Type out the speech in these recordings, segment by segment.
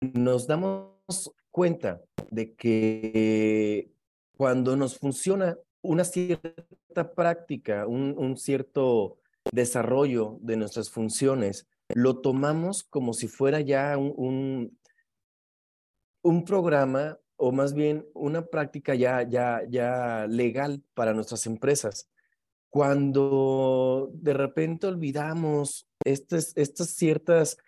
nos damos cuenta de que cuando nos funciona una cierta práctica, un, cierto desarrollo de nuestras funciones, lo tomamos como si fuera ya un, un, programa o más bien una práctica ya, ya, ya legal para nuestras empresas. Cuando de repente olvidamos estas, estas ciertas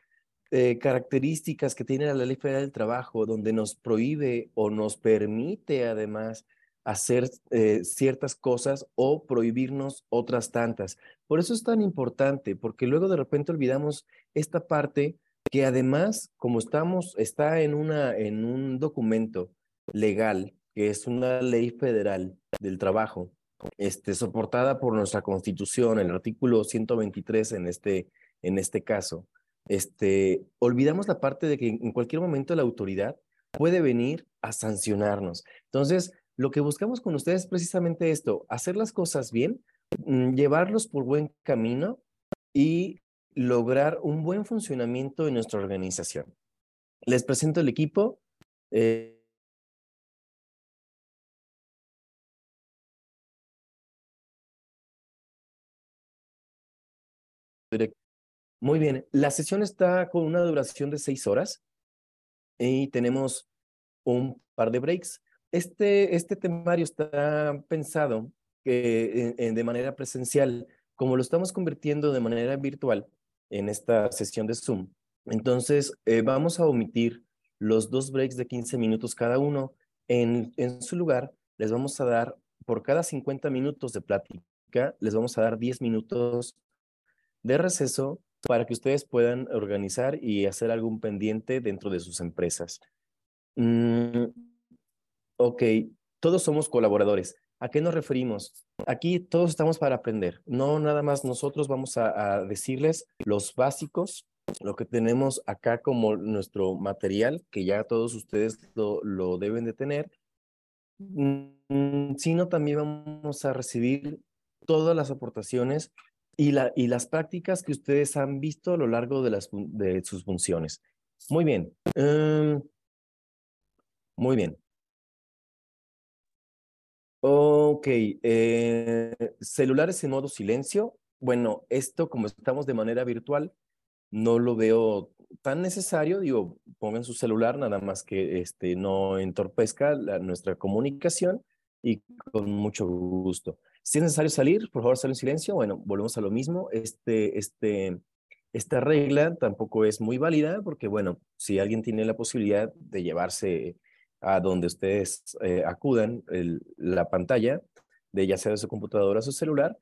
eh, características que tiene la Ley Federal del Trabajo, donde nos prohíbe o nos permite además hacer eh, ciertas cosas o prohibirnos otras tantas. Por eso es tan importante, porque luego de repente olvidamos esta parte que además, como estamos, está en, una, en un documento legal, que es una ley federal del trabajo, este, soportada por nuestra constitución, el artículo 123 en este, en este caso, este, olvidamos la parte de que en cualquier momento la autoridad puede venir a sancionarnos. Entonces, lo que buscamos con ustedes es precisamente esto, hacer las cosas bien, mm, llevarlos por buen camino y lograr un buen funcionamiento de nuestra organización. Les presento el equipo. Eh, Muy bien, la sesión está con una duración de seis horas y tenemos un par de breaks. Este, este temario está pensado de manera presencial, como lo estamos convirtiendo de manera virtual en esta sesión de Zoom. Entonces, eh, vamos a omitir los dos breaks de 15 minutos cada uno. En, en su lugar, les vamos a dar, por cada 50 minutos de plática, les vamos a dar 10 minutos de receso para que ustedes puedan organizar y hacer algún pendiente dentro de sus empresas. Mm, ok, todos somos colaboradores. ¿A qué nos referimos? Aquí todos estamos para aprender. No nada más nosotros vamos a, decirles los básicos, lo que tenemos acá como nuestro material, que ya todos ustedes lo, lo deben de tener, mm, sino también vamos a recibir todas las aportaciones y, la, y las prácticas que ustedes han visto a lo largo de, sus funciones. Muy bien. Em, muy bien. Ok. Eh, celulares en modo silencio. Bueno, esto como estamos de manera virtual, no lo veo tan necesario. Digo, pongan su celular nada más que este, no entorpezca nuestra comunicación y con mucho gusto. Si es necesario salir, por favor, sal en silencio. Bueno, volvemos a lo mismo. Este, este, esta regla tampoco es muy válida porque, bueno, si alguien tiene la posibilidad de llevarse a donde ustedes eh, acudan la pantalla, de ya sea de su computadora o su celular,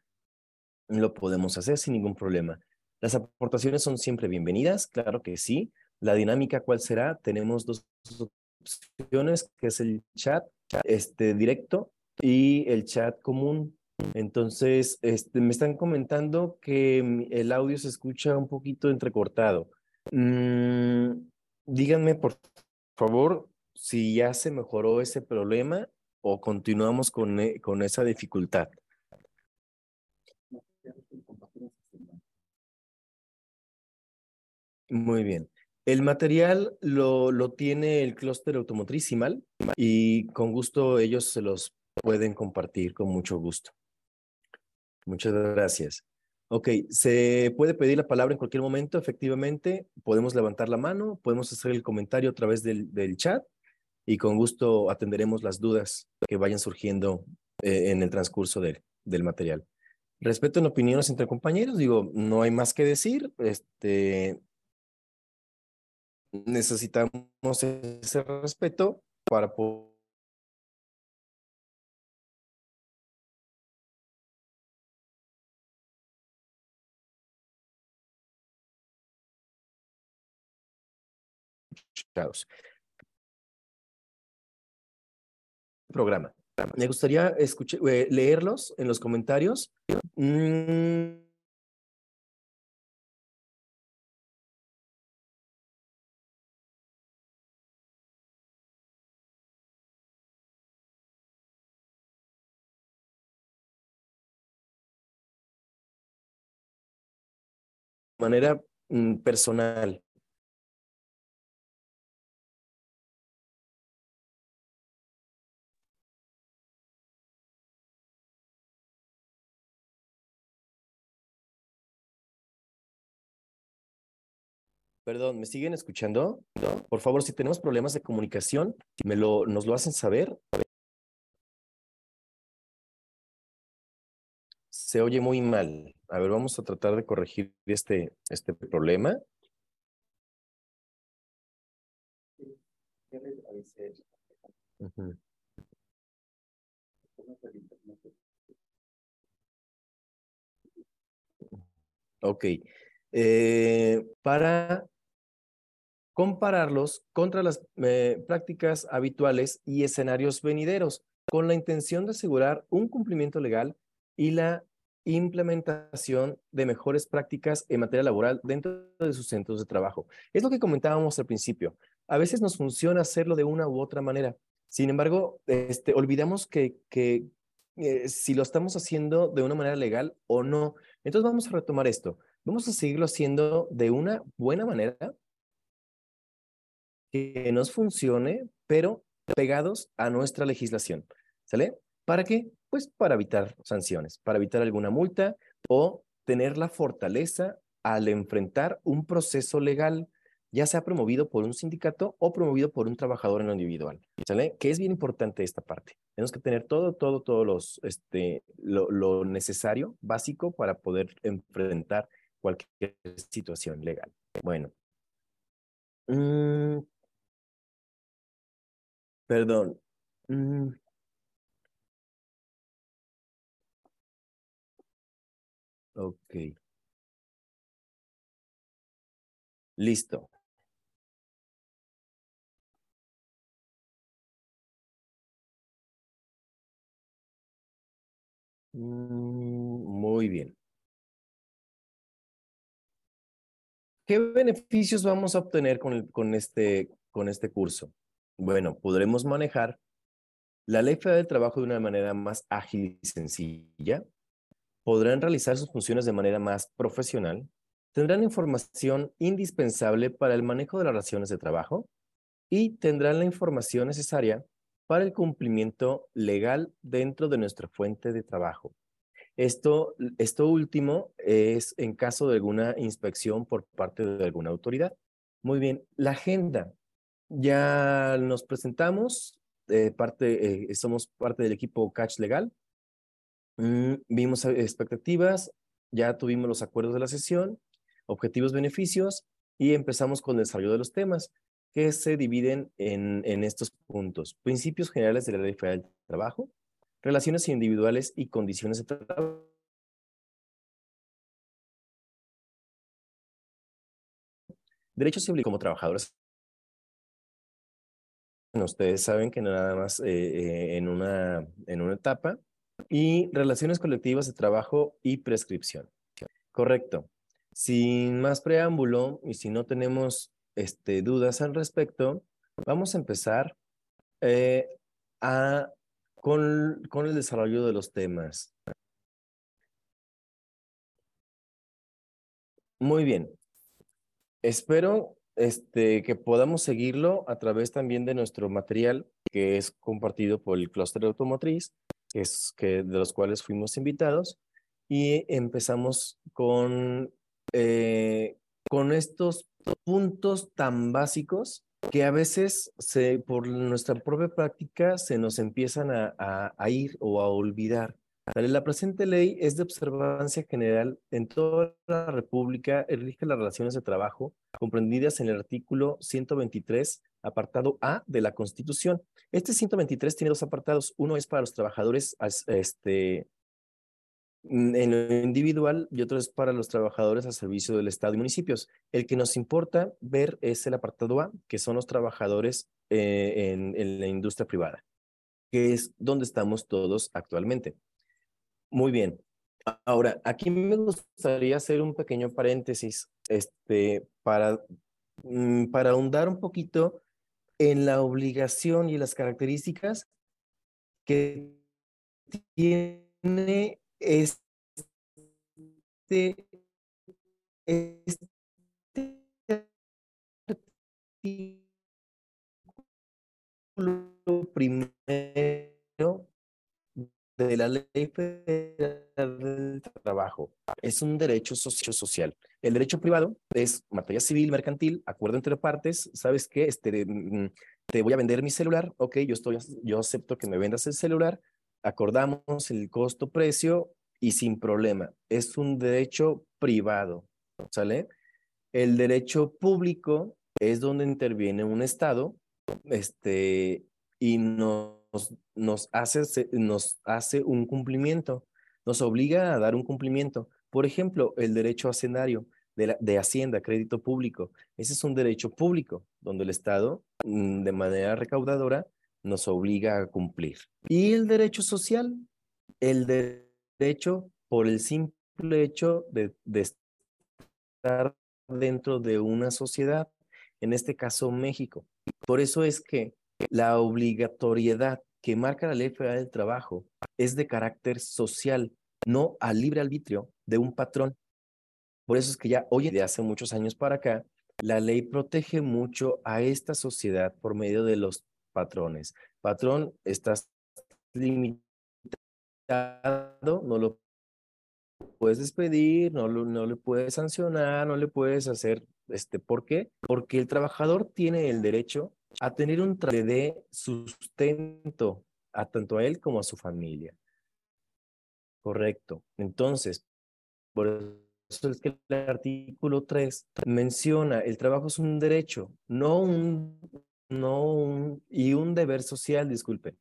lo podemos hacer sin ningún problema. Las aportaciones son siempre bienvenidas, claro que sí. La dinámica, ¿cuál será? Tenemos dos opciones, que es el chat este, directo y el chat común. Entonces, este, me están comentando que el audio se escucha un poquito entrecortado. Mm, díganme, por favor, si ya se mejoró ese problema o continuamos con, e, con esa dificultad. Muy bien. El material lo, lo tiene el clúster automotriz y con gusto ellos se los pueden compartir con mucho gusto. Muchas gracias. Ok, se puede pedir la palabra en cualquier momento, efectivamente. Podemos levantar la mano, podemos hacer el comentario a través del, chat y con gusto atenderemos las dudas que vayan surgiendo eh, en el transcurso del material. Respeto en opiniones entre compañeros, digo, no hay más que decir. Este, necesitamos ese respeto para poder Programa. Me gustaría escuchar, eh, leerlos en los comentarios. Mm. manera mm, personal. Perdón, ¿me siguen escuchando? Por favor, si tenemos problemas de comunicación, me lo, nos lo hacen saber. Se oye muy mal. A ver, vamos a tratar de corregir este, este problema. Ok. Eh, para compararlos contra las eh, prácticas habituales y escenarios venideros, con la intención de asegurar un cumplimiento legal y la implementación de mejores prácticas en materia laboral dentro de sus centros de trabajo. Es lo que comentábamos al principio. A veces nos funciona hacerlo de una u otra manera. Sin embargo, este, olvidamos que, eh, si lo estamos haciendo de una manera legal o no. Entonces vamos a retomar esto. Vamos a seguirlo haciendo de una buena manera que nos funcione, pero pegados a nuestra legislación. ¿Sale? ¿Para qué? Pues para evitar sanciones, para evitar alguna multa o tener la fortaleza al enfrentar un proceso legal, ya sea promovido por un sindicato o promovido por un trabajador en lo individual. ¿Sale? Que es bien importante esta parte. Tenemos que tener todo, todo, todo los, este, lo, necesario, básico, para poder enfrentar cualquier situación legal. Bueno. Mm, Perdón. Mm. Ok. Listo. Mm, muy bien. ¿Qué beneficios vamos a obtener con, con, este, con este curso? Bueno, podremos manejar la ley federal del trabajo de una manera más ágil y sencilla, podrán realizar sus funciones de manera más profesional, tendrán información indispensable para el manejo de las relaciones de trabajo y tendrán la información necesaria para el cumplimiento legal dentro de nuestra fuente de trabajo. Esto, esto último es en caso de alguna inspección por parte de alguna autoridad. Muy bien, la agenda ya nos presentamos, eh, eh, somos parte del equipo Catch Legal. Mm, vimos expectativas, ya tuvimos los acuerdos de la sesión, objetivos, beneficios y empezamos con el desarrollo de los temas que se dividen en, estos puntos. Principios generales de la Ley Federal del Trabajo, relaciones individuales y condiciones de trabajo. Derechos y como trabajadores ustedes saben que nada más eh, eh, en, una, en una etapa. Y relaciones colectivas de trabajo y prescripción. Correcto. Sin más preámbulo y si no tenemos este, dudas al respecto, vamos a empezar eh, a, con, con el desarrollo de los temas. Muy bien. Espero este, que podamos seguirlo a través también de nuestro material que es compartido por el clúster automotriz, que es que de los cuales fuimos invitados y empezamos con, eh, con estos puntos tan básicos que a veces por nuestra propia práctica se nos empiezan a, a ir o a olvidar. La presente ley es de observancia general en toda la República, rige las relaciones de trabajo comprendidas en el artículo 123, apartado A de la Constitución. Este 123 tiene dos apartados. Uno es para los trabajadores este, mm, en lo individual y otro es para los trabajadores al servicio del Estado y municipios. El que nos importa ver es el apartado A, que son los trabajadores eh, en la industria privada, que es donde estamos todos actualmente. Muy bien. Ahora, aquí me gustaría hacer un pequeño paréntesis este, para, mm, para ahondar un poquito en la obligación y las características que tiene este, este artículo primero de la Ley del Trabajo. Es un derecho social. El derecho privado es materia civil, mercantil, acuerdo entre partes. ¿Sabes qué? Este, mm, te voy a vender mi celular. Ok, yo, estoy, yo acepto que me vendas el celular. Acordamos el costo-precio y sin problema. Es un derecho privado. ¿Sale? El derecho público es donde interviene un Estado este, y nos, nos, hace, nos hace un cumplimiento, nos obliga a dar un cumplimiento. Por ejemplo, el derecho hacendario de, de Hacienda, crédito público. Ese es un derecho público donde el Estado, mm, de manera recaudadora, nos obliga a cumplir. Y el derecho social, el derecho por el simple hecho de, de estar dentro de una sociedad, en este caso México. Por eso es que la obligatoriedad que marca la Ley Federal del Trabajo es de carácter social, no al libre arbitrio de un patrón. Por eso es que ya hoy, de hace muchos años para acá, la ley protege mucho a esta sociedad por medio de los patrones. Patrón, estás limitado, no lo puedes despedir, no, no le puedes sancionar, no le puedes hacer, este, ¿por qué? Porque el trabajador tiene el derecho a tener un trabajo de sustento a tanto a él como a su familia. Correcto. Entonces, por eso es que el artículo 3 menciona el trabajo es un derecho, no un, no un, y un deber social, disculpe.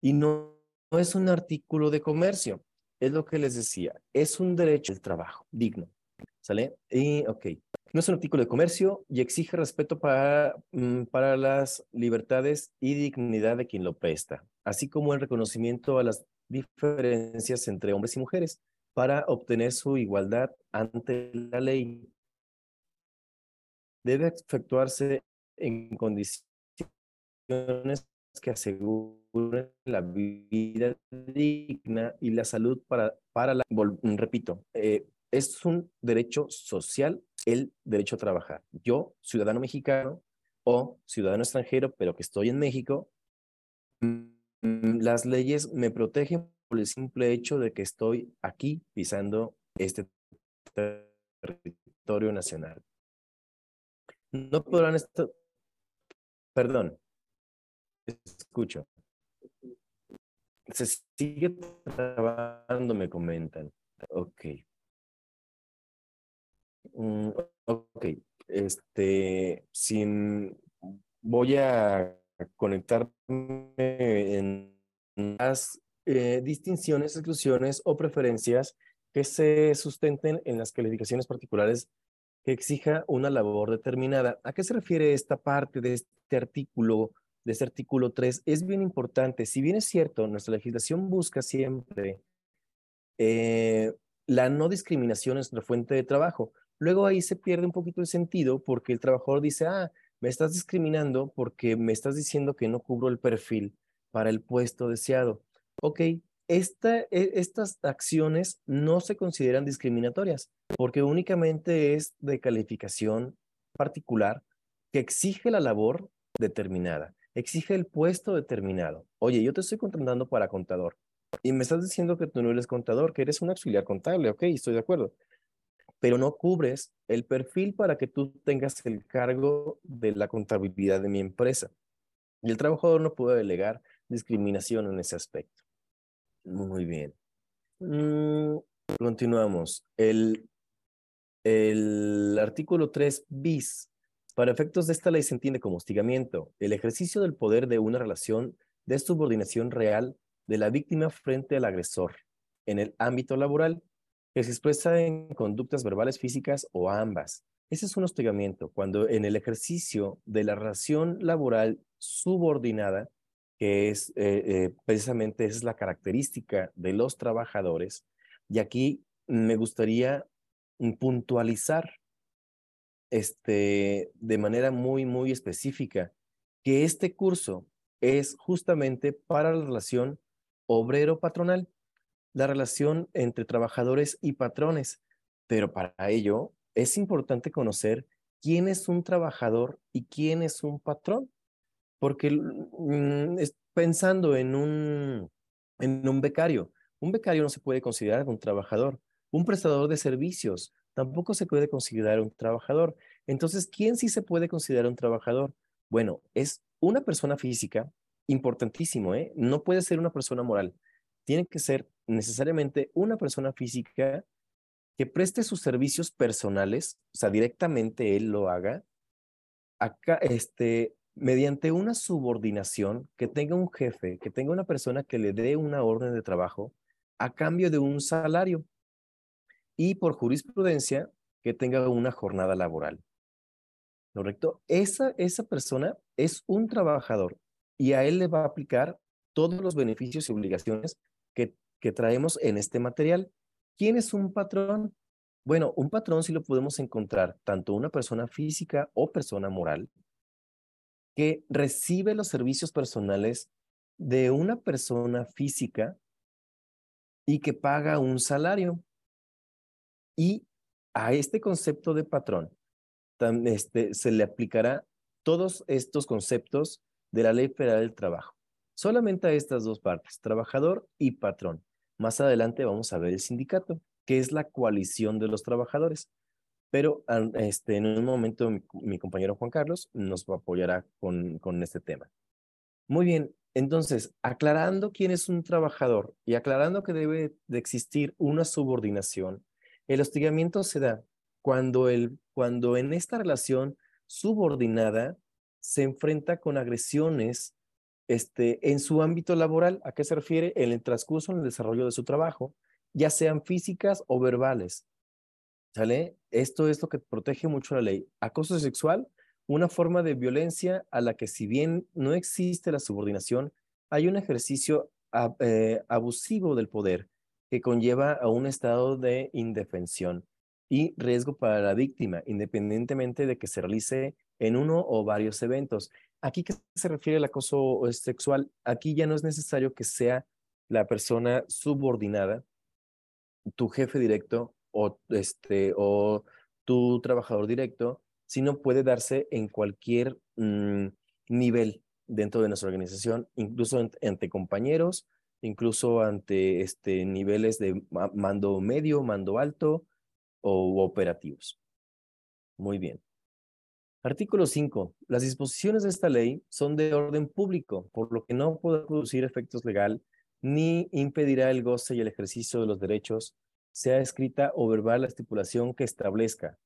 Y no, no es un artículo de comercio es lo que les decía, es un derecho el trabajo digno. ¿Sale? Y, ok, no es un artículo de comercio y exige respeto para, mm, para las libertades y dignidad de quien lo presta, así como el reconocimiento a las diferencias entre hombres y mujeres para obtener su igualdad ante la ley. Debe efectuarse en condiciones que aseguren la vida digna y la salud para, para la... Repito, eh, es un derecho social el derecho a trabajar. Yo, ciudadano mexicano o ciudadano extranjero, pero que estoy en México, mm, las leyes me protegen por el simple hecho de que estoy aquí pisando este territorio nacional. No podrán estar, perdón, escucho. Se sigue trabajando, me comentan. Ok. Mm, ok. Este, sin, voy a conectarme en las eh, distinciones, exclusiones o preferencias que se sustenten en las calificaciones particulares que exija una labor determinada. ¿A qué se refiere esta parte de este artículo de este artículo 3 es bien importante. Si bien es cierto, nuestra legislación busca siempre eh, la no discriminación en nuestra fuente de trabajo. Luego ahí se pierde un poquito el sentido porque el trabajador dice, ah, me estás discriminando porque me estás diciendo que no cubro el perfil para el puesto deseado. Ok, esta, e, estas acciones no se consideran discriminatorias porque únicamente es de calificación particular que exige la labor determinada exige el puesto determinado. Oye, yo te estoy contratando para contador y me estás diciendo que tú no eres contador, que eres un auxiliar contable. Ok, estoy de acuerdo. Pero no cubres el perfil para que tú tengas el cargo de la contabilidad de mi empresa. Y el trabajador no puede delegar discriminación en ese aspecto. Muy bien. Mm, continuamos. El, el artículo 3 bis para efectos de esta ley se entiende como hostigamiento el ejercicio del poder de una relación de subordinación real de la víctima frente al agresor en el ámbito laboral que se expresa en conductas verbales, físicas o ambas. Ese es un hostigamiento cuando en el ejercicio de la relación laboral subordinada, que es eh, eh, precisamente esa es la característica de los trabajadores, y aquí me gustaría puntualizar este, de manera muy, muy específica que este curso es justamente para la relación obrero-patronal, la relación entre trabajadores y patrones. Pero para ello es importante conocer quién es un trabajador y quién es un patrón. Porque mm, pensando en un, en un becario, un becario no se puede considerar un trabajador. Un prestador de servicios tampoco se puede considerar un trabajador. Entonces, ¿quién sí se puede considerar un trabajador? Bueno, es una persona física, importantísimo, ¿eh? No puede ser una persona moral. Tiene que ser necesariamente una persona física que preste sus servicios personales, o sea, directamente él lo haga, acá, este, mediante una subordinación, que tenga un jefe, que tenga una persona que le dé una orden de trabajo a cambio de un salario y por jurisprudencia que tenga una jornada laboral. ¿Correcto? Esa, esa persona es un trabajador y a él le va a aplicar todos los beneficios y obligaciones que, traemos en este material. ¿Quién es un patrón? Bueno, un patrón sí lo podemos encontrar tanto una persona física o persona moral que recibe los servicios personales de una persona física y que paga un salario. Y a este concepto de patrón este, se le aplicará todos estos conceptos de la Ley Federal del Trabajo. Solamente a estas dos partes, trabajador y patrón. Más adelante vamos a ver el sindicato, que es la coalición de los trabajadores. Pero este, en un momento mi, compañero Juan Carlos nos apoyará con, con este tema. Muy bien, entonces, aclarando quién es un trabajador y aclarando que debe de existir una subordinación, el hostigamiento se da cuando, el, cuando en esta relación subordinada se enfrenta con agresiones este, en su ámbito laboral. ¿A qué se refiere? En el transcurso, en el desarrollo de su trabajo, ya sean físicas o verbales. ¿Sale? Esto es lo que protege mucho la ley. Acoso sexual, una forma de violencia a la que si bien no existe la subordinación, hay un ejercicio eh, abusivo del poder que conlleva a un estado de indefensión y riesgo para la víctima, independientemente de que se realice en uno o varios eventos. Aquí que se refiere al acoso sexual, aquí ya no es necesario que sea la persona subordinada, tu jefe directo o, este, o tu trabajador directo, sino puede darse en cualquier mm, nivel dentro de nuestra organización, incluso ante compañeros, incluso ante este, niveles de mando medio, mando alto o operativos. Muy bien. Artículo 5. Las disposiciones de esta ley son de orden público, por lo que no puede producir efectos legal ni impedirá el goce y el ejercicio de los derechos, sea escrita o verbal la estipulación que establezca.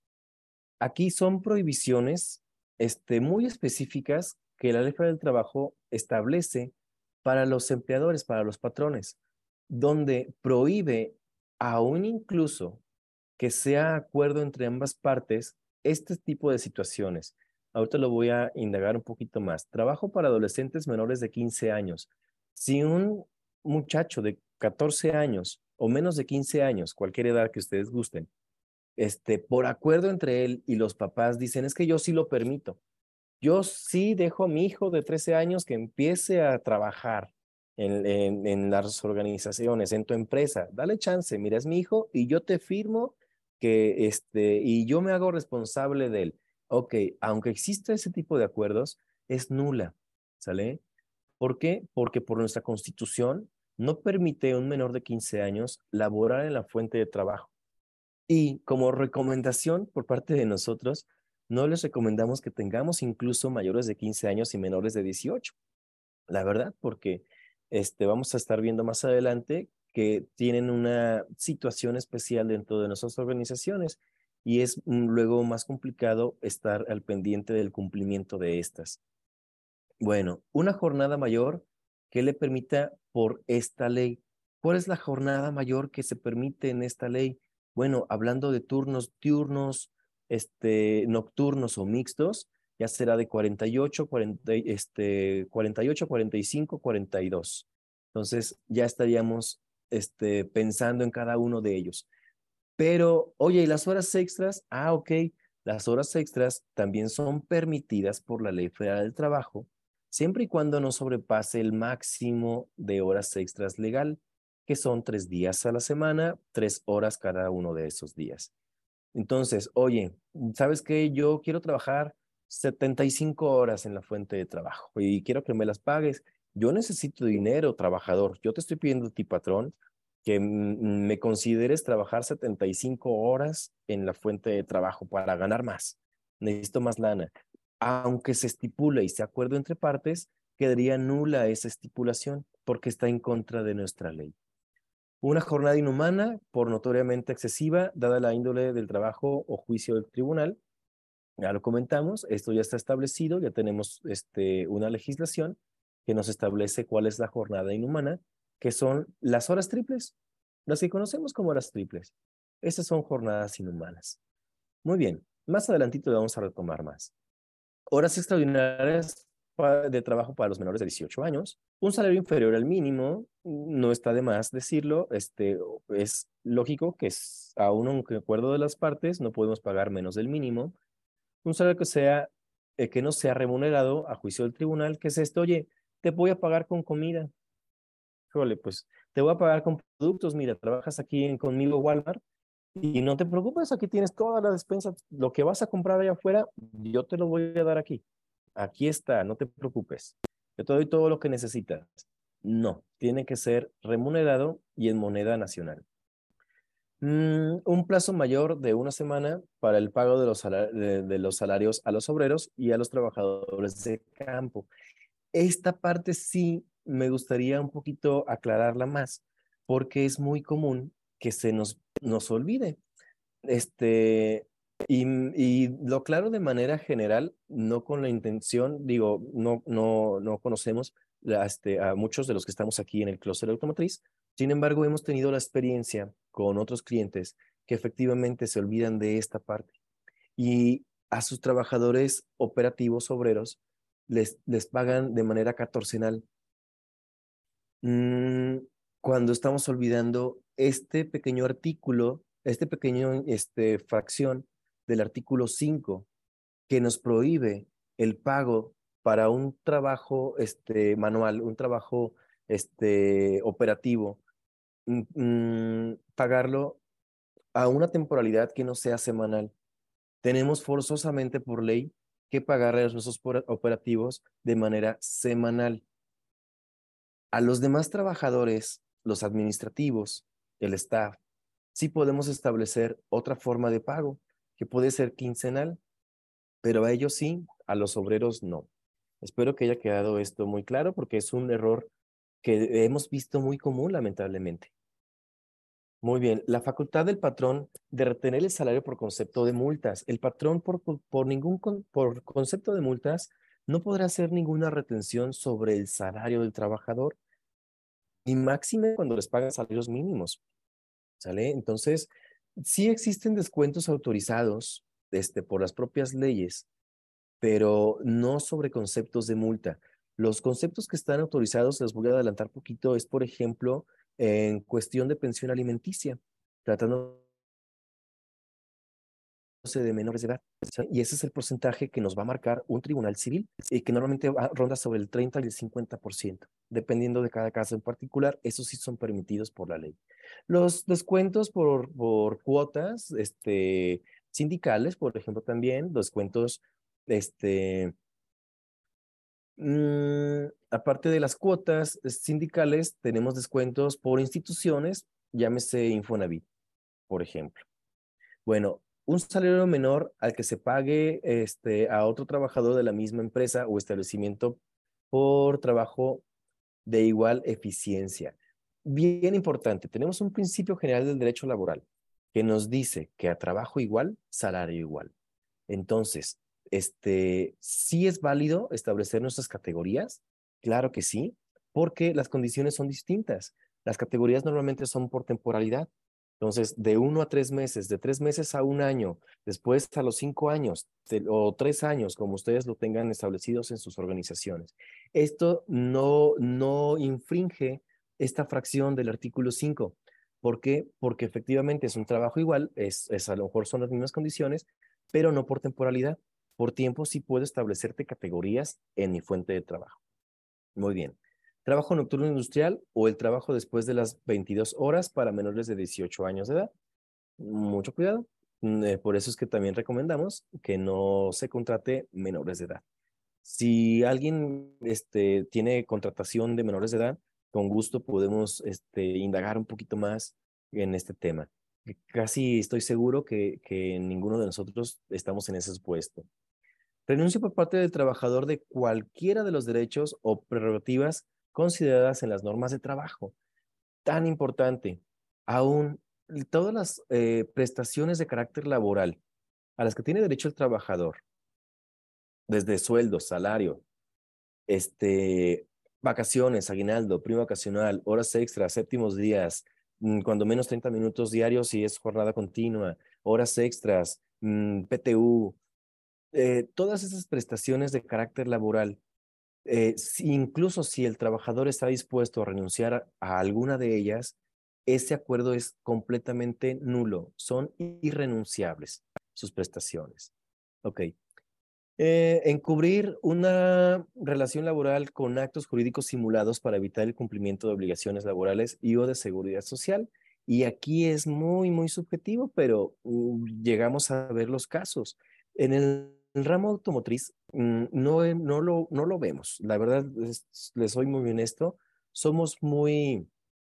Aquí son prohibiciones este, muy específicas que la ley del trabajo establece para los empleadores, para los patrones, donde prohíbe aún incluso que sea acuerdo entre ambas partes este tipo de situaciones. Ahorita lo voy a indagar un poquito más. Trabajo para adolescentes menores de 15 años. Si un muchacho de 14 años o menos de 15 años, cualquier edad que ustedes gusten, este, por acuerdo entre él y los papás dicen, es que yo sí lo permito. Yo sí dejo a mi hijo de 13 años que empiece a trabajar en, en, en las organizaciones, en tu empresa. Dale chance, mira, es mi hijo y yo te firmo que este, y yo me hago responsable de él. Ok, aunque exista ese tipo de acuerdos, es nula, ¿sale? ¿Por qué? Porque por nuestra constitución no permite a un menor de 15 años laborar en la fuente de trabajo. Y como recomendación por parte de nosotros, no les recomendamos que tengamos incluso mayores de 15 años y menores de 18. La verdad, porque este, vamos a estar viendo más adelante que tienen una situación especial dentro de nuestras organizaciones y es mm, luego más complicado estar al pendiente del cumplimiento de estas. Bueno, una jornada mayor que le permita por esta ley. ¿Cuál es la jornada mayor que se permite en esta ley? Bueno, hablando de turnos diurnos, este, nocturnos o mixtos, ya será de 48, 40, este, 48, 45, 42. Entonces ya estaríamos este, pensando en cada uno de ellos. Pero, oye, ¿y las horas extras? Ah, ok, las horas extras también son permitidas por la Ley Federal del Trabajo, siempre y cuando no sobrepase el máximo de horas extras legal, que son tres días a la semana, tres horas cada uno de esos días. Entonces, oye, ¿sabes qué? Yo quiero trabajar 75 horas en la fuente de trabajo y quiero que me las pagues. Yo necesito dinero, trabajador. Yo te estoy pidiendo a ti, patrón, que me consideres trabajar 75 horas en la fuente de trabajo para ganar más. Necesito más lana. Aunque se estipule y se acuerdo entre partes, quedaría nula esa estipulación porque está en contra de nuestra ley. Una jornada inhumana por notoriamente excesiva, dada la índole del trabajo o juicio del tribunal. Ya lo comentamos, esto ya está establecido, ya tenemos este, una legislación que nos establece cuál es la jornada inhumana, que son las horas triples, las que conocemos como horas triples. Esas son jornadas inhumanas. Muy bien, más adelantito vamos a retomar más. Horas extraordinarias de trabajo para los menores de 18 años, un salario inferior al mínimo, no está de más decirlo, este, es lógico que es, aún aunque acuerdo de las partes, no podemos pagar menos del mínimo, un salario que sea, eh, que no sea remunerado a juicio del tribunal, que es esto, oye, te voy a pagar con comida, Jole, pues te voy a pagar con productos, mira, trabajas aquí en, conmigo Walmart, y no te preocupes, aquí tienes toda la despensa, lo que vas a comprar allá afuera, yo te lo voy a dar aquí aquí está, no te preocupes, yo te doy todo lo que necesitas. No, tiene que ser remunerado y en moneda nacional. Mm, un plazo mayor de una semana para el pago de los, de los salarios a los obreros y a los trabajadores de campo. Esta parte sí me gustaría un poquito aclararla más, porque es muy común que se nos, nos olvide. Este, y, lo claro de manera general, no con la intención, digo, no, no, no conocemos este, a muchos de los que estamos aquí en el clúster automotriz, sin embargo, hemos tenido la experiencia con otros clientes que efectivamente se olvidan de esta parte y a sus trabajadores operativos obreros les, les pagan de manera catorcenal. Mm, cuando estamos olvidando este pequeño artículo, este pequeño este, fracción del artículo 5 que nos prohíbe el pago para un trabajo este, manual, un trabajo este, operativo, mm, mm, pagarlo a una temporalidad que no sea semanal. Tenemos forzosamente por ley que pagar a nuestros operativos de manera semanal. A los demás trabajadores, los administrativos, el staff, sí podemos establecer otra forma de pago que puede ser quincenal, pero a ellos sí, a los obreros no. Espero que haya quedado esto muy claro porque es un error que hemos visto muy común, lamentablemente. Muy bien, la facultad del patrón de retener el salario por concepto de multas. El patrón por, por, ningún por concepto de multas no podrá hacer ninguna retención sobre el salario del trabajador y máxime cuando les pagan salarios mínimos. ¿Sale? Entonces, sí existen descuentos autorizados este, por las propias leyes, pero no sobre conceptos de multa. Los conceptos que están autorizados, les voy a adelantar poquito, es por ejemplo en cuestión de pensión alimenticia, tratando de menores de edad. Y ese es el porcentaje que nos va a marcar un tribunal civil y que normalmente ronda sobre el 30 y el 50%, dependiendo de cada caso en particular. Esos sí son permitidos por la ley. Los descuentos por, por cuotas este, sindicales, por ejemplo, también, descuentos, este, mm, aparte de las cuotas sindicales, tenemos descuentos por instituciones, llámese Infonavit, por ejemplo. Bueno, un salario menor al que se pague este, a otro trabajador de la misma empresa o establecimiento por trabajo de igual eficiencia. Bien importante, tenemos un principio general del derecho laboral que nos dice que a trabajo igual, salario igual. Entonces, este, ¿sí es válido establecer nuestras categorías? Claro que sí, porque las condiciones son distintas. Las categorías normalmente son por temporalidad. Entonces, de uno a tres meses, de tres meses a un año, después a los cinco años o tres años, como ustedes lo tengan establecidos en sus organizaciones. Esto no, no infringe esta fracción del artículo 5. ¿Por qué? Porque efectivamente es un trabajo igual, es, es a lo mejor son las mismas condiciones, pero no por temporalidad. Por tiempo sí puedo establecerte categorías en mi fuente de trabajo. Muy bien trabajo nocturno industrial o el trabajo después de las 22 horas para menores de 18 años de edad. Mucho cuidado. Mm, eh, por eso es que también recomendamos que no se contrate menores de edad. Si alguien este, tiene contratación de menores de edad, con gusto podemos este, indagar un poquito más en este tema. Casi estoy seguro que, que ninguno de nosotros estamos en ese puesto. Renuncia por parte del trabajador de cualquiera de los derechos o prerrogativas consideradas en las normas de trabajo. Tan importante, aún todas las eh, prestaciones de carácter laboral a las que tiene derecho el trabajador, desde sueldo, salario, este, vacaciones, aguinaldo, primo vacacional, horas extras, séptimos días, mm, cuando menos 30 minutos diarios si es jornada continua, horas extras, mm, PTU, eh, todas esas prestaciones de carácter laboral, eh, incluso si el trabajador está dispuesto a renunciar a alguna de ellas, ese acuerdo es completamente nulo, son irrenunciables sus prestaciones. Ok. Eh, encubrir una relación laboral con actos jurídicos simulados para evitar el cumplimiento de obligaciones laborales y o de seguridad social. Y aquí es muy, muy subjetivo, pero mm, llegamos a ver los casos. En el, ramo automotriz mm, no, no, lo, no lo vemos. La verdad, les soy muy honesto, somos muy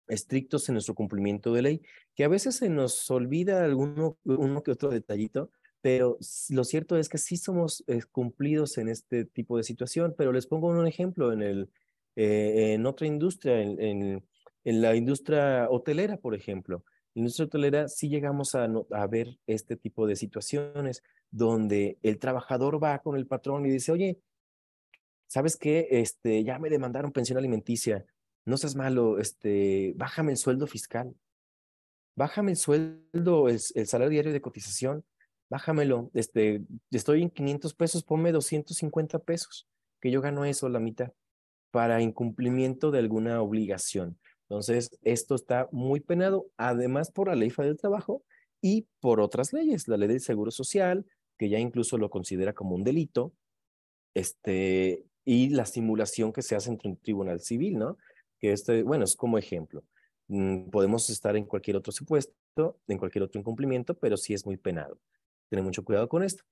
estrictos en nuestro cumplimiento de ley, que a veces se nos olvida alguno uno que otro detallito, pero lo cierto es que sí somos eh, cumplidos en este tipo de situación, pero les pongo un ejemplo en, el, eh, en otra industria, en, en, la industria hotelera, por ejemplo. En industria hotelera sí llegamos a, ver este tipo de situaciones donde el trabajador va con el patrón y dice, oye, ¿sabes qué? Este, ya me demandaron pensión alimenticia, no seas malo, este, bájame el sueldo fiscal, bájame el sueldo, el, el salario diario de cotización, bájamelo, este, estoy en 500 pesos, ponme 250 pesos, que yo gano eso, la mitad, para incumplimiento de alguna obligación. Entonces, esto está muy penado, además por la ley del trabajo y por otras leyes, la ley del seguro social, que ya incluso lo considera como un delito, este, y la simulación que se hace entre un tribunal civil, ¿no? Que este, bueno, es como ejemplo. Mm, podemos estar en cualquier otro supuesto, en cualquier otro incumplimiento, pero sí es muy penado. Tener mucho cuidado con esto.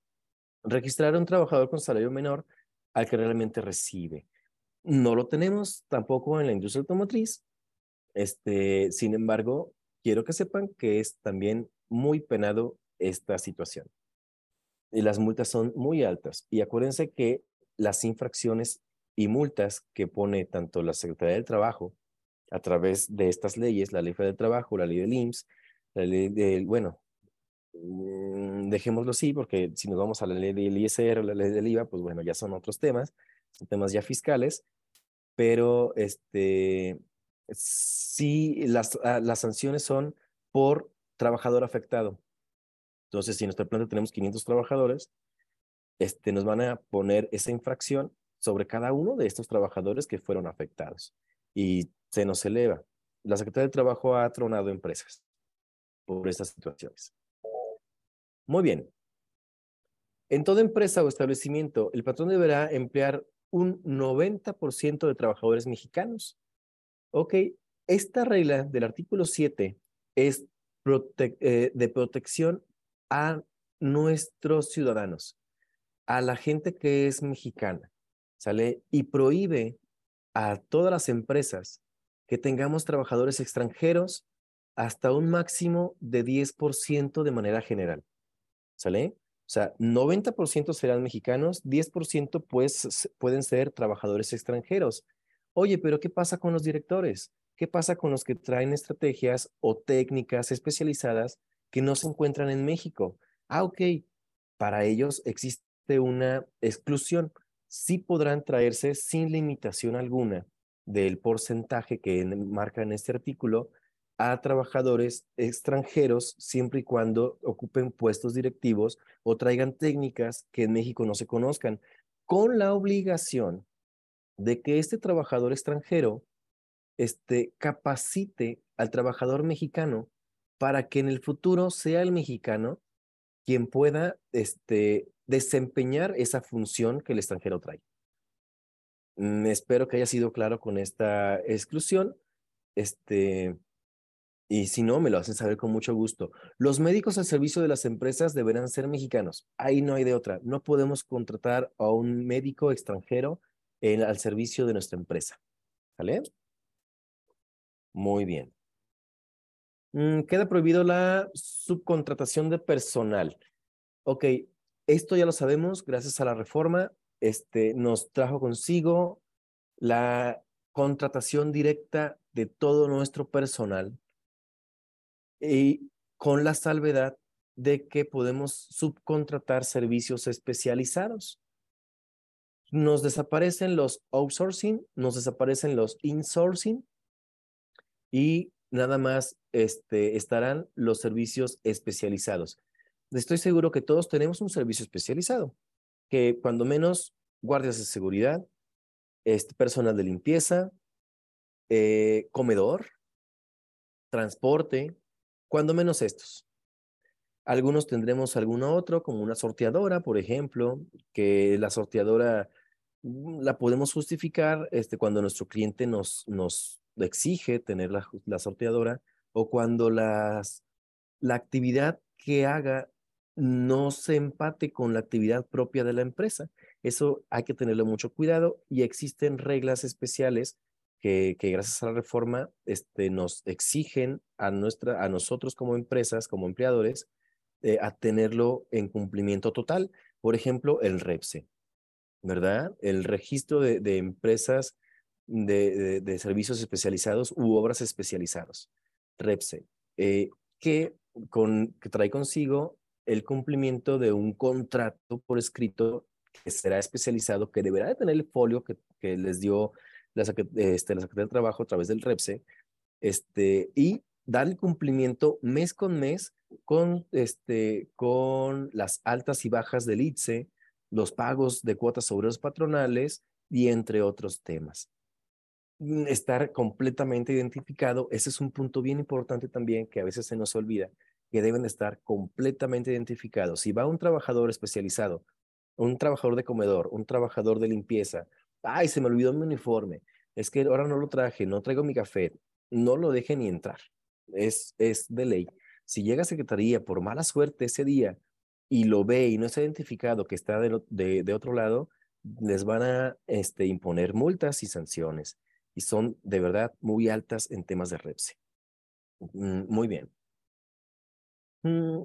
Registrar a un trabajador con salario menor al que realmente recibe. No lo tenemos tampoco en la industria automotriz. Este, sin embargo, quiero que sepan que es también muy penado esta situación. Y las multas son muy altas. Y acuérdense que las infracciones y multas que pone tanto la Secretaría del Trabajo a través de estas leyes, la Ley Federal del Trabajo, la Ley del IMSS, la Ley del, bueno, Mm, dejémoslo así, porque si nos vamos a la ley del ISR o la ley del IVA, pues bueno, ya son otros temas, son temas ya fiscales, pero este, sí, las, ah, las sanciones son por trabajador afectado. Entonces, si en nuestra planta tenemos 500 trabajadores, este, nos van a poner esa infracción sobre cada uno de estos trabajadores que fueron afectados y se nos eleva. La Secretaría del Trabajo ha tronado empresas por estas situaciones. Muy bien. En toda empresa o establecimiento, el patrón deberá emplear un 90% de trabajadores mexicanos. Ok, esta regla del artículo 7 es eh, de protección a nuestros ciudadanos, a la gente que es mexicana, ¿sale? Y prohíbe a todas las empresas que tengamos trabajadores extranjeros hasta un máximo de 10% de manera general. ¿Sale? O sea, 90% serán mexicanos, 10% pues pueden ser trabajadores extranjeros. Oye, pero ¿qué pasa con los directores? ¿Qué pasa con los que traen estrategias o técnicas especializadas que no se encuentran en México? Ah, ok, para ellos existe una exclusión. Sí podrán traerse sin limitación alguna del porcentaje que marca en este artículo a trabajadores extranjeros siempre y cuando ocupen puestos directivos o traigan técnicas que en México no se conozcan, con la obligación de que este trabajador extranjero este, capacite al trabajador mexicano para que en el futuro sea el mexicano quien pueda este, desempeñar esa función que el extranjero trae. Mm, espero que haya sido claro con esta exclusión. Este, Y si no, me lo hacen saber con mucho gusto. Los médicos al servicio de las empresas deberán ser mexicanos. Ahí no hay de otra. No podemos contratar a un médico extranjero al servicio de nuestra empresa. ¿Vale? Muy bien. Mm, queda prohibido la subcontratación de personal. Ok, esto ya lo sabemos, gracias a la reforma, este, nos trajo consigo la contratación directa de todo nuestro personal y con la salvedad de que podemos subcontratar servicios especializados. Nos desaparecen los outsourcing, nos desaparecen los insourcing y nada más este, estarán los servicios especializados. Estoy seguro que todos tenemos un servicio especializado, que cuando menos guardias de seguridad, este, personal de limpieza, eh, comedor, transporte, cuando menos estos. Algunos tendremos alguno otro, como una sorteadora, por ejemplo, que la sorteadora la podemos justificar este, cuando nuestro cliente nos, nos exige tener la, la sorteadora o cuando las, la actividad que haga no se empate con la actividad propia de la empresa. Eso hay que tenerlo mucho cuidado y existen reglas especiales que, que, gracias a la reforma este, nos exigen a, nuestra, a nosotros como empresas, como empleadores, eh, a tenerlo en cumplimiento total. Por ejemplo, el REPSE, ¿verdad? El registro de, de empresas de, de, servicios especializados u obras especializados, REPSE, eh, que, con, que trae consigo el cumplimiento de un contrato por escrito que será especializado, que deberá de tener el folio que, que les dio la, este, la Secretaría de Trabajo a través del REPSE, este, y dar el cumplimiento mes con mes con, este, con las altas y bajas del ITSE, los pagos de cuotas obreros patronales y entre otros temas. Mm, estar completamente identificado, ese es un punto bien importante también que a veces se nos olvida, que deben estar completamente identificados. Si va un trabajador especializado, un trabajador de comedor, un trabajador de limpieza, ay, se me olvidó mi uniforme, es que ahora no lo traje, no traigo mi café, no lo deje ni entrar. Es, es de ley. Si llega a secretaría por mala suerte ese día y lo ve y no está identificado que está de, de, otro lado, les van a este, imponer multas y sanciones y son de verdad muy altas en temas de REPSE. Mm, muy bien. Mm.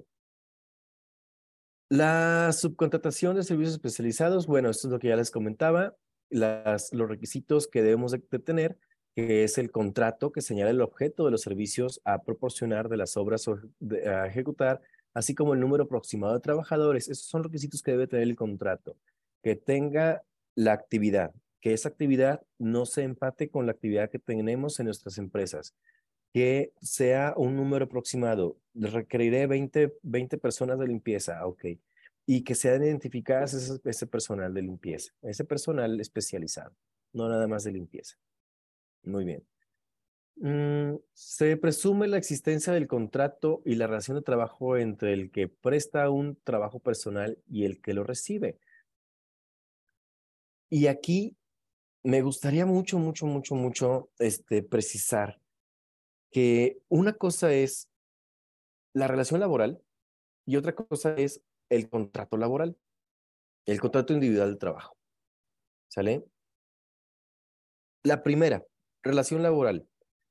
La subcontratación de servicios especializados, bueno, esto es lo que ya les comentaba, las, los requisitos que debemos de, tener, que es el contrato que señala el objeto de los servicios a proporcionar de las obras a ejecutar, así como el número aproximado de trabajadores. Esos son requisitos que debe tener el contrato. Que tenga la actividad, que esa actividad no se empate con la actividad que tenemos en nuestras empresas, que sea un número aproximado. Requeriré 20, 20 personas de limpieza, ok. Y que sean identificadas ese, ese personal de limpieza, ese personal especializado, no nada más de limpieza. Muy bien. Mm, se presume la existencia del contrato y la relación de trabajo entre el que presta un trabajo personal y el que lo recibe. Y aquí me gustaría mucho, mucho, mucho, mucho este, precisar que una cosa es la relación laboral y otra cosa es el contrato laboral, el contrato individual de trabajo. ¿Sale? La primera, relación laboral.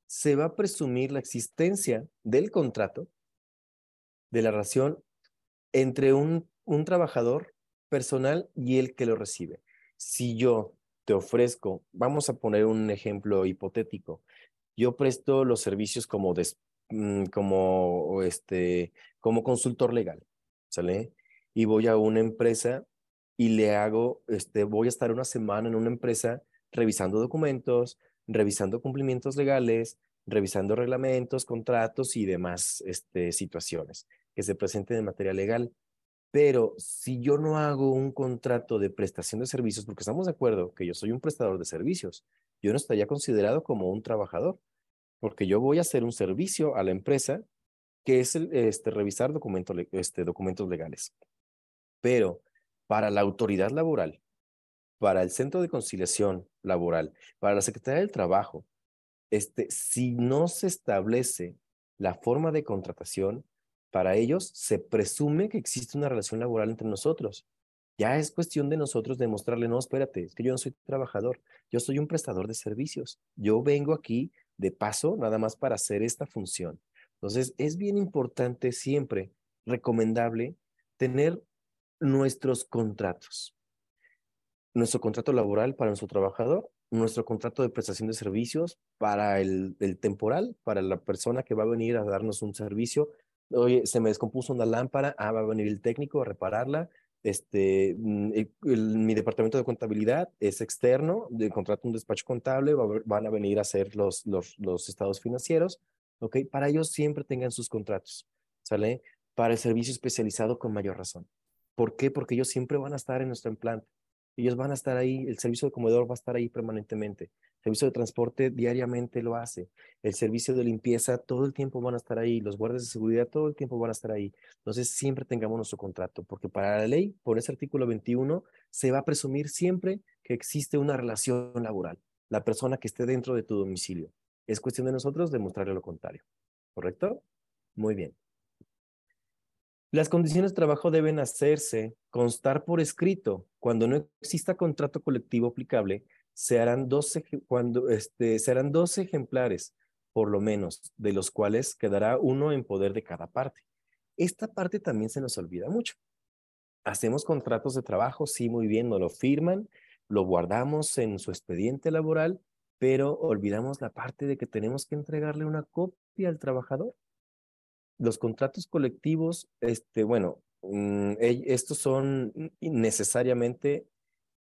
Se va a presumir la existencia del contrato, de la relación entre un, un trabajador personal y el que lo recibe. Si yo te ofrezco, vamos a poner un ejemplo hipotético. Yo presto los servicios como, mm, como, este, como consultor legal, ¿sale? Y voy a una empresa y le hago, este, voy a estar una semana en una empresa revisando documentos, revisando cumplimientos legales, revisando reglamentos, contratos y demás este, situaciones que se presenten en materia legal. Pero si yo no hago un contrato de prestación de servicios, porque estamos de acuerdo que yo soy un prestador de servicios, yo no estaría considerado como un trabajador, porque yo voy a hacer un servicio a la empresa que es el, este, revisar este, documentos legales. Pero para la autoridad laboral, para el Centro de Conciliación Laboral, para la Secretaría del Trabajo, este, si no se establece la forma de contratación, para ellos se presume que existe una relación laboral entre nosotros. Ya es cuestión de nosotros demostrarle, no, espérate, es que yo no soy trabajador, yo soy un prestador de servicios. Yo vengo aquí de paso nada más para hacer esta función. Entonces, es bien importante siempre, recomendable, tener nuestros contratos. Nuestro contrato laboral para nuestro trabajador, nuestro contrato de prestación de servicios para el, temporal, para la persona que va a venir a darnos un servicio. Oye, se me descompuso una lámpara, ah, va a venir el técnico a repararla. Este, mm, mi departamento de contabilidad es externo, de contrato un despacho contable, van a venir a hacer los, los, estados financieros, ¿ok? Para ellos siempre tengan sus contratos, ¿sale? Para el servicio especializado con mayor razón. ¿Por qué? Porque ellos siempre van a estar en nuestro implante. Ellos van a estar ahí, el servicio de comedor va a estar ahí permanentemente. El servicio de transporte diariamente lo hace. El servicio de limpieza todo el tiempo van a estar ahí. Los guardias de seguridad todo el tiempo van a estar ahí. Entonces siempre tengamos nuestro contrato, porque para la ley, por ese artículo 21, se va a presumir siempre que existe una relación laboral. La persona que esté dentro de tu domicilio. Es cuestión de nosotros demostrarle lo contrario. ¿Correcto? Muy bien. Las condiciones de trabajo deben hacerse constar por escrito. Cuando no exista contrato colectivo aplicable, se harán dos, cuando, este, se harán dos ejemplares, por lo menos, de los cuales quedará uno en poder de cada parte. Esta parte también se nos olvida mucho. Hacemos contratos de trabajo, sí, muy bien, nos lo firman, lo guardamos en su expediente laboral, pero olvidamos la parte de que tenemos que entregarle una copia al trabajador los contratos colectivos, este, bueno, mm, estos son necesariamente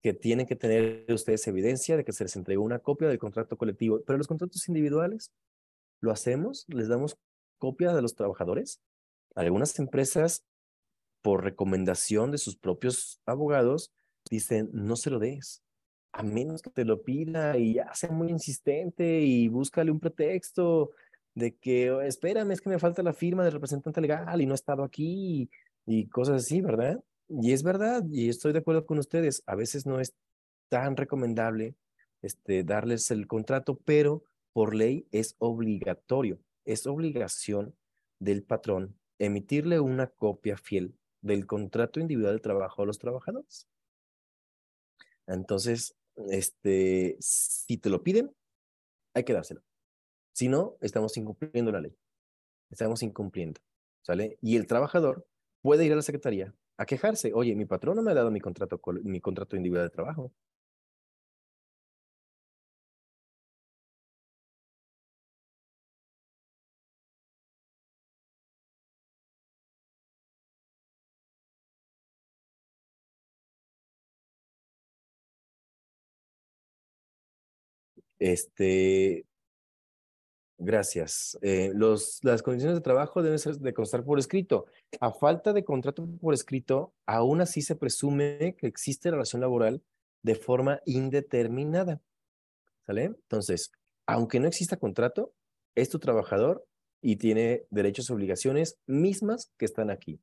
que tienen que tener ustedes evidencia de que se les entregó una copia del contrato colectivo, pero los contratos individuales, ¿lo hacemos? ¿Les damos copia de los trabajadores? Algunas empresas, por recomendación de sus propios abogados, dicen, no se lo des, a menos que te lo pida y ya sea muy insistente y búscale un pretexto de que, oh, espérame, es que me falta la firma del representante legal y no he estado aquí y, cosas así, ¿verdad? Y es verdad, y estoy de acuerdo con ustedes, a veces no es tan recomendable este, darles el contrato, pero por ley es obligatorio, es obligación del patrón emitirle una copia fiel del contrato individual de trabajo a los trabajadores. Entonces, este, si te lo piden, hay que dárselo. Si no, estamos incumpliendo la ley. Estamos incumpliendo. ¿Sale? Y el trabajador puede ir a la secretaría a quejarse. Oye, mi patrón no me ha dado mi contrato, mi contrato individual de trabajo. Este, Gracias. Eh, las condiciones de trabajo deben ser de constar por escrito. A falta de contrato por escrito, aún así se presume que existe relación laboral de forma indeterminada. ¿Sale? Entonces, aunque no exista contrato, es tu trabajador y tiene derechos y obligaciones mismas que están aquí.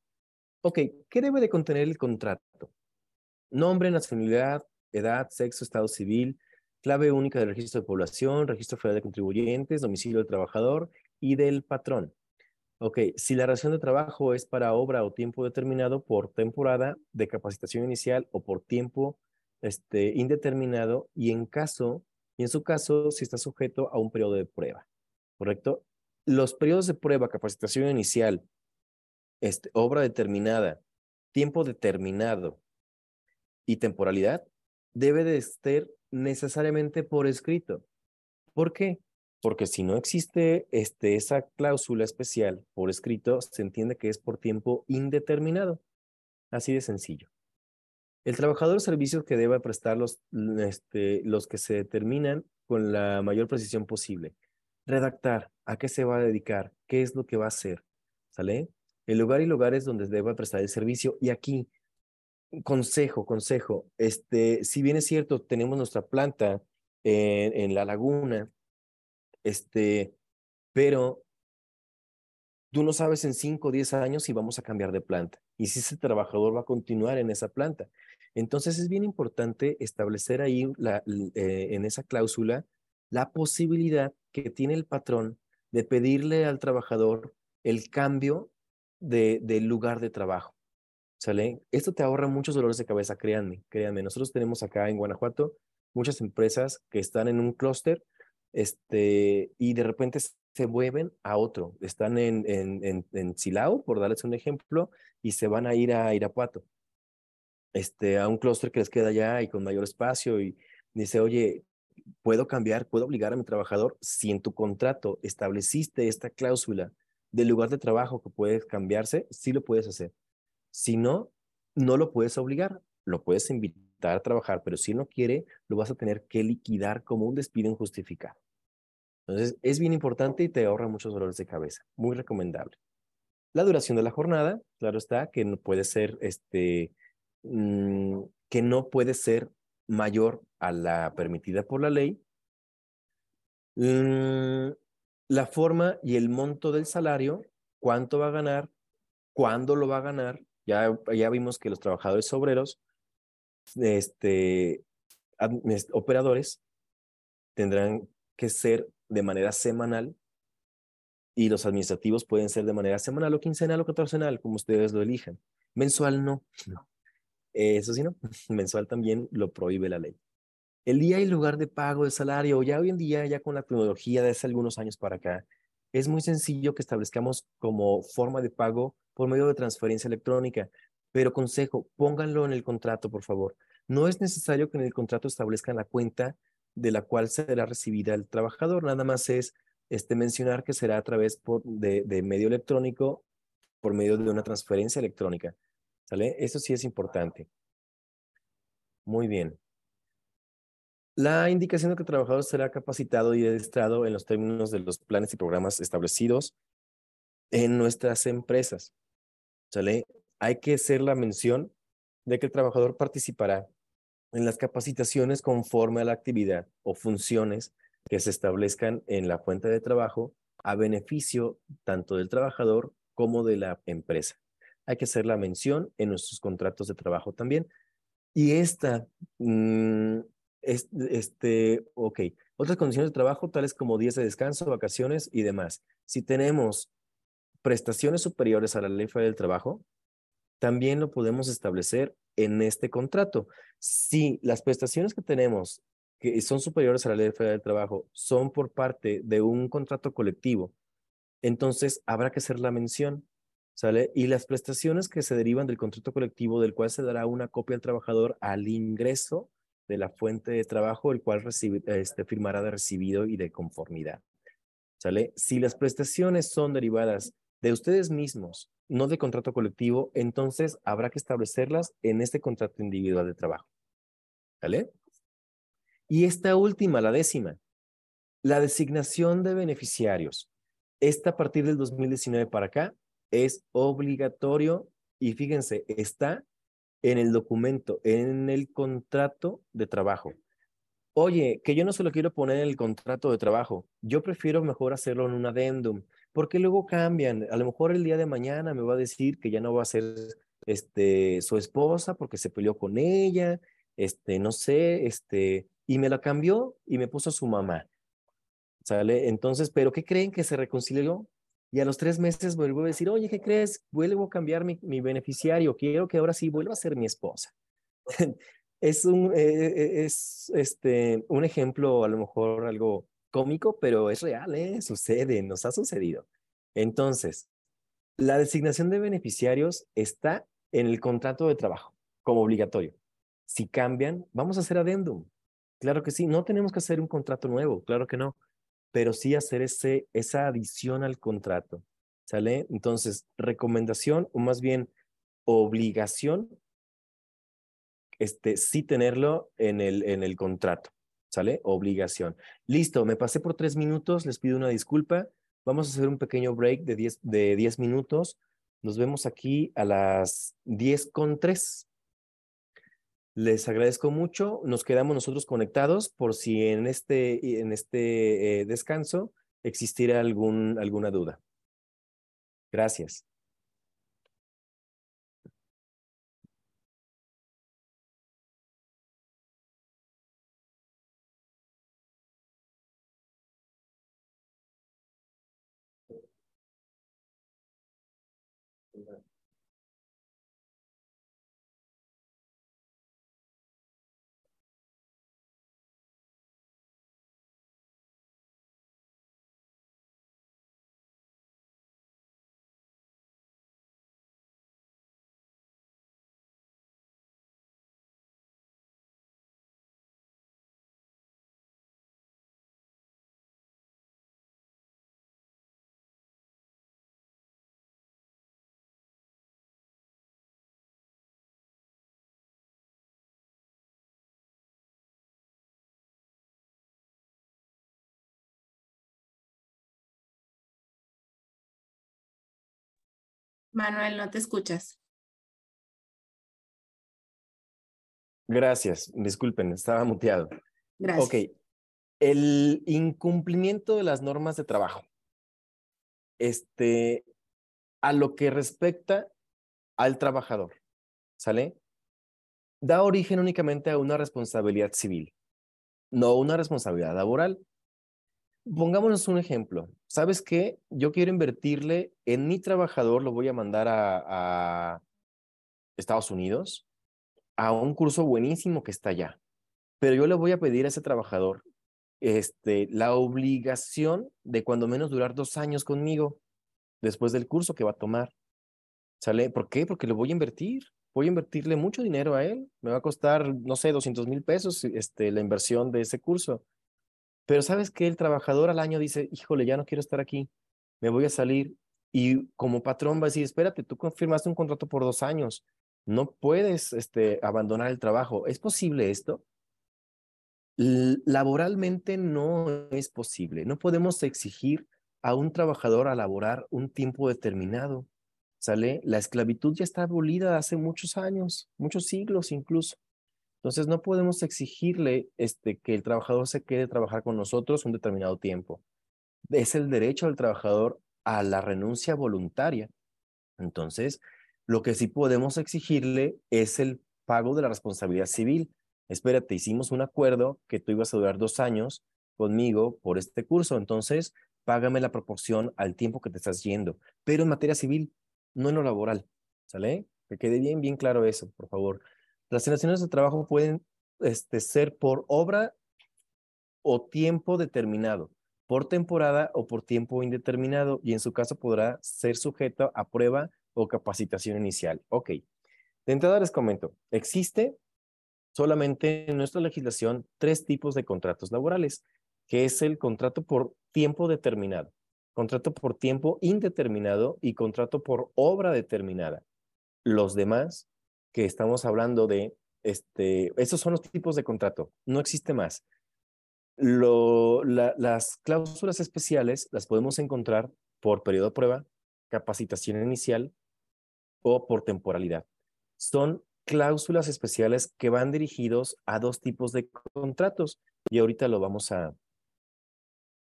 Ok, ¿qué debe de contener el contrato? Nombre, nacionalidad, edad, sexo, estado civil, clave única del registro de población, registro federal de contribuyentes, domicilio del trabajador y del patrón. Ok, si la relación de trabajo es para obra o tiempo determinado por temporada de capacitación inicial o por tiempo este, indeterminado y en caso, y en su caso, si está sujeto a un periodo de prueba, ¿correcto? Los periodos de prueba, capacitación inicial, este, obra determinada, tiempo determinado y temporalidad debe de estar necesariamente por escrito. ¿Por qué? Porque si no existe este, esa cláusula especial por escrito, se entiende que es por tiempo indeterminado. Así de sencillo. El trabajador servicios que deba prestar los, este, los que se determinan con la mayor precisión posible. Redactar, a qué se va a dedicar, qué es lo que va a hacer, ¿sale? El lugar y lugares donde deba prestar el servicio. Y aquí consejo, consejo. Este, si bien es cierto, tenemos nuestra planta en, la laguna, este, pero tú no sabes en 5 o 10 años si vamos a cambiar de planta y si ese trabajador va a continuar en esa planta. Entonces es bien importante establecer ahí eh, en esa cláusula la posibilidad que tiene el patrón de pedirle al trabajador el cambio de, lugar de trabajo. Esto te ahorra muchos dolores de cabeza, créanme, créanme. Nosotros tenemos acá en Guanajuato muchas empresas que están en un clúster este, y de repente se mueven a otro. Están en, en, en, Silao, por darles un ejemplo, y se van a ir a Irapuato, este, a un clúster que les queda allá y con mayor espacio. Y dice, oye, ¿puedo cambiar, puedo obligar a mi trabajador si en tu contrato estableciste esta cláusula del lugar de trabajo que puede cambiarse? Sí lo puedes hacer. Si no, no lo puedes obligar, lo puedes invitar a trabajar, pero si no quiere, lo vas a tener que liquidar como un despido injustificado. Entonces, es bien importante y te ahorra muchos dolores de cabeza. Muy recomendable. La duración de la jornada, claro está, que no puede ser, este, mm, que no puede ser mayor a la permitida por la ley. Mm, la forma y el monto del salario, cuánto va a ganar, cuándo lo va a ganar. Ya, ya vimos que los trabajadores obreros, este, operadores, tendrán que ser de manera semanal y los administrativos pueden ser de manera semanal o quincenal o catorcenal, como ustedes lo elijan. Mensual no. Eso sí, no. Mensual también lo prohíbe la ley. El día y lugar de pago de salario, ya hoy en día, ya con la tecnología de hace algunos años para acá, es muy sencillo que establezcamos como forma de pago por medio de transferencia electrónica. Pero consejo, pónganlo en el contrato, por favor. No es necesario que en el contrato establezcan la cuenta de la cual será recibida el trabajador. Nada más es este, mencionar que será a través de, de, medio electrónico, por medio de una transferencia electrónica. ¿Sale? Eso sí es importante. Muy bien. La indicación de que el trabajador será capacitado y adiestrado en los términos de los planes y programas establecidos en nuestras empresas. ¿Sale? Hay que hacer la mención de que el trabajador participará en las capacitaciones conforme a la actividad o funciones que se establezcan en la fuente de trabajo a beneficio tanto del trabajador como de la empresa. Hay que hacer la mención en nuestros contratos de trabajo también. Y esta, mm, este, ok, otras condiciones de trabajo tales como días de descanso, vacaciones y demás. Si tenemos prestaciones superiores a la ley federal del trabajo, también lo podemos establecer en este contrato. Si las prestaciones que tenemos que son superiores a la ley federal del trabajo son por parte de un contrato colectivo, entonces habrá que hacer la mención, ¿sale? Y las prestaciones que se derivan del contrato colectivo, del cual se dará una copia al trabajador al ingreso de la fuente de trabajo, el cual recibe, este, firmará de recibido y de conformidad, ¿sale? Si las prestaciones son derivadas de ustedes mismos, no de contrato colectivo, entonces habrá que establecerlas en este contrato individual de trabajo. ¿Vale? Y esta última, la décima, la designación de beneficiarios. Esta a partir del 2019 para acá es obligatorio y fíjense, está en el documento, en el contrato de trabajo. Oye, que yo no se lo quiero poner en el contrato de trabajo, yo prefiero mejor hacerlo en un adendum porque luego cambian. A lo mejor el día de mañana me va a decir que ya no va a ser este, su esposa porque se peleó con ella, este, no sé, este, y me la cambió y me puso su mamá. ¿Sale? Entonces, ¿pero qué creen que se reconcilió? Y a los tres meses vuelvo a decir, oye, ¿qué crees? Vuelvo a cambiar mi, mi beneficiario, quiero que ahora sí vuelva a ser mi esposa. es un, eh, eh, es este, un ejemplo, a lo mejor algo cómico, pero es real, ¿eh? Sucede, nos ha sucedido. Entonces, la designación de beneficiarios está en el contrato de trabajo como obligatorio. Si cambian, vamos a hacer adendum. Claro que sí, no tenemos que hacer un contrato nuevo, claro que no, pero sí hacer ese, esa adición al contrato. ¿Sale? Entonces, recomendación o más bien obligación, este, sí tenerlo en el, en el contrato. ¿Sale? Obligación. Listo, me pasé por tres minutos, les pido una disculpa. Vamos a hacer un pequeño break de diez, de diez minutos. Nos vemos aquí a las diez con tres. Les agradezco mucho. Nos quedamos nosotros conectados por si en este, en este eh, descanso existiera algún, alguna duda. Gracias. Manuel, no te escuchas. Gracias, disculpen, estaba muteado. Gracias. Ok, el incumplimiento de las normas de trabajo. Este, a lo que respecta al trabajador, ¿sale? Da origen únicamente a una responsabilidad civil, no una responsabilidad laboral. Pongámonos un ejemplo. ¿Sabes qué? Yo quiero invertirle en mi trabajador, lo voy a mandar a, a Estados Unidos a un curso buenísimo que está allá. Pero yo le voy a pedir a ese trabajador este, la obligación de cuando menos durar dos años conmigo después del curso que va a tomar. ¿Sale? ¿Por qué? Porque le voy a invertir. Voy a invertirle mucho dinero a él. Me va a costar, no sé, 200 mil pesos este, la inversión de ese curso. Pero sabes que el trabajador al año dice, híjole, ya no quiero estar aquí, me voy a salir. Y como patrón va a decir, espérate, tú confirmaste un contrato por dos años, no puedes este, abandonar el trabajo. ¿Es posible esto? laboralmente no es posible. No podemos exigir a un trabajador a laborar un tiempo determinado. ¿Sale? La esclavitud ya está abolida hace muchos años, muchos siglos incluso. Entonces no podemos exigirle este, que el trabajador se quede a trabajar con nosotros un determinado tiempo. Es el derecho del trabajador a la renuncia voluntaria. Entonces, lo que sí podemos exigirle es el pago de la responsabilidad civil. Espérate, hicimos un acuerdo que tú ibas a durar dos años conmigo por este curso, entonces págame la proporción al tiempo que te estás yendo, pero en materia civil, no en lo laboral, ¿sale? Que quede bien, bien claro eso, por favor. Las relaciones de trabajo pueden este, ser por obra o tiempo determinado, por temporada o por tiempo indeterminado, y en su caso podrá ser sujeto a prueba o capacitación inicial. Ok. De entrada les comento, existe solamente en nuestra legislación tres tipos de contratos laborales, que es el contrato por tiempo determinado, contrato por tiempo indeterminado y contrato por obra determinada. Los demás que estamos hablando de, este, esos son los tipos de contrato, no existe más. Lo, las cláusulas especiales las podemos encontrar por periodo de prueba, capacitación inicial o por temporalidad. Son cláusulas especiales que van dirigidos a dos tipos de contratos y ahorita lo vamos a,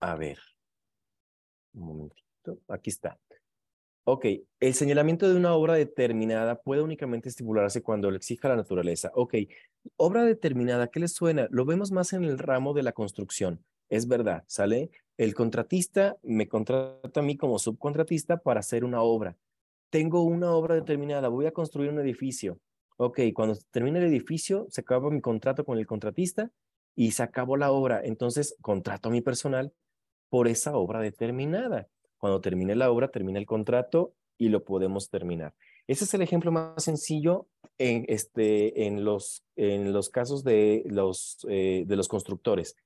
a ver. Un momentito, aquí está. Ok, el señalamiento de una obra determinada puede únicamente estipularse cuando lo exija la naturaleza. Ok, obra determinada, ¿qué les suena? Lo vemos más en el ramo de la construcción. Es verdad, ¿sale? El contratista me contrata a mí como subcontratista para hacer una obra tengo una obra determinada, voy a construir un edificio. Ok, cuando termine el edificio, se acaba mi contrato con el contratista y se acabó la obra. Entonces, contrato a mi personal por esa obra determinada. Cuando termine la obra, termina el contrato y lo podemos terminar. Ese es el ejemplo más sencillo en, este, en, los, en los casos de los, eh, de los constructores.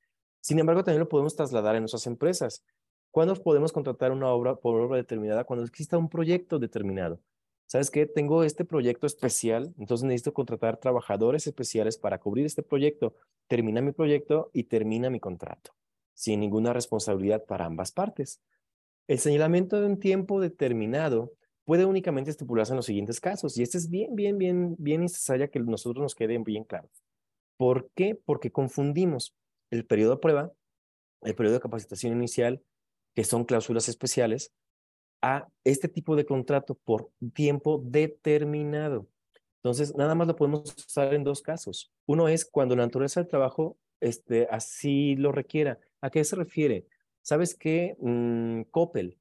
Sin embargo, también lo podemos trasladar en nuestras empresas. ¿Cuándo podemos contratar una obra por obra determinada? Cuando exista un proyecto determinado. ¿Sabes qué? Tengo este proyecto especial, entonces necesito contratar trabajadores especiales para cubrir este proyecto. Termina mi proyecto y termina mi contrato, sin ninguna responsabilidad para ambas partes. El señalamiento de un tiempo determinado puede únicamente estipularse en los siguientes casos, y este es bien, bien, bien, bien necesario que nosotros nos quede bien claro. ¿Por qué? Porque confundimos el periodo de prueba, el periodo de capacitación inicial que son cláusulas especiales, a este tipo de contrato por tiempo determinado. Entonces, nada más lo podemos usar en dos casos. Uno es cuando la naturaleza del trabajo este, así lo requiera. ¿A qué se refiere? ¿Sabes qué? Mm, Coppel,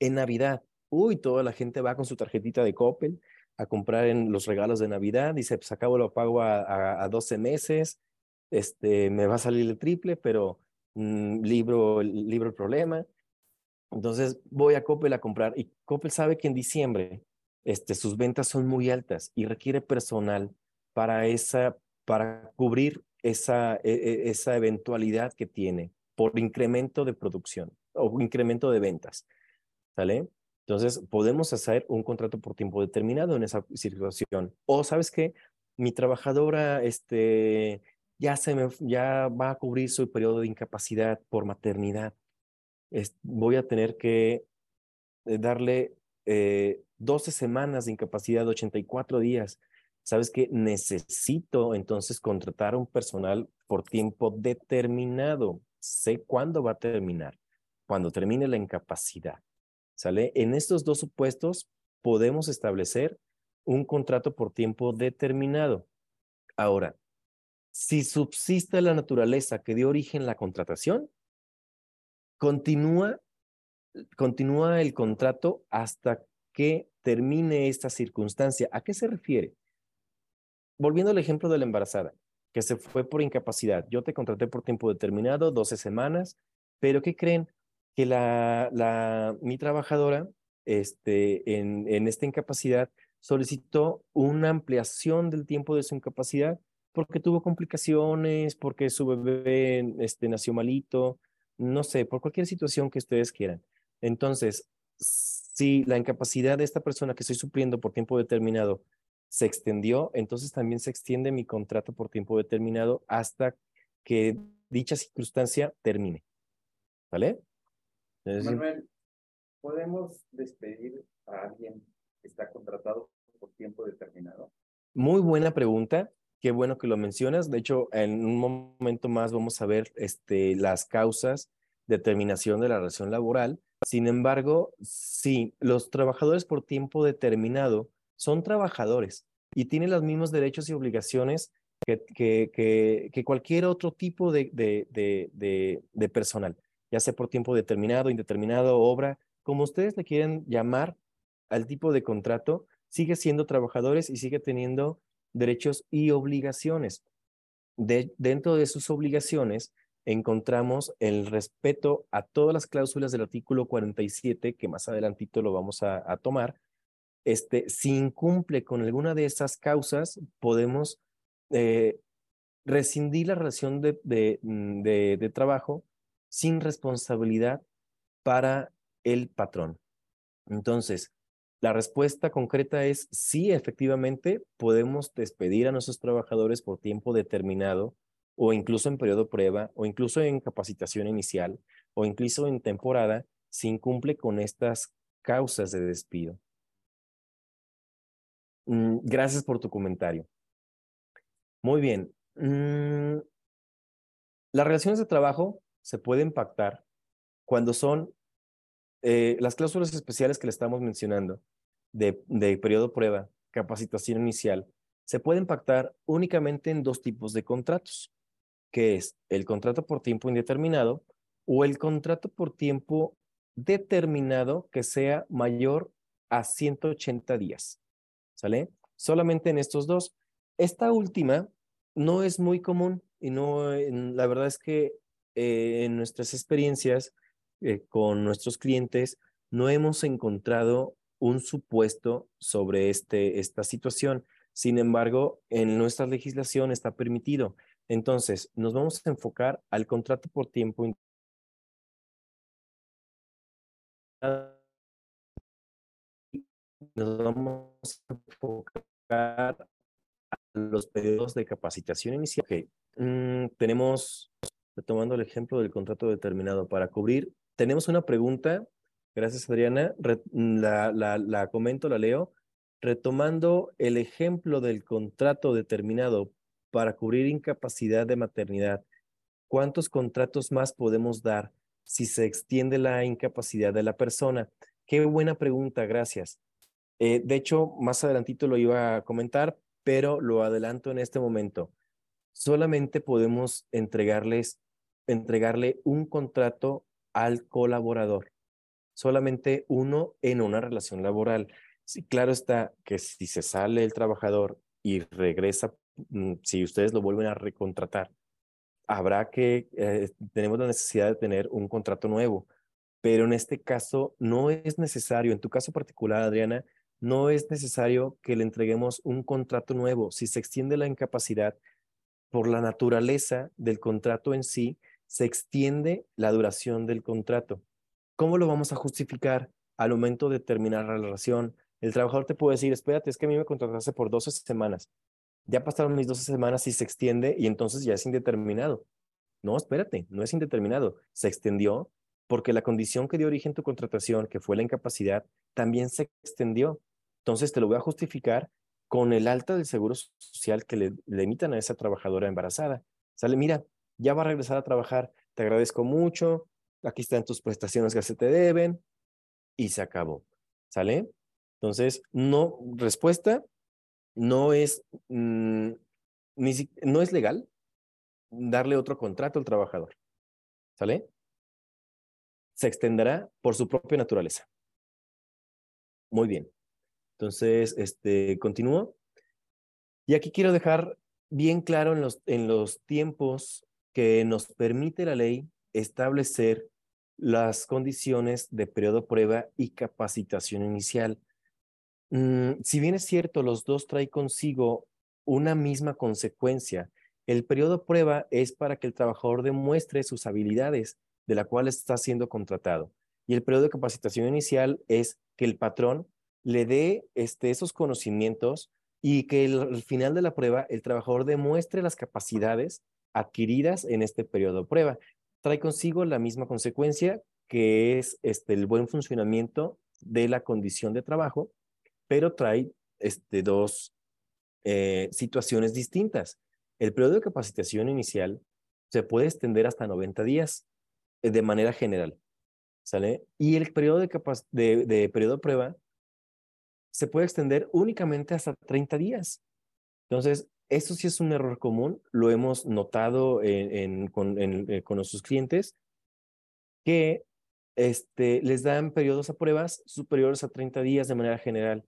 en Navidad, uy, toda la gente va con su tarjetita de Coppel a comprar en los regalos de Navidad, dice, pues acabo lo pago a, a, 12 meses, este, me va a salir el triple, pero mm, libro, libro el problema. Entonces voy a Coppel a comprar y Coppel sabe que en diciembre este, sus ventas son muy altas y requiere personal para, esa, para cubrir esa, e, e, esa eventualidad que tiene por incremento de producción o incremento de ventas. ¿Sale? Entonces, podemos hacer un contrato por tiempo determinado en esa situación. O, ¿sabes qué? Mi trabajadora este, ya, se me, ya va a cubrir su periodo de incapacidad por maternidad. voy a tener que eh, darle 12 eh, semanas de incapacidad, 84 días. ¿Sabes qué? Necesito entonces contratar un personal por tiempo determinado. Sé cuándo va a terminar, cuando termine la incapacidad. ¿Sale? En estos dos supuestos podemos establecer un contrato por tiempo determinado. Ahora, si subsiste la naturaleza que dio origen a la contratación, continúa, continúa el contrato hasta que termine esta circunstancia. ¿A qué se refiere? Volviendo al ejemplo de la embarazada, que se fue por incapacidad. Yo te contraté por tiempo determinado, 12 semanas, pero ¿qué creen? que la, mi trabajadora este, en, en esta incapacidad solicitó una ampliación del tiempo de su incapacidad porque tuvo complicaciones, porque su bebé este, nació malito, no sé, por cualquier situación que ustedes quieran. Entonces, si la incapacidad de esta persona que estoy supliendo por tiempo determinado se extendió, entonces también se extiende mi contrato por tiempo determinado hasta que dicha circunstancia termine. ¿Vale? Manuel, ¿podemos despedir a alguien que está contratado por tiempo determinado? Muy buena pregunta. Qué bueno que lo mencionas. De hecho, en un momento más vamos a ver este, las causas de terminación de la relación laboral. Sin embargo, sí, los trabajadores por tiempo determinado son trabajadores y tienen los mismos derechos y obligaciones que, que, que, cualquier otro tipo de, de, de, personal ya sea por tiempo determinado, indeterminado, obra, como ustedes le quieren llamar al tipo de contrato, sigue siendo trabajadores y sigue teniendo derechos y obligaciones. De, dentro de sus obligaciones encontramos el respeto a todas las cláusulas del artículo 47, que más adelantito lo vamos a, tomar. Este, si incumple con alguna de esas causas, podemos eh, rescindir la relación de, de, de trabajo sin responsabilidad para el patrón. Entonces, la respuesta concreta es sí, efectivamente, podemos despedir a nuestros trabajadores por tiempo determinado o incluso en periodo prueba o incluso en capacitación inicial o incluso en temporada si incumple con estas causas de despido. Mm, gracias por tu comentario. Muy bien. Mm, las relaciones de trabajo se puede impactar cuando son eh, las cláusulas especiales que le estamos mencionando de, de periodo prueba, capacitación inicial, se puede impactar únicamente en dos tipos de contratos, que es el contrato por tiempo indeterminado o el contrato por tiempo determinado que sea mayor a 180 días. ¿Sale? Solamente en estos dos. Esta última no es muy común y no, la verdad es que eh, en nuestras experiencias eh, con nuestros clientes, no hemos encontrado un supuesto sobre este, esta situación. Sin embargo, en nuestra legislación está permitido. Entonces, nos vamos a enfocar al contrato por tiempo. Nos vamos a enfocar a los periodos de capacitación inicial. Mm, tenemos retomando el ejemplo del contrato determinado para cubrir, tenemos una pregunta, gracias Adriana, la, la, la comento, la leo, retomando el ejemplo del contrato determinado para cubrir incapacidad de maternidad, ¿cuántos contratos más podemos dar si se extiende la incapacidad de la persona? Qué buena pregunta, gracias. Eh, de hecho, más adelantito lo iba a comentar, pero lo adelanto en este momento. Solamente podemos entregarles entregarle un contrato al colaborador. solamente uno en una relación laboral. Sí, claro está que si se sale el trabajador y regresa, mm, si ustedes lo vuelven a recontratar, habrá que, eh, tenemos la necesidad de tener un contrato nuevo, pero en este caso no es necesario, en tu caso particular, Adriana, no es necesario que le entreguemos un contrato nuevo. Si se extiende la incapacidad por la naturaleza del contrato en sí, se extiende la duración del contrato. ¿Cómo lo vamos a justificar al momento de terminar la relación? El trabajador te puede decir, espérate, es que a mí me contrataste por 12 semanas. Ya pasaron mis 12 semanas y se extiende y entonces ya es indeterminado. No, espérate, no es indeterminado. Se extendió porque la condición que dio origen a tu contratación, que fue la incapacidad, también se extendió. Entonces te lo voy a justificar con el alta del seguro social que le, le emitan a esa trabajadora embarazada. Sale, mira, ya va a regresar a trabajar, te agradezco mucho, aquí están tus prestaciones que se te deben y se acabó. ¿Sale? Entonces, no, respuesta, no es, mm, ni, no es legal darle otro contrato al trabajador. ¿Sale? Se extenderá por su propia naturaleza. Muy bien. Entonces, este, continúo. Y aquí quiero dejar bien claro en los, en los tiempos que nos permite la ley establecer las condiciones de periodo prueba y capacitación inicial. Mm, si bien es cierto, los dos traen consigo una misma consecuencia. El periodo prueba es para que el trabajador demuestre sus habilidades de la cual está siendo contratado. Y el periodo de capacitación inicial es que el patrón le dé este, esos conocimientos y que al final de la prueba el trabajador demuestre las capacidades adquiridas en este periodo de prueba. Trae consigo la misma consecuencia que es este, el buen funcionamiento de la condición de trabajo, pero trae este, dos eh, situaciones distintas. El periodo de capacitación inicial se puede extender hasta 90 días eh, de manera general, ¿sale? Y el periodo de, periodo de prueba se puede extender únicamente hasta 30 días. Entonces, esto sí es un error común, lo hemos notado eh, con, nuestros clientes, que este, les dan periodos a pruebas superiores a 30 días de manera general.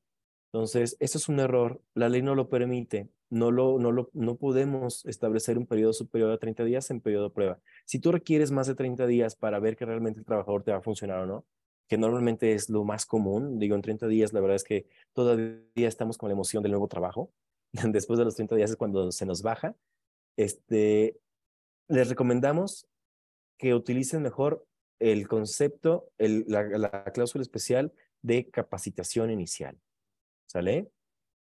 Entonces, eso es un error, la ley no lo permite, no, lo, no, lo, no podemos establecer un periodo superior a 30 días en periodo de prueba. Si tú requieres más de 30 días para ver que realmente el trabajador te va a funcionar o no, que normalmente es lo más común, digo, en 30 días la verdad es que todavía estamos con la emoción del nuevo trabajo, después de los 30 días es cuando se nos baja, este, les recomendamos que utilicen mejor el concepto, el, la, la, cláusula especial de capacitación inicial. ¿Sale?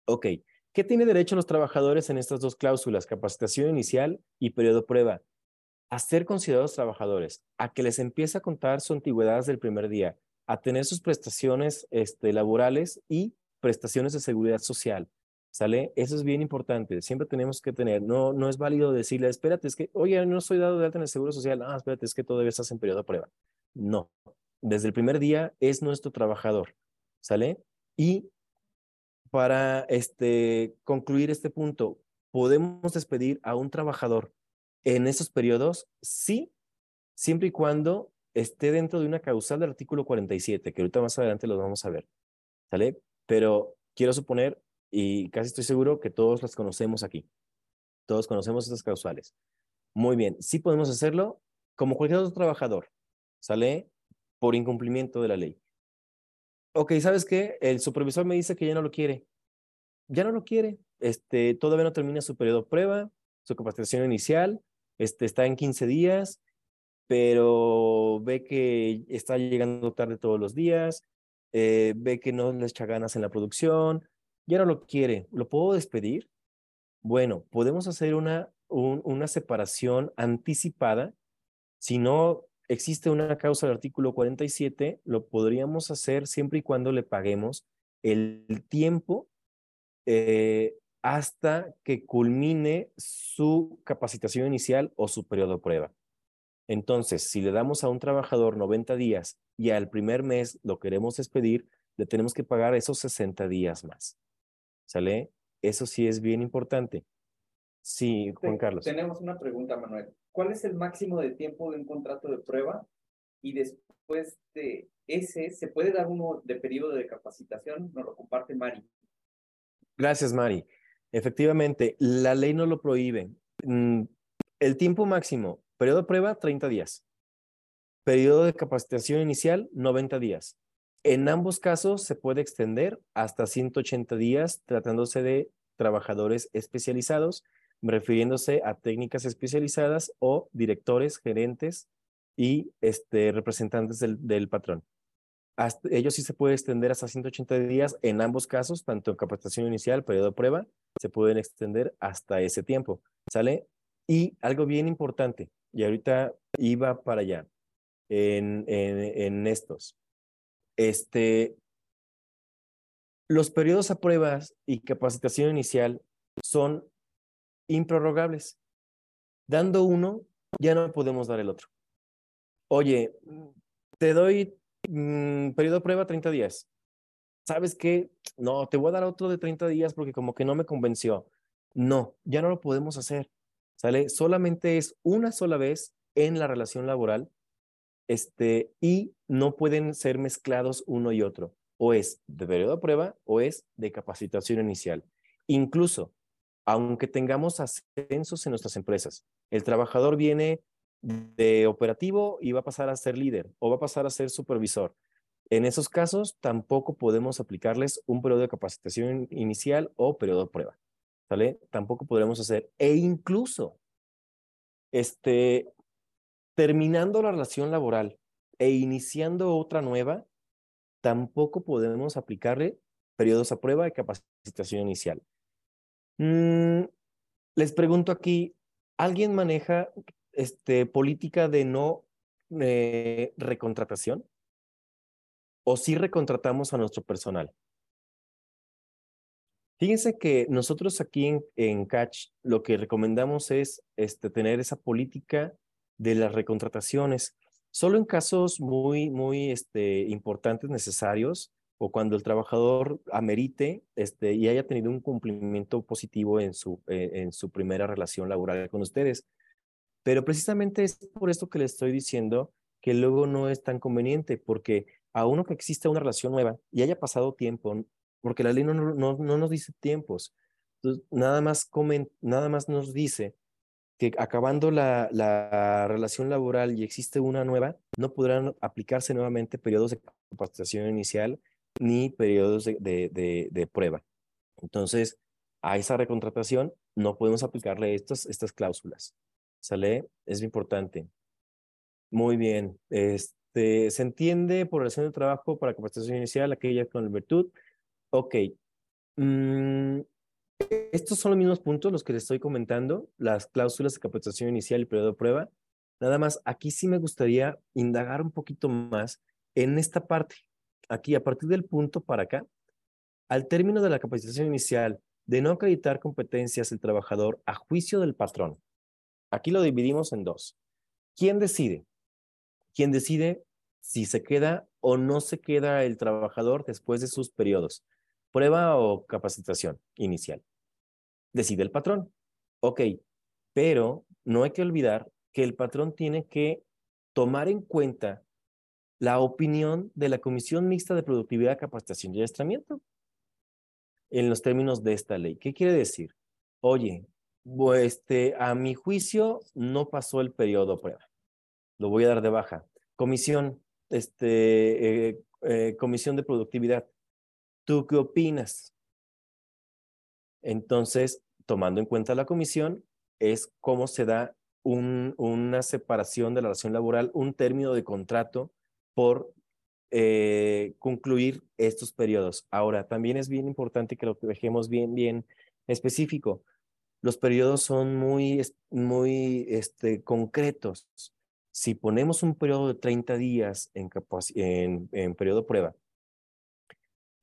Ok. ¿Qué tiene derecho los trabajadores en estas dos cláusulas, capacitación inicial y periodo prueba? A ser considerados trabajadores, a que les empiece a contar su antigüedad desde el primer día, a tener sus prestaciones este, laborales y prestaciones de seguridad social, ¿Sale? Eso es bien importante. Siempre tenemos que tener, no, no es válido decirle, espérate, es que, oye, no soy dado de alta en el Seguro Social. Ah, espérate, es que todavía estás en periodo de prueba. No. Desde el primer día es nuestro trabajador. ¿Sale? Y para este, concluir este punto, ¿podemos despedir a un trabajador en esos periodos? Sí, siempre y cuando esté dentro de una causal del artículo 47, que ahorita más adelante lo vamos a ver. ¿Sale? Pero quiero suponer y casi estoy seguro que todos las conocemos aquí. Todos conocemos estas causales. Muy bien, sí podemos hacerlo como cualquier otro trabajador. Sale por incumplimiento de la ley. Ok, ¿sabes qué? El supervisor me dice que ya no lo quiere. Ya no lo quiere. Este, todavía no termina su periodo de prueba, su capacitación inicial. Este, está en 15 días, pero ve que está llegando tarde todos los días, eh, ve que no le echa ganas en la producción, ya no lo quiere, ¿lo puedo despedir? Bueno, podemos hacer una, una separación anticipada. Si no existe una causa del artículo 47, lo podríamos hacer siempre y cuando le paguemos el tiempo eh, hasta que culmine su capacitación inicial o su periodo de prueba. Entonces, si le damos a un trabajador 90 días y al primer mes lo queremos despedir, le tenemos que pagar esos 60 días más. ¿Sale? Eso sí es bien importante. Sí, Juan Carlos. Tenemos una pregunta, Manuel. ¿Cuál es el máximo de tiempo de un contrato de prueba y después de ese, ¿se puede dar uno de periodo de capacitación? Nos lo comparte Mari. Gracias, Mari. Efectivamente, la ley no lo prohíbe. Mm, el tiempo máximo, periodo de prueba, 30 días. Periodo de capacitación inicial, 90 días. En ambos casos se puede extender hasta 180 días tratándose de trabajadores especializados, refiriéndose a técnicas especializadas o directores, gerentes y este, representantes del, patrón. Ellos sí se puede extender hasta 180 días en ambos casos, tanto en capacitación inicial, periodo de prueba, se pueden extender hasta ese tiempo, ¿sale? Y algo bien importante, y ahorita iba para allá, en, en, estos. Este, los periodos a pruebas y capacitación inicial son improrrogables. Dando uno, ya no podemos dar el otro. Oye, te doy mm, periodo de prueba 30 días. ¿Sabes qué? No, te voy a dar otro de 30 días porque como que no me convenció. No, ya no lo podemos hacer. ¿Sale? Solamente es una sola vez en la relación laboral este, y no pueden ser mezclados uno y otro. O es de periodo de prueba o es de capacitación inicial. Incluso, aunque tengamos ascensos en nuestras empresas, el trabajador viene de operativo y va a pasar a ser líder o va a pasar a ser supervisor. En esos casos, tampoco podemos aplicarles un periodo de capacitación inicial o periodo de prueba. ¿Sale? Tampoco podremos hacer. E incluso, este, terminando la relación laboral e iniciando otra nueva, tampoco podemos aplicarle periodos a prueba de capacitación inicial. Mm, les pregunto aquí, ¿alguien maneja este, política de no eh, recontratación? ¿O sí recontratamos a nuestro personal? Fíjense que nosotros aquí en, en Catch lo que recomendamos es este, tener esa política de las recontrataciones. Solo en casos muy, muy este, importantes, necesarios, o cuando el trabajador amerite este, y haya tenido un cumplimiento positivo en su, eh, en su primera relación laboral con ustedes. Pero precisamente es por esto que le estoy diciendo que luego no es tan conveniente, porque a uno que exista una relación nueva y haya pasado tiempo, porque la ley no, no, no nos dice tiempos, nada más, nada más nos dice que acabando la, la, relación laboral y existe una nueva, no podrán aplicarse nuevamente periodos de capacitación inicial ni periodos de, de, de, prueba. Entonces, a esa recontratación no podemos aplicarle estas, estas cláusulas. ¿Sale? Es importante. Muy bien. Este, ¿Se entiende por relación de trabajo para capacitación inicial aquella con virtud? Ok. Mm, estos son los mismos puntos los que les estoy comentando, las cláusulas de capacitación inicial y periodo de prueba. Nada más, aquí sí me gustaría indagar un poquito más en esta parte. Aquí, a partir del punto para acá, al término de la capacitación inicial, de no acreditar competencias el trabajador a juicio del patrón. Aquí lo dividimos en dos. ¿Quién decide? ¿Quién decide si se queda o no se queda el trabajador después de sus periodos? Prueba o capacitación inicial decide el patrón. Ok, pero no hay que olvidar que el patrón tiene que tomar en cuenta la opinión de la Comisión Mixta de Productividad, Capacitación y Adiestramiento en los términos de esta ley. ¿Qué quiere decir? Oye, este, a mi juicio no pasó el periodo prueba. Lo voy a dar de baja. Comisión, este, eh, eh, Comisión de Productividad. ¿Tú qué opinas? Entonces, tomando en cuenta la comisión, es cómo se da una separación de la relación laboral, un término de contrato por eh, concluir estos periodos. Ahora, también es bien importante que lo dejemos bien, bien específico. Los periodos son muy, muy este, concretos. Si ponemos un periodo de 30 días en, en, en periodo prueba,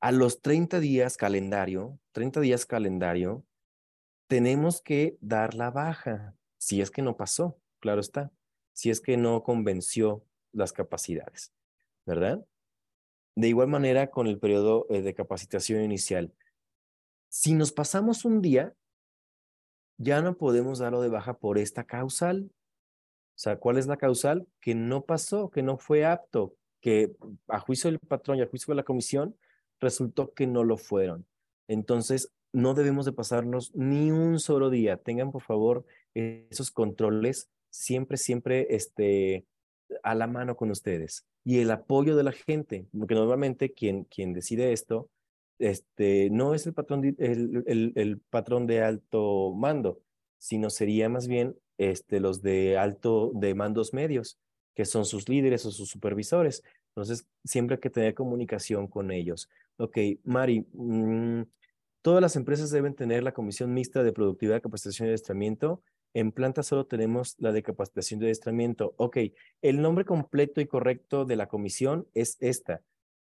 a los 30 días calendario, 30 días calendario, tenemos que dar la baja, si es que no pasó, claro está, si es que no convenció las capacidades, ¿verdad? De igual manera con el periodo eh, de capacitación inicial. Si nos pasamos un día, ya no podemos darlo de baja por esta causal. O sea, ¿cuál es la causal? Que no pasó, que no fue apto, que a juicio del patrón y a juicio de la comisión resultó que no lo fueron. Entonces, no debemos de pasarnos ni un solo día. Tengan, por favor, esos controles siempre, siempre este, a la mano con ustedes. Y el apoyo de la gente, porque normalmente quien, quien decide esto este, no es el patrón, de, el, el, patrón de alto mando, sino sería más bien este, los de alto, de mandos medios, que son sus líderes o sus supervisores. Entonces, siempre hay que tener comunicación con ellos. Ok, Mari, mm, todas las empresas deben tener la comisión mixta de productividad, capacitación y adiestramiento. En planta solo tenemos la de capacitación y adiestramiento. Ok, el nombre completo y correcto de la comisión es esta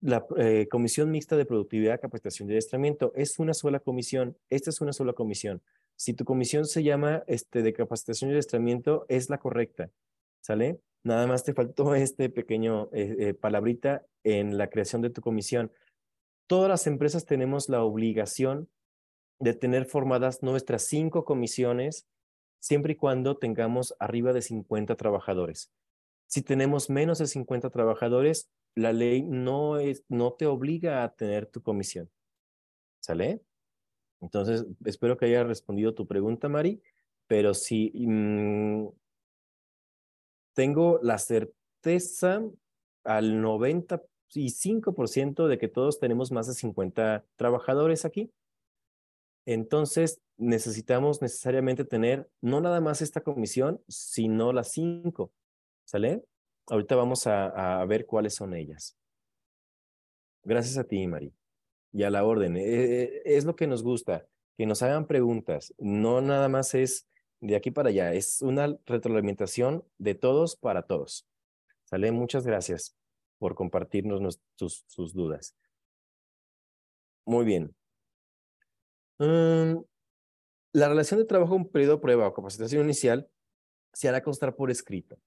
la eh, Comisión Mixta de Productividad, Capacitación y Adiestramiento es una sola comisión. Esta es una sola comisión. Si tu comisión se llama este, de Capacitación y Adiestramiento, es la correcta. ¿Sale? Nada más te faltó este pequeño eh, eh, palabrita en la creación de tu comisión. Todas las empresas tenemos la obligación de tener formadas nuestras cinco comisiones siempre y cuando tengamos arriba de 50 trabajadores. Si tenemos menos de 50 trabajadores, la ley no, es, no te obliga a tener tu comisión. ¿Sale? Entonces, espero que haya respondido tu pregunta, Mari, pero si mm, tengo la certeza al 95% de que todos tenemos más de 50 trabajadores aquí. Entonces, necesitamos necesariamente tener no nada más esta comisión, sino las cinco. ¿Sale? Ahorita vamos a, ver cuáles son ellas. Gracias a ti, Mari. Y a la orden. Eh, eh, es lo que nos gusta, que nos hagan preguntas. No nada más es de aquí para allá, es una retroalimentación de todos para todos. ¿Sale? Muchas gracias por compartirnos sus, dudas. Muy bien. Mm, la relación de trabajo, un periodo de prueba o capacitación inicial se hará constar por escrito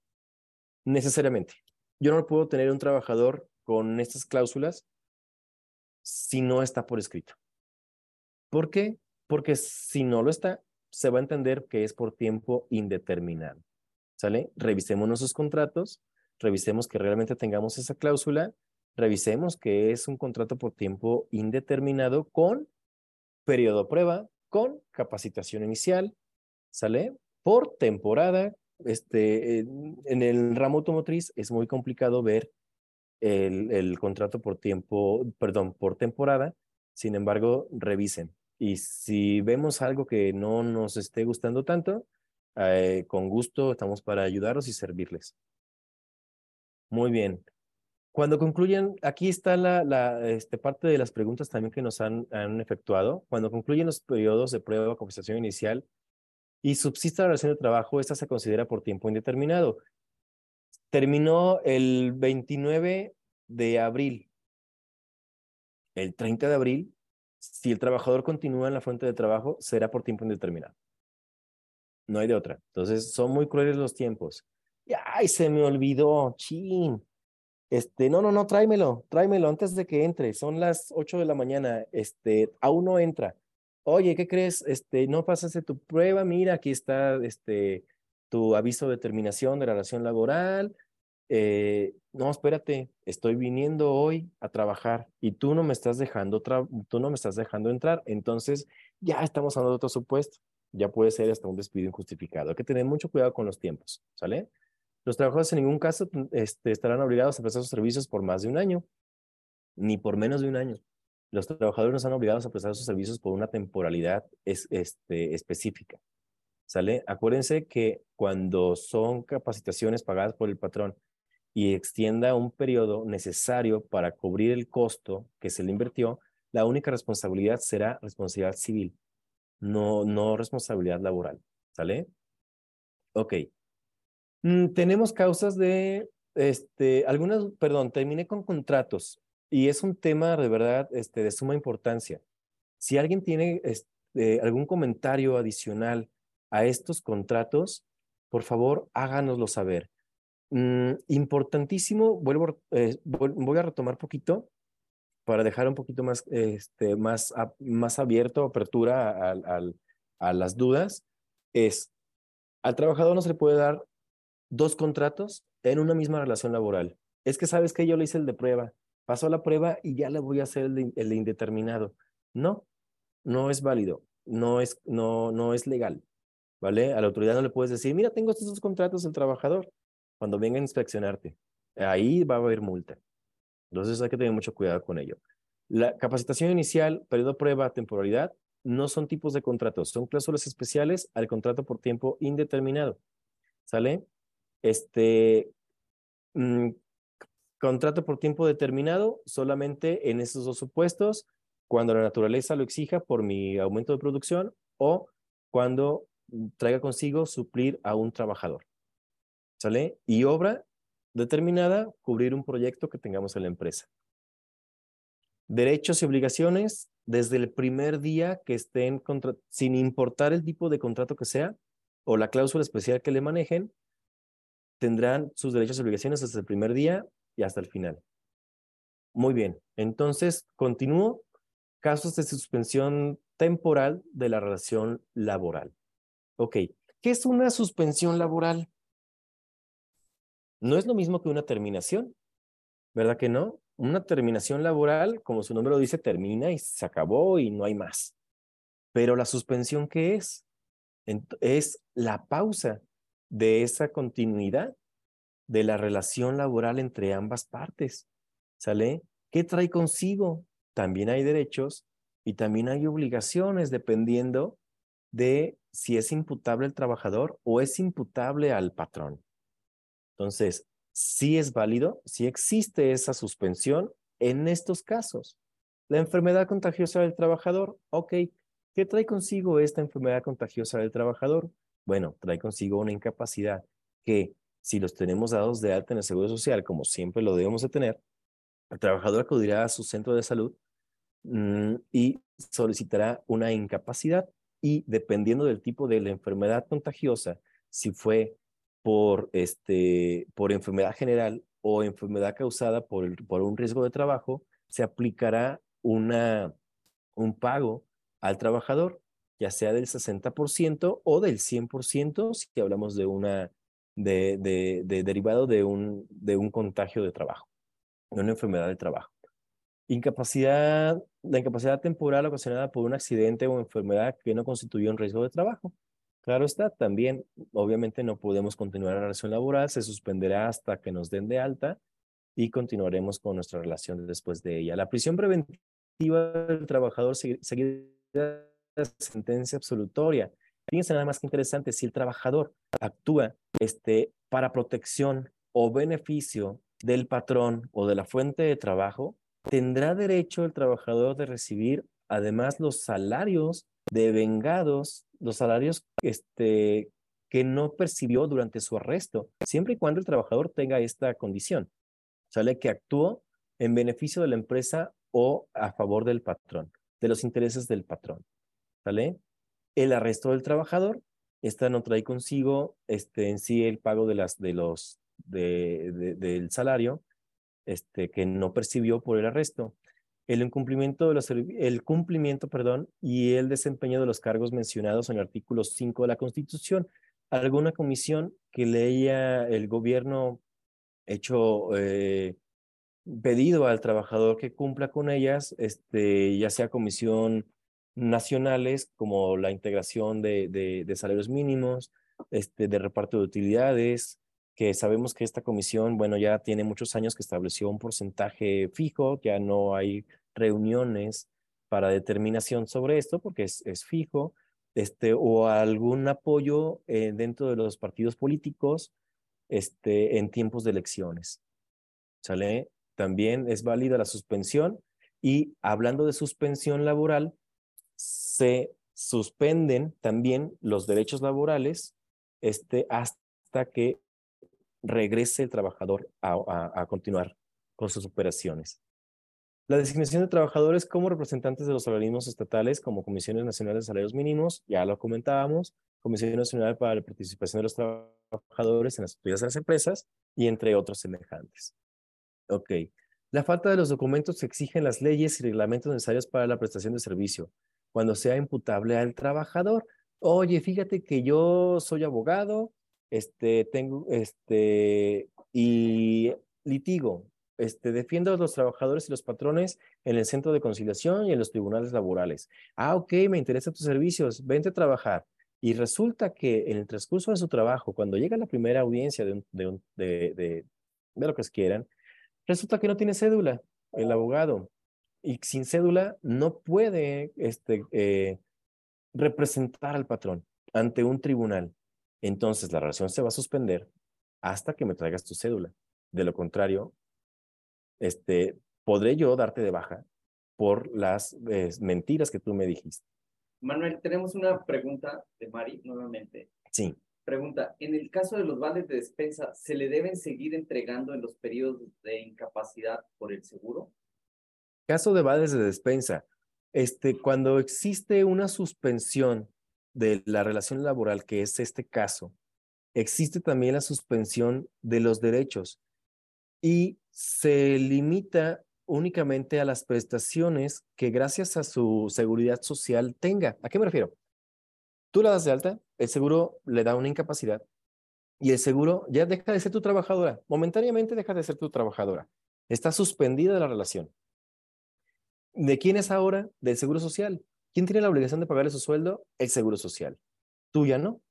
necesariamente. Yo no puedo tener un trabajador con estas cláusulas si no está por escrito. ¿Por qué? Porque si no lo está, se va a entender que es por tiempo indeterminado. ¿Sale? Revisemos nuestros contratos, revisemos que realmente tengamos esa cláusula, revisemos que es un contrato por tiempo indeterminado con periodo prueba, con capacitación inicial, ¿sale? Por temporada, este, en el ramo automotriz es muy complicado ver el, contrato por tiempo, perdón, por temporada. Sin embargo, revisen. Y si vemos algo que no nos esté gustando tanto, eh, con gusto estamos para ayudarlos y servirles. Muy bien. Cuando concluyen, aquí está la, este, parte de las preguntas también que nos han, efectuado. Cuando concluyen los periodos de prueba compensación inicial, y subsiste la relación de trabajo, esta se considera por tiempo indeterminado. Terminó el 29 de abril. El 30 de abril, si el trabajador continúa en la fuente de trabajo, será por tiempo indeterminado. No hay de otra. Entonces, son muy crueles los tiempos. ¡Ay, se me olvidó! ¡Chin! Este, no, no, no, tráemelo, tráemelo antes de que entre. Son las 8 de la mañana. Este, aún no entra oye, ¿qué crees? Este, no pasaste tu prueba, mira, aquí está este, tu aviso de terminación de la relación laboral. Eh, no, espérate, estoy viniendo hoy a trabajar y tú no me estás dejando, tú no me estás dejando entrar. Entonces, ya estamos hablando de otro supuesto. Ya puede ser hasta un despido injustificado. Hay que tener mucho cuidado con los tiempos, ¿sale? Los trabajadores en ningún caso este, estarán obligados a prestar sus servicios por más de un año, ni por menos de un año los trabajadores no están obligados a prestar sus servicios por una temporalidad este, específica. ¿Sale? Acuérdense que cuando son capacitaciones pagadas por el patrón y extienda un periodo necesario para cubrir el costo que se le invirtió, la única responsabilidad será responsabilidad civil, no, no responsabilidad laboral. ¿Sale? Ok. Mm, tenemos causas de, este, algunas, perdón, terminé con contratos. Y es un tema de verdad este, de suma importancia. Si alguien tiene este, algún comentario adicional a estos contratos, por favor, háganoslo saber. Mm, importantísimo, vuelvo, eh, voy a retomar poquito para dejar un poquito más, este, más, más abierto, apertura a, a las dudas, es, al trabajador no se le puede dar dos contratos en una misma relación laboral. Es que sabes que yo le hice el de prueba, pasó la prueba y ya le voy a hacer el de, indeterminado. No, no es válido, no es, no, no es legal. ¿Vale? A la autoridad no le puedes decir, mira, tengo estos dos contratos del trabajador cuando venga a inspeccionarte. Ahí va a haber multa. Entonces hay que tener mucho cuidado con ello. La capacitación inicial, periodo prueba, temporalidad, no son tipos de contratos, son cláusulas especiales al contrato por tiempo indeterminado. ¿Sale? Este, mm, contrato por tiempo determinado solamente en esos dos supuestos, cuando la naturaleza lo exija por mi aumento de producción o cuando traiga consigo suplir a un trabajador. ¿Sale? Y obra determinada, cubrir un proyecto que tengamos en la empresa. Derechos y obligaciones desde el primer día que estén, sin importar el tipo de contrato que sea o la cláusula especial que le manejen, tendrán sus derechos y obligaciones desde el primer día y hasta el final. Muy bien, entonces continúo. Casos de suspensión temporal de la relación laboral. Ok, ¿qué es una suspensión laboral? No es lo mismo que una terminación, ¿verdad que no? Una terminación laboral, como su nombre lo dice, termina y se acabó y no hay más. Pero la suspensión, ¿qué es? Es la pausa de esa continuidad de la relación laboral entre ambas partes. ¿Sale? ¿Qué trae consigo? También hay derechos y también hay obligaciones dependiendo de si es imputable el trabajador o es imputable al patrón. Entonces, sí es válido, sí existe esa suspensión en estos casos. La enfermedad contagiosa del trabajador, ok, ¿qué trae consigo esta enfermedad contagiosa del trabajador? Bueno, trae consigo una incapacidad que si los tenemos dados de alta en el Seguro Social, como siempre lo debemos de tener, el trabajador acudirá a su centro de salud mm, y solicitará una incapacidad. Y dependiendo del tipo de la enfermedad contagiosa, si fue por, este, por enfermedad general o enfermedad causada por, por un riesgo de trabajo, se aplicará una, un pago al trabajador, ya sea del 60% o del 100% si hablamos de una de, de, de, derivado de un, de un contagio de trabajo, de una enfermedad de trabajo. Incapacidad, la incapacidad temporal ocasionada por un accidente o enfermedad que no constituye un riesgo de trabajo. Claro está, también obviamente no podemos continuar la relación laboral, se suspenderá hasta que nos den de alta y continuaremos con nuestra relación después de ella. La prisión preventiva del trabajador seguirá sentencia absolutoria. Fíjense nada más que interesante, si el trabajador actúa este, para protección o beneficio del patrón o de la fuente de trabajo, tendrá derecho el trabajador de recibir además los salarios de vengados los salarios este, que no percibió durante su arresto, siempre y cuando el trabajador tenga esta condición. Sale que actuó en beneficio de la empresa o a favor del patrón, de los intereses del patrón. ¿Sale? El arresto del trabajador, esta no trae consigo este, en sí el pago de las, de los, de, del salario este, que no percibió por el arresto el incumplimiento de los, el cumplimiento, perdón, y el desempeño de los cargos mencionados en el artículo 5 de la Constitución. Alguna comisión que le el gobierno hecho eh, pedido al trabajador que cumpla con ellas, este, ya sea comisión nacionales como la integración de, de, salarios mínimos, este, de reparto de utilidades, que sabemos que esta comisión, bueno, ya tiene muchos años que estableció un porcentaje fijo, ya no hay reuniones para determinación sobre esto porque es, es fijo, este, o algún apoyo eh, dentro de los partidos políticos este, en tiempos de elecciones. ¿Sale? También es válida la suspensión y hablando de suspensión laboral, se suspenden también los derechos laborales este, hasta que regrese el trabajador a, a continuar con sus operaciones. La designación de trabajadores como representantes de los organismos estatales, como Comisiones Nacionales de Salarios Mínimos, ya lo comentábamos, Comisión Nacional para la Participación de los Trabajadores en las Actividades de las Empresas, y entre otros semejantes. Ok. La falta de los documentos que exigen las leyes y reglamentos necesarios para la prestación de servicio, cuando sea imputable al trabajador. Oye, fíjate que yo soy abogado este, tengo, este, y litigo, este, defiendo a los trabajadores y los patrones en el centro de conciliación y en los tribunales laborales. Ah, ok, me interesan tus servicios, vente a trabajar. Y resulta que en el transcurso de su trabajo, cuando llega la primera audiencia de, de, de, de, lo que quieran, resulta que no tiene cédula el abogado. Y sin cédula no puede este, eh, representar al patrón ante un tribunal. Entonces la relación se va a suspender hasta que me traigas tu cédula. De lo contrario, este, podré yo darte de baja por las mentiras que tú me dijiste. Manuel, tenemos una pregunta de Mari nuevamente. Sí. Pregunta, en el caso de los vales de despensa, ¿se le deben seguir entregando en los periodos de incapacidad por el seguro? Caso de vales de despensa, este, cuando existe una suspensión de la relación laboral, que es este caso, existe también la suspensión de los derechos y se limita únicamente a las prestaciones que gracias a su seguridad social tenga. ¿A qué me refiero? Tú la das de alta, el seguro le da una incapacidad y el seguro ya deja de ser tu trabajadora. Momentáneamente deja de ser tu trabajadora. Está suspendida la relación. ¿De quién es ahora? Del seguro social. ¿Quién tiene la obligación de pagarle su sueldo? El seguro social. Tú ya no.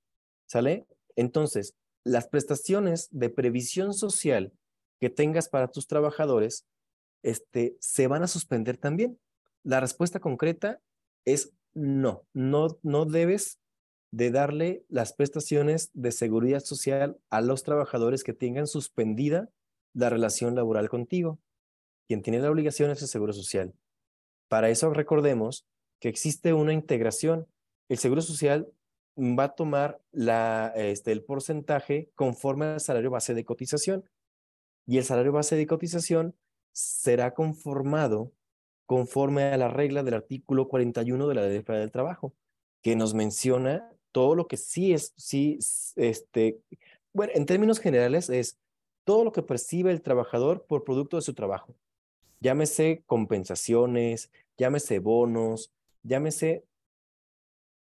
¿Sale? Entonces, las prestaciones de previsión social que tengas para tus trabajadores este, se van a suspender también. La respuesta concreta es no, no, no debes de darle las prestaciones de seguridad social a los trabajadores que tengan suspendida la relación laboral contigo. Quien tiene la obligación es el Seguro Social. Para eso recordemos que existe una integración. El Seguro Social va a tomar este, el porcentaje conforme al salario base de cotización y el salario base de cotización será conformado conforme a la regla del artículo 41 de la Ley Federal del Trabajo, que nos menciona todo lo que sí es, sí, este, bueno, en términos generales es todo lo que percibe el trabajador por producto de su trabajo. Llámese compensaciones, llámese bonos, llámese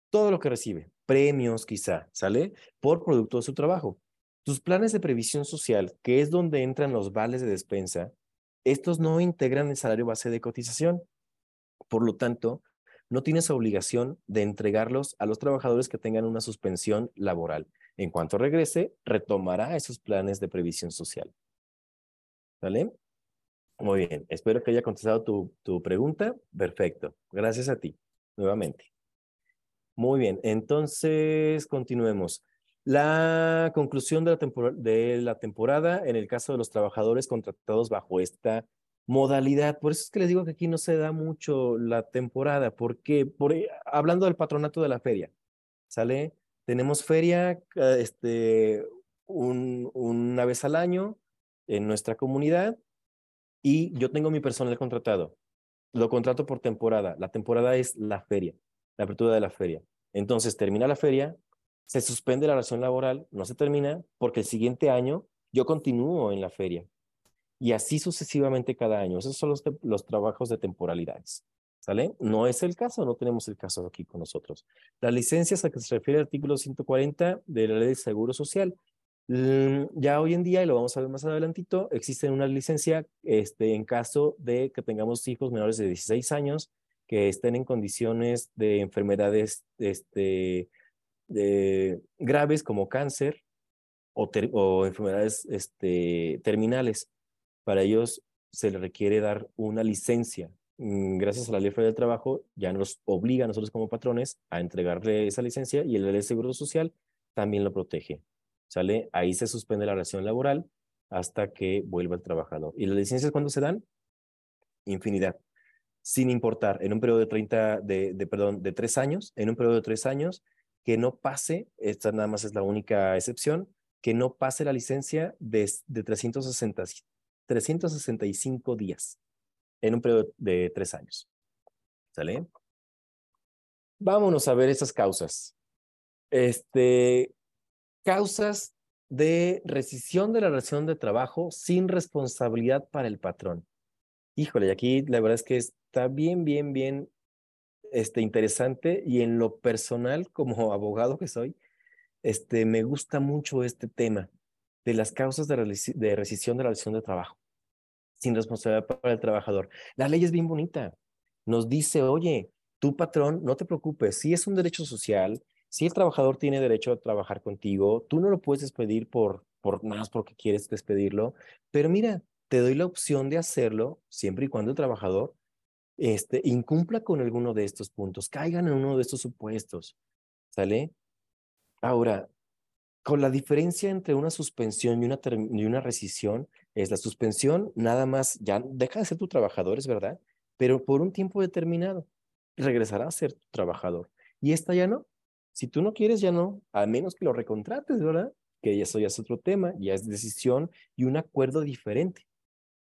todo lo que recibe, premios quizá, ¿sale? Por producto de su trabajo. Tus planes de previsión social, que es donde entran los vales de despensa, estos no integran el salario base de cotización. Por lo tanto, no tienes obligación de entregarlos a los trabajadores que tengan una suspensión laboral. En cuanto regrese, retomará esos planes de previsión social. ¿Vale? Muy bien, espero que haya contestado tu, tu pregunta. Perfecto, gracias a ti, nuevamente. Muy bien, entonces continuemos. La conclusión de la, de la temporada en el caso de los trabajadores contratados bajo esta modalidad. Por eso es que les digo que aquí no se da mucho la temporada, porque por, e, hablando del patronato de la feria, ¿sale? Tenemos feria este, un, una vez al año en nuestra comunidad y yo tengo mi personal contratado. Lo contrato por temporada. La temporada es la feria, la apertura de la feria. Entonces termina la feria, se suspende la relación laboral, no se termina, porque el siguiente año yo continúo en la feria. Y así sucesivamente cada año. Esos son los, los trabajos de temporalidades. ¿Sale? No es el caso, no tenemos el caso aquí con nosotros. Las licencias a que se refiere el artículo 140 de la Ley de Seguro Social. Mm, ya hoy en día, y lo vamos a ver más adelantito, existe una licencia este, en caso de que tengamos hijos menores de 16 años que estén en condiciones de enfermedades este, graves como cáncer o, enfermedades este, terminales. Para ellos se les requiere dar una licencia. Mm, gracias a la Ley Federal del Trabajo, ya nos obliga a nosotros como patrones a entregarle esa licencia y el Seguro Social también lo protege. ¿Sale? Ahí se suspende la relación laboral hasta que vuelva el trabajador. ¿Y las licencias cuándo se dan? Infinidad. Sin importar, en un periodo de 30, de, de, perdón, de tres años, en un periodo de tres años, que no pase, esta nada más es la única excepción, que no pase la licencia de, de 360, 365 días en un periodo de tres años. ¿Sale? Vámonos a ver esas causas. Este, causas de rescisión de la relación de trabajo sin responsabilidad para el patrón. Híjole, y aquí la verdad es que está bien, bien, bien este, interesante y en lo personal, como abogado que soy, este, me gusta mucho este tema de las causas de, rescisión de la relación de trabajo sin responsabilidad para el trabajador. La ley es bien bonita. Nos dice, oye, tu patrón, no te preocupes, si es un derecho social, si el trabajador tiene derecho a trabajar contigo, tú no lo puedes despedir por, por más porque quieres despedirlo, pero mira, te doy la opción de hacerlo siempre y cuando el trabajador este, incumpla con alguno de estos puntos, caigan en uno de estos supuestos, ¿sale? Ahora, con la diferencia entre una suspensión y una, y una rescisión, es la suspensión nada más, ya deja de ser tu trabajador, es verdad, pero por un tiempo determinado regresará a ser tu trabajador. Y esta ya no. Si tú no quieres, ya no, a menos que lo recontrates, ¿verdad? Que eso ya es otro tema, ya es decisión y un acuerdo diferente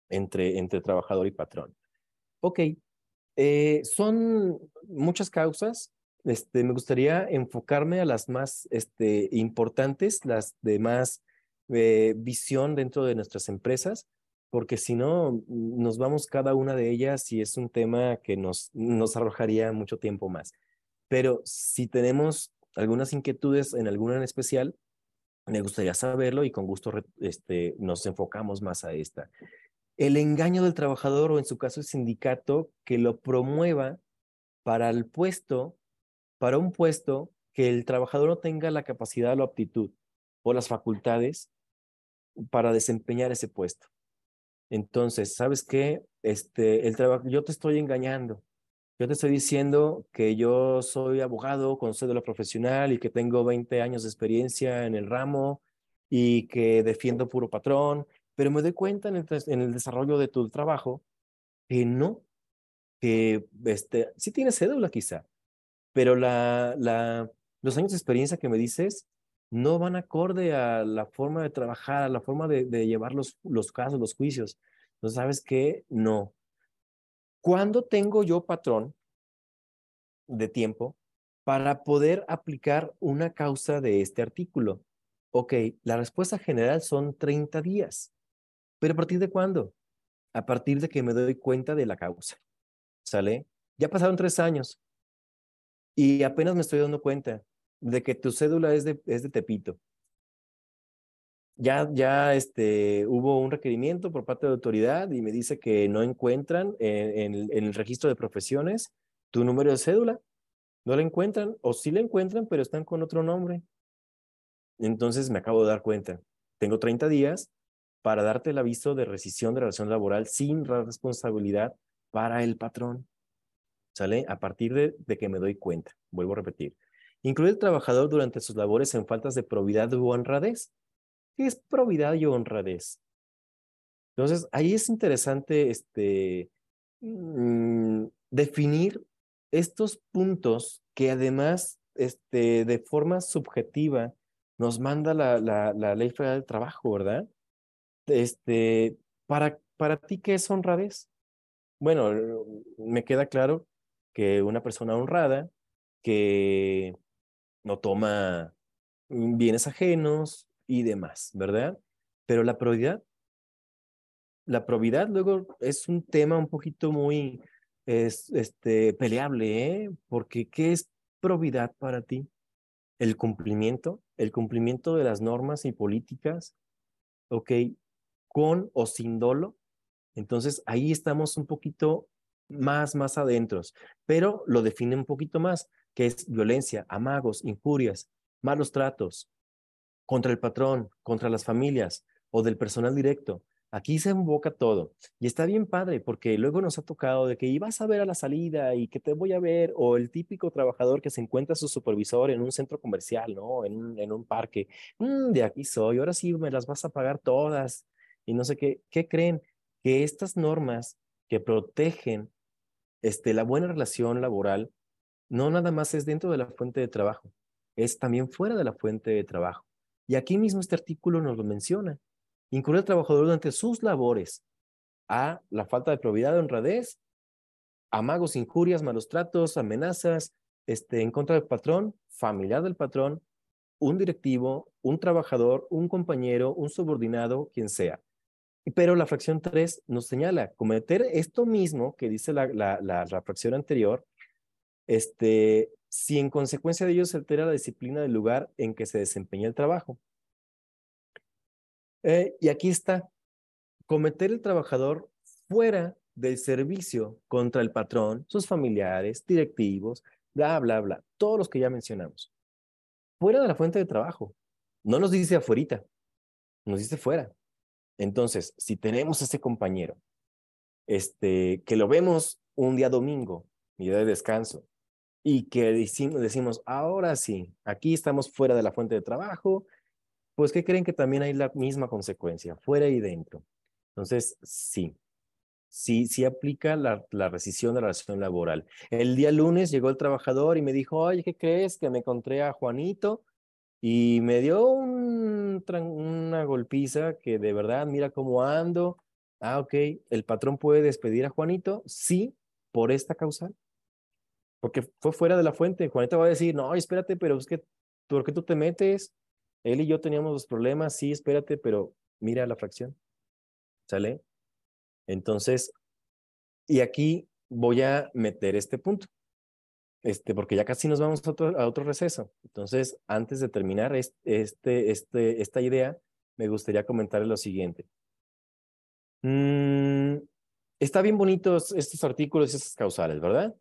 entre, entre trabajador y patrón. Ok, eh, son muchas causas. Este, me gustaría enfocarme a las más este, importantes, las de más eh, visión dentro de nuestras empresas, porque si no, nos vamos cada una de ellas y es un tema que nos, nos arrojaría mucho tiempo más. Pero si tenemos algunas inquietudes en alguna en especial, me gustaría saberlo y con gusto este, nos enfocamos más a esta el engaño del trabajador o en su caso el sindicato que lo promueva para el puesto, para un puesto que el trabajador no tenga la capacidad o la aptitud o las facultades para desempeñar ese puesto. Entonces, ¿sabes qué? Este, el trabajo, yo te estoy engañando. Yo te estoy diciendo que yo soy abogado con cédula profesional y que tengo 20 años de experiencia en el ramo y que defiendo puro patrón pero me doy cuenta en el, desarrollo de tu trabajo que no, que este, sí tienes cédula quizá, pero la, la, los años de experiencia que me dices no van acorde a la forma de trabajar, a la forma de, de llevar los, los casos, los juicios. Entonces, ¿sabes qué? No. ¿Cuándo tengo yo patrón de tiempo para poder aplicar una causa de este artículo? Ok, la respuesta general son 30 días. ¿Pero a partir de cuándo? A partir de que me doy cuenta de la causa. ¿Sale? Ya pasaron tres años y apenas me estoy dando cuenta de que tu cédula es de, es de Tepito. Ya, ya este, hubo un requerimiento por parte de la autoridad y me dice que no encuentran en, en el registro de profesiones tu número de cédula. No la encuentran o sí la encuentran, pero están con otro nombre. Entonces me acabo de dar cuenta. Tengo 30 días para darte el aviso de rescisión de relación laboral sin responsabilidad para el patrón. ¿Sale? A partir de, que me doy cuenta. Vuelvo a repetir. Incluye el trabajador durante sus labores en faltas de probidad u honradez. ¿Qué es probidad y honradez? Entonces, ahí es interesante este, mm, definir estos puntos que además, este, de forma subjetiva, nos manda la, la, ley federal del trabajo, ¿verdad? este, para, para ti, ¿qué es honradez? Bueno, me queda claro que una persona honrada que no toma bienes ajenos y demás, ¿verdad? Pero la probidad, la probidad luego es un tema un poquito muy es, este, peleable, ¿eh? Porque ¿qué es probidad para ti? El cumplimiento, el cumplimiento de las normas y políticas, ok, con o sin dolo. Entonces ahí estamos un poquito más, más adentros, pero lo define un poquito más, que es violencia, amagos, injurias, malos tratos contra el patrón, contra las familias o del personal directo. Aquí se invoca todo y está bien padre porque luego nos ha tocado de que ibas a ver a la salida y que te voy a ver o el típico trabajador que se encuentra su supervisor en un centro comercial, ¿no? En, en un parque. Mm, de aquí soy, ahora sí me las vas a pagar todas y no sé qué, ¿qué creen? Que estas normas que protegen este, la buena relación laboral no nada más es dentro de la fuente de trabajo, es también fuera de la fuente de trabajo. Y aquí mismo este artículo nos lo menciona. Incurre al trabajador durante sus labores a la falta de probidad de honradez, amagos, injurias, malos tratos, amenazas, este, en contra del patrón, familiar del patrón, un directivo, un trabajador, un compañero, un subordinado, quien sea. Pero la fracción 3 nos señala cometer esto mismo que dice la, la, fracción anterior, este, si en consecuencia de ello se altera la disciplina del lugar en que se desempeña el trabajo. Eh, y aquí está, cometer el trabajador fuera del servicio contra el patrón, sus familiares, directivos, bla, bla, bla, todos los que ya mencionamos. Fuera de la fuente de trabajo. No nos dice afuera, nos dice fuera. Entonces, si tenemos ese compañero, este, que lo vemos un día domingo, día de descanso, y que decimos, ahora sí, aquí estamos fuera de la fuente de trabajo, pues ¿qué creen que también hay la misma consecuencia, fuera y dentro? Entonces, sí, sí, sí aplica la, la rescisión de la relación laboral. El día lunes llegó el trabajador y me dijo, oye, ¿qué crees? Que me encontré a Juanito y me dio un, una golpiza que de verdad, mira cómo ando. Ah, ok, ¿el patrón puede despedir a Juanito? Sí, por esta causal. Porque fue fuera de la fuente. Juanito va a decir, no, espérate, pero es que, ¿por qué tú te metes? Él y yo teníamos los problemas, sí, espérate, pero mira la fracción. ¿Sale? Entonces, y aquí voy a meter este punto, este, porque ya casi nos vamos a otro, a otro receso. Entonces, antes de terminar este, este, esta idea, me gustaría comentar lo siguiente. Mm, está bien bonitos estos artículos y estas causales, ¿verdad?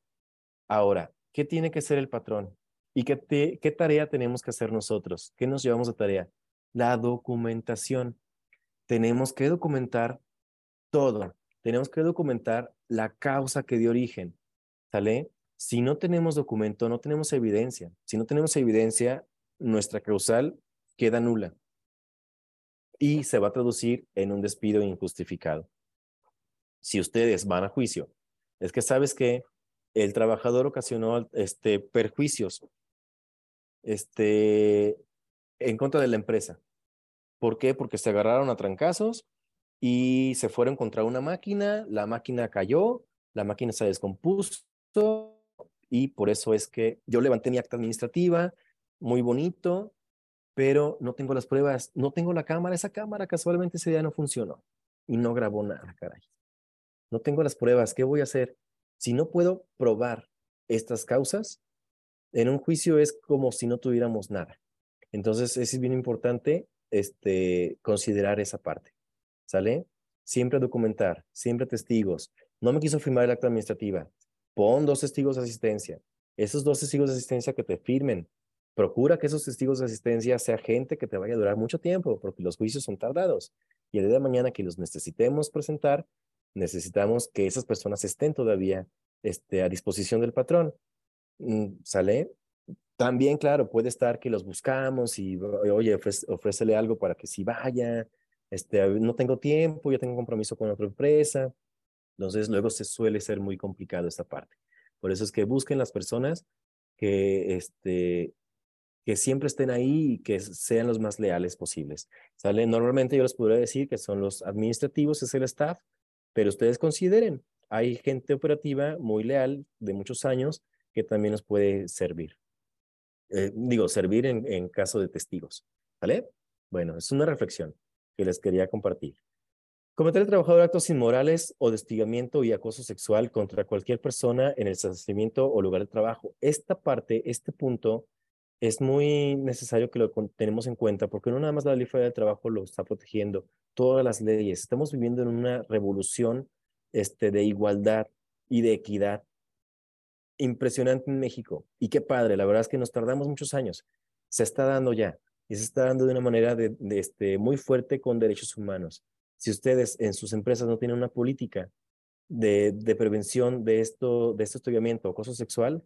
Ahora, ¿qué tiene que ser el patrón? ¿Y qué, tarea tenemos que hacer nosotros? ¿Qué nos llevamos de tarea? La documentación. Tenemos que documentar todo. Tenemos que documentar la causa que dio origen. ¿Sale? Si no tenemos documento, no tenemos evidencia. Si no tenemos evidencia, nuestra causal queda nula y se va a traducir en un despido injustificado. Si ustedes van a juicio, es que sabes que el trabajador ocasionó este, perjuicios este, en contra de la empresa. ¿Por qué? Porque se agarraron a trancazos y se fueron contra una máquina, la máquina cayó, la máquina se descompuso y por eso es que yo levanté mi acta administrativa, muy bonito, pero no tengo las pruebas, no tengo la cámara, esa cámara casualmente ese día no funcionó y no grabó nada. No tengo las pruebas, ¿qué voy a hacer? Si no puedo probar estas causas, en un juicio es como si no tuviéramos nada. Entonces, es bien importante este, considerar esa parte. ¿Sale? Siempre documentar, siempre testigos. No me quiso firmar el acta administrativa. Pon dos testigos de asistencia. Esos dos testigos de asistencia que te firmen. Procura que esos testigos de asistencia sea gente que te vaya a durar mucho tiempo, porque los juicios son tardados. Y el día de mañana que los necesitemos presentar, necesitamos que esas personas estén todavía este, a disposición del patrón. Mm, ¿Sale? También, claro, puede estar que los buscamos y, oye, ofrécele algo para que si vaya, este, no tengo tiempo, ya tengo compromiso con otra empresa. Entonces, luego se suele ser muy complicado esta parte. Por eso es que busquen las personas que, este, que siempre estén ahí y que sean los más leales posibles. ¿Sale? Normalmente yo les podría decir que son los administrativos, es el staff, pero ustedes consideren, hay gente operativa muy leal de muchos años que también nos puede servir. Eh, digo, servir en, caso de testigos. ¿Vale? Bueno, es una reflexión que les quería compartir. Cometer el trabajador actos inmorales o de hostigamiento y acoso sexual contra cualquier persona en el establecimiento o lugar de trabajo. Esta parte, este punto, es muy necesario que lo tenemos en cuenta porque no nada más la ley federal del trabajo lo está protegiendo, todas las leyes. Estamos viviendo en una revolución este, de igualdad y de equidad impresionante en México. Y qué padre, la verdad es que nos tardamos muchos años. Se está dando ya y se está dando de una manera de, este, muy fuerte con derechos humanos. Si ustedes en sus empresas no tienen una política de, de prevención de esto, de este estudiamiento o acoso sexual,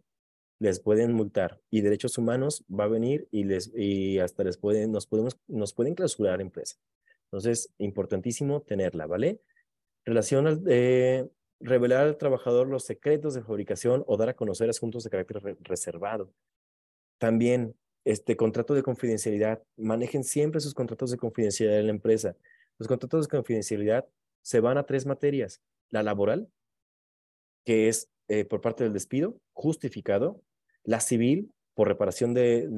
les pueden multar y derechos humanos va a venir y les y hasta les pueden nos podemos nos pueden clausurar empresa. Entonces, importantísimo tenerla, ¿vale? Relación al, eh, revelar al trabajador los secretos de fabricación o dar a conocer asuntos de carácter reservado. También este contrato de confidencialidad, manejen siempre sus contratos de confidencialidad en la empresa. Los contratos de confidencialidad se van a tres materias. La laboral, que es eh, por parte del despido, justificado. La civil, por reparación de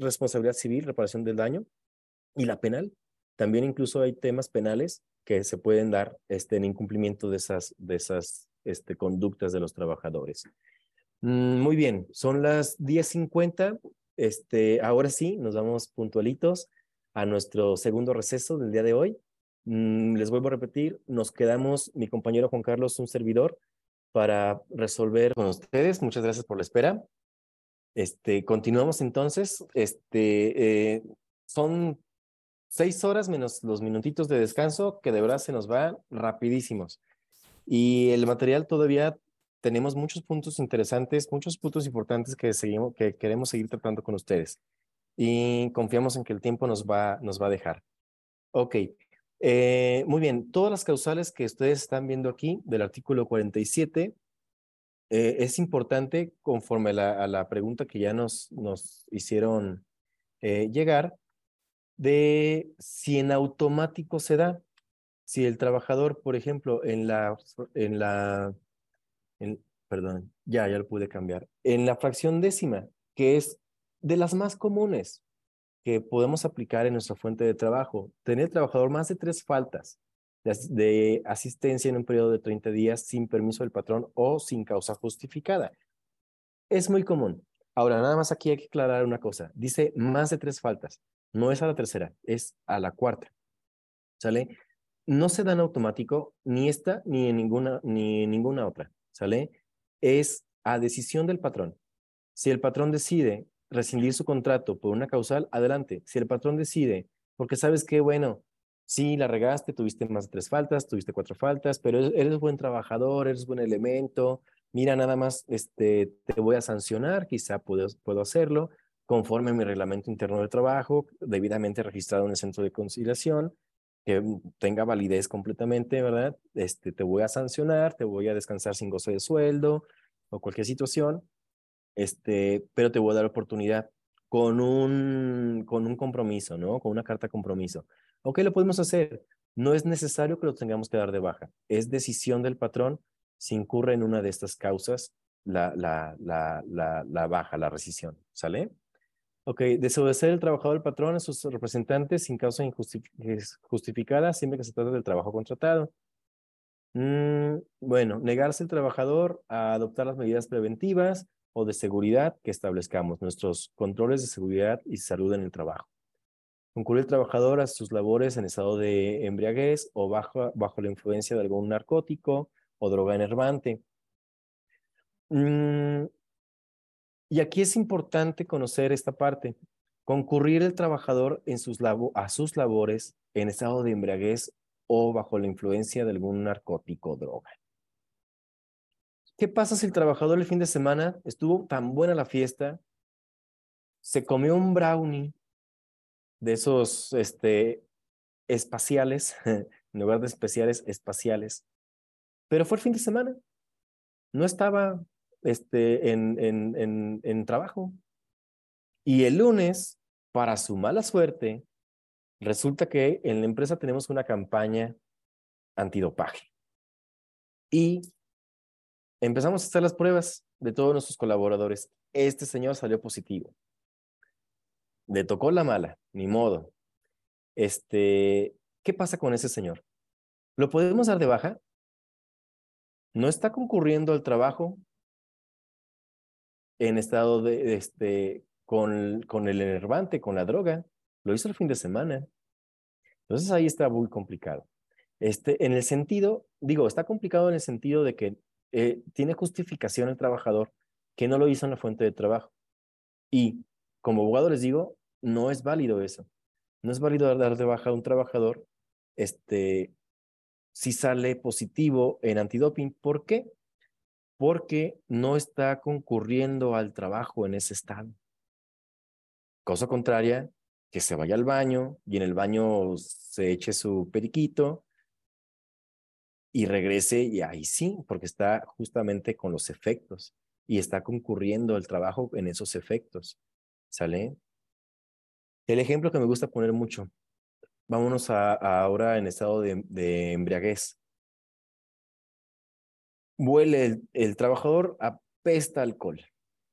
responsabilidad civil, reparación del daño. Y la penal. También incluso hay temas penales que se pueden dar este, en incumplimiento de esas, de esas este, conductas de los trabajadores. Mm, muy bien, son las 10.50. Este, ahora sí, nos vamos puntualitos a nuestro segundo receso del día de hoy. Mm, les vuelvo a repetir, nos quedamos, mi compañero Juan Carlos, un servidor, para resolver con ustedes. Muchas gracias por la espera. Este, continuamos entonces. Este, eh, son seis horas menos los minutitos de descanso que de verdad se nos van rapidísimos. Y el material todavía tenemos muchos puntos interesantes, muchos puntos importantes que, seguimos, que queremos seguir tratando con ustedes. Y confiamos en que el tiempo nos va, nos va a dejar. Ok, eh, muy bien. Todas las causales que ustedes están viendo aquí del artículo 47, eh, es importante, conforme a la, pregunta que ya nos, nos hicieron eh, llegar, de si en automático se da. Si el trabajador, por ejemplo, en la, en la perdón, ya, ya lo pude cambiar. En la fracción décima, que es de las más comunes que podemos aplicar en nuestra fuente de trabajo, tener el trabajador más de tres faltas de asistencia en un periodo de 30 días sin permiso del patrón o sin causa justificada. Es muy común. Ahora, nada más aquí hay que aclarar una cosa. Dice más de tres faltas. No es a la tercera, es a la cuarta. ¿Sale? No se dan automático ni esta ni en ninguna, ni en ninguna otra. ¿sale? Es a decisión del patrón. Si el patrón decide rescindir su contrato por una causal, adelante. Si el patrón decide, porque sabes que, bueno, sí, la regaste, tuviste más de tres faltas, tuviste cuatro faltas, pero eres buen trabajador, eres buen elemento, mira, nada más este, te voy a sancionar, quizá puedo, puedo hacerlo, conforme a mi reglamento interno de trabajo, debidamente registrado en el centro de conciliación, que tenga validez completamente, ¿verdad? Este, te voy a sancionar, te voy a descansar sin goce de sueldo o cualquier situación, este, pero te voy a dar oportunidad con un, con un compromiso, ¿no? Con una carta de compromiso. Ok, lo podemos hacer. No es necesario que lo tengamos que dar de baja. Es decisión del patrón si incurre en una de estas causas la, la, la, la baja, la rescisión. ¿Sale? Ok, desobedecer el trabajador del patrón a sus representantes sin causa justificada siempre que se trata del trabajo contratado. Mm, bueno, negarse el trabajador a adoptar las medidas preventivas o de seguridad que establezcamos, nuestros controles de seguridad y salud en el trabajo. Concurrir el trabajador a sus labores en estado de embriaguez o bajo, bajo la influencia de algún narcótico o droga enervante. Mm, y aquí es importante conocer esta parte. Concurrir el trabajador a sus labores en estado de embriaguez o bajo la influencia de algún narcótico o droga. ¿Qué pasa si el trabajador el fin de semana estuvo tan buena la fiesta, se comió un brownie de esos este, espaciales, en lugar de especiales, espaciales, pero fue el fin de semana, no estaba este, en, en, en, en trabajo. Y el lunes, para su mala suerte, resulta que en la empresa tenemos una campaña antidopaje. Y empezamos a hacer las pruebas de todos nuestros colaboradores. Este señor salió positivo. Le tocó la mala, ni modo. Este, ¿qué pasa con ese señor? ¿Lo podemos dar de baja? ¿No está concurriendo al trabajo en estado de, este, con, con el enervante, con la droga. Lo hizo el fin de semana. Entonces ahí está muy complicado. Este, en el sentido, digo, está complicado en el sentido de que eh, tiene justificación el trabajador que no lo hizo en la fuente de trabajo. Y como abogado les digo, no es válido eso. No es válido dar de baja a un trabajador este, si sale positivo en antidoping. ¿Por qué? Porque no está concurriendo al trabajo en ese estado. Cosa contraria, que se vaya al baño y en el baño se eche su periquito y regrese y ahí sí, porque está justamente con los efectos y está concurriendo al trabajo en esos efectos. ¿Sale? El ejemplo que me gusta poner mucho. Vámonos a, ahora en estado de, de embriaguez huele el, trabajador, apesta alcohol.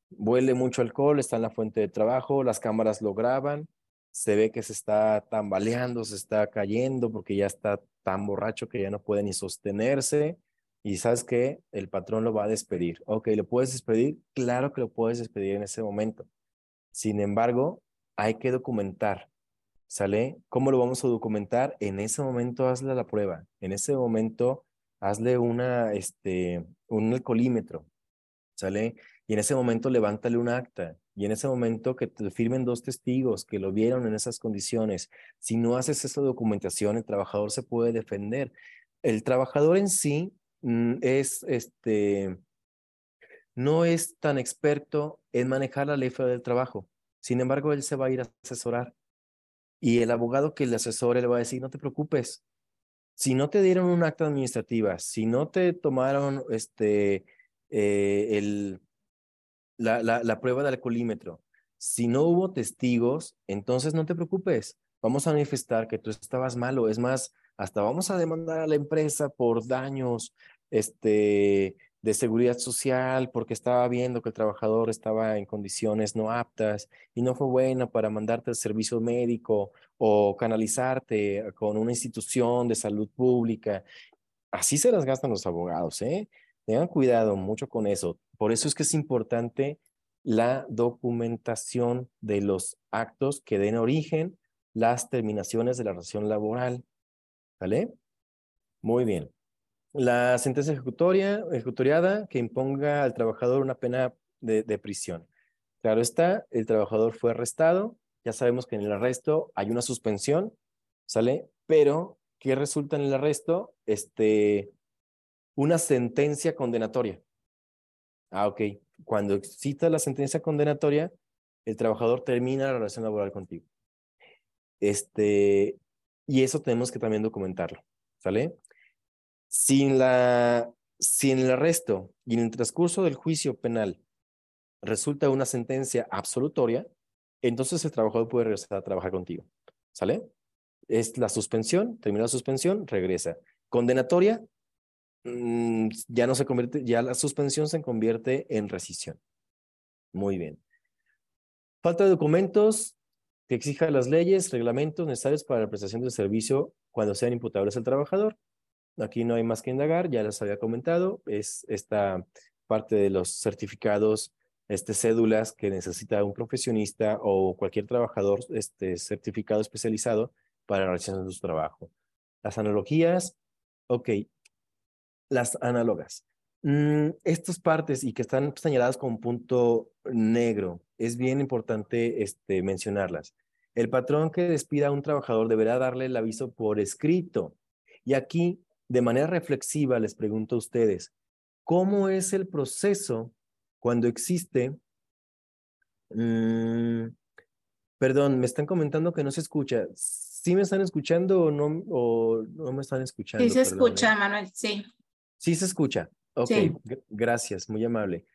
Huele mucho alcohol, está en la fuente de trabajo, las cámaras lo graban, se ve que se está tambaleando, se está cayendo porque ya está tan borracho que ya no puede ni sostenerse y sabes que el patrón lo va a despedir. Ok, ¿lo puedes despedir? Claro que lo puedes despedir en ese momento. Sin embargo, hay que documentar. ¿Sale? ¿Cómo lo vamos a documentar? En ese momento hazle la prueba. En ese momento hazle una, este, un alcoholímetro. ¿Sale? Y en ese momento levántale un acta. Y en ese momento que te firmen dos testigos que lo vieron en esas condiciones. Si no haces esa documentación, el trabajador se puede defender. El trabajador en sí Mm, es este, no es tan experto en manejar la ley federal del trabajo. Sin embargo, él se va a ir a asesorar. Y el abogado que le asesore le va a decir, no te preocupes, si no te dieron un acta administrativa, si no te tomaron este, eh, el, la, la, prueba del alcoholímetro, si no hubo testigos, entonces no te preocupes. Vamos a manifestar que tú estabas malo. Es más, hasta vamos a demandar a la empresa por daños, este, de seguridad social porque estaba viendo que el trabajador estaba en condiciones no aptas y no fue bueno para mandarte al servicio médico o canalizarte con una institución de salud pública. Así se las gastan los abogados, ¿eh? Tengan cuidado mucho con eso. Por eso es que es importante la documentación de los actos que den origen las terminaciones de la relación laboral. ¿Vale? Muy bien la sentencia ejecutoria, ejecutoriada que imponga al trabajador una pena de, prisión. Claro está, el trabajador fue arrestado, ya sabemos que en el arresto hay una suspensión, ¿sale? Pero, ¿qué resulta en el arresto? Este, una sentencia condenatoria. Ah, ok. Cuando exista la sentencia condenatoria, el trabajador termina la relación laboral contigo. Este, y eso tenemos que también documentarlo, ¿sale? Sin la, si en el arresto y en el transcurso del juicio penal resulta una sentencia absolutoria, entonces el trabajador puede regresar a trabajar contigo. ¿Sale? Es la suspensión, termina la suspensión, regresa. Condenatoria, mm, ya no se convierte, ya la suspensión se convierte en rescisión. Muy bien. Falta de documentos que exija las leyes, reglamentos necesarios para la prestación del servicio cuando sean imputables al trabajador. Aquí no hay más que indagar, ya les había comentado, es esta parte de los certificados, este, cédulas que necesita un profesionista o cualquier trabajador este, certificado especializado para realizar su trabajo. Las analogías, ok, las análogas. Mm, estas partes y que están señaladas con punto negro, es bien importante este, mencionarlas. El patrón que despida a un trabajador deberá darle el aviso por escrito. Y aquí de manera reflexiva les pregunto a ustedes, ¿cómo es el proceso cuando existe... Mm, perdón, me están comentando que no se escucha. ¿Sí me están escuchando o no, o no me están escuchando? Sí se escucha, ¿eh? Manuel, sí. Sí se escucha. Ok, gracias, muy amable.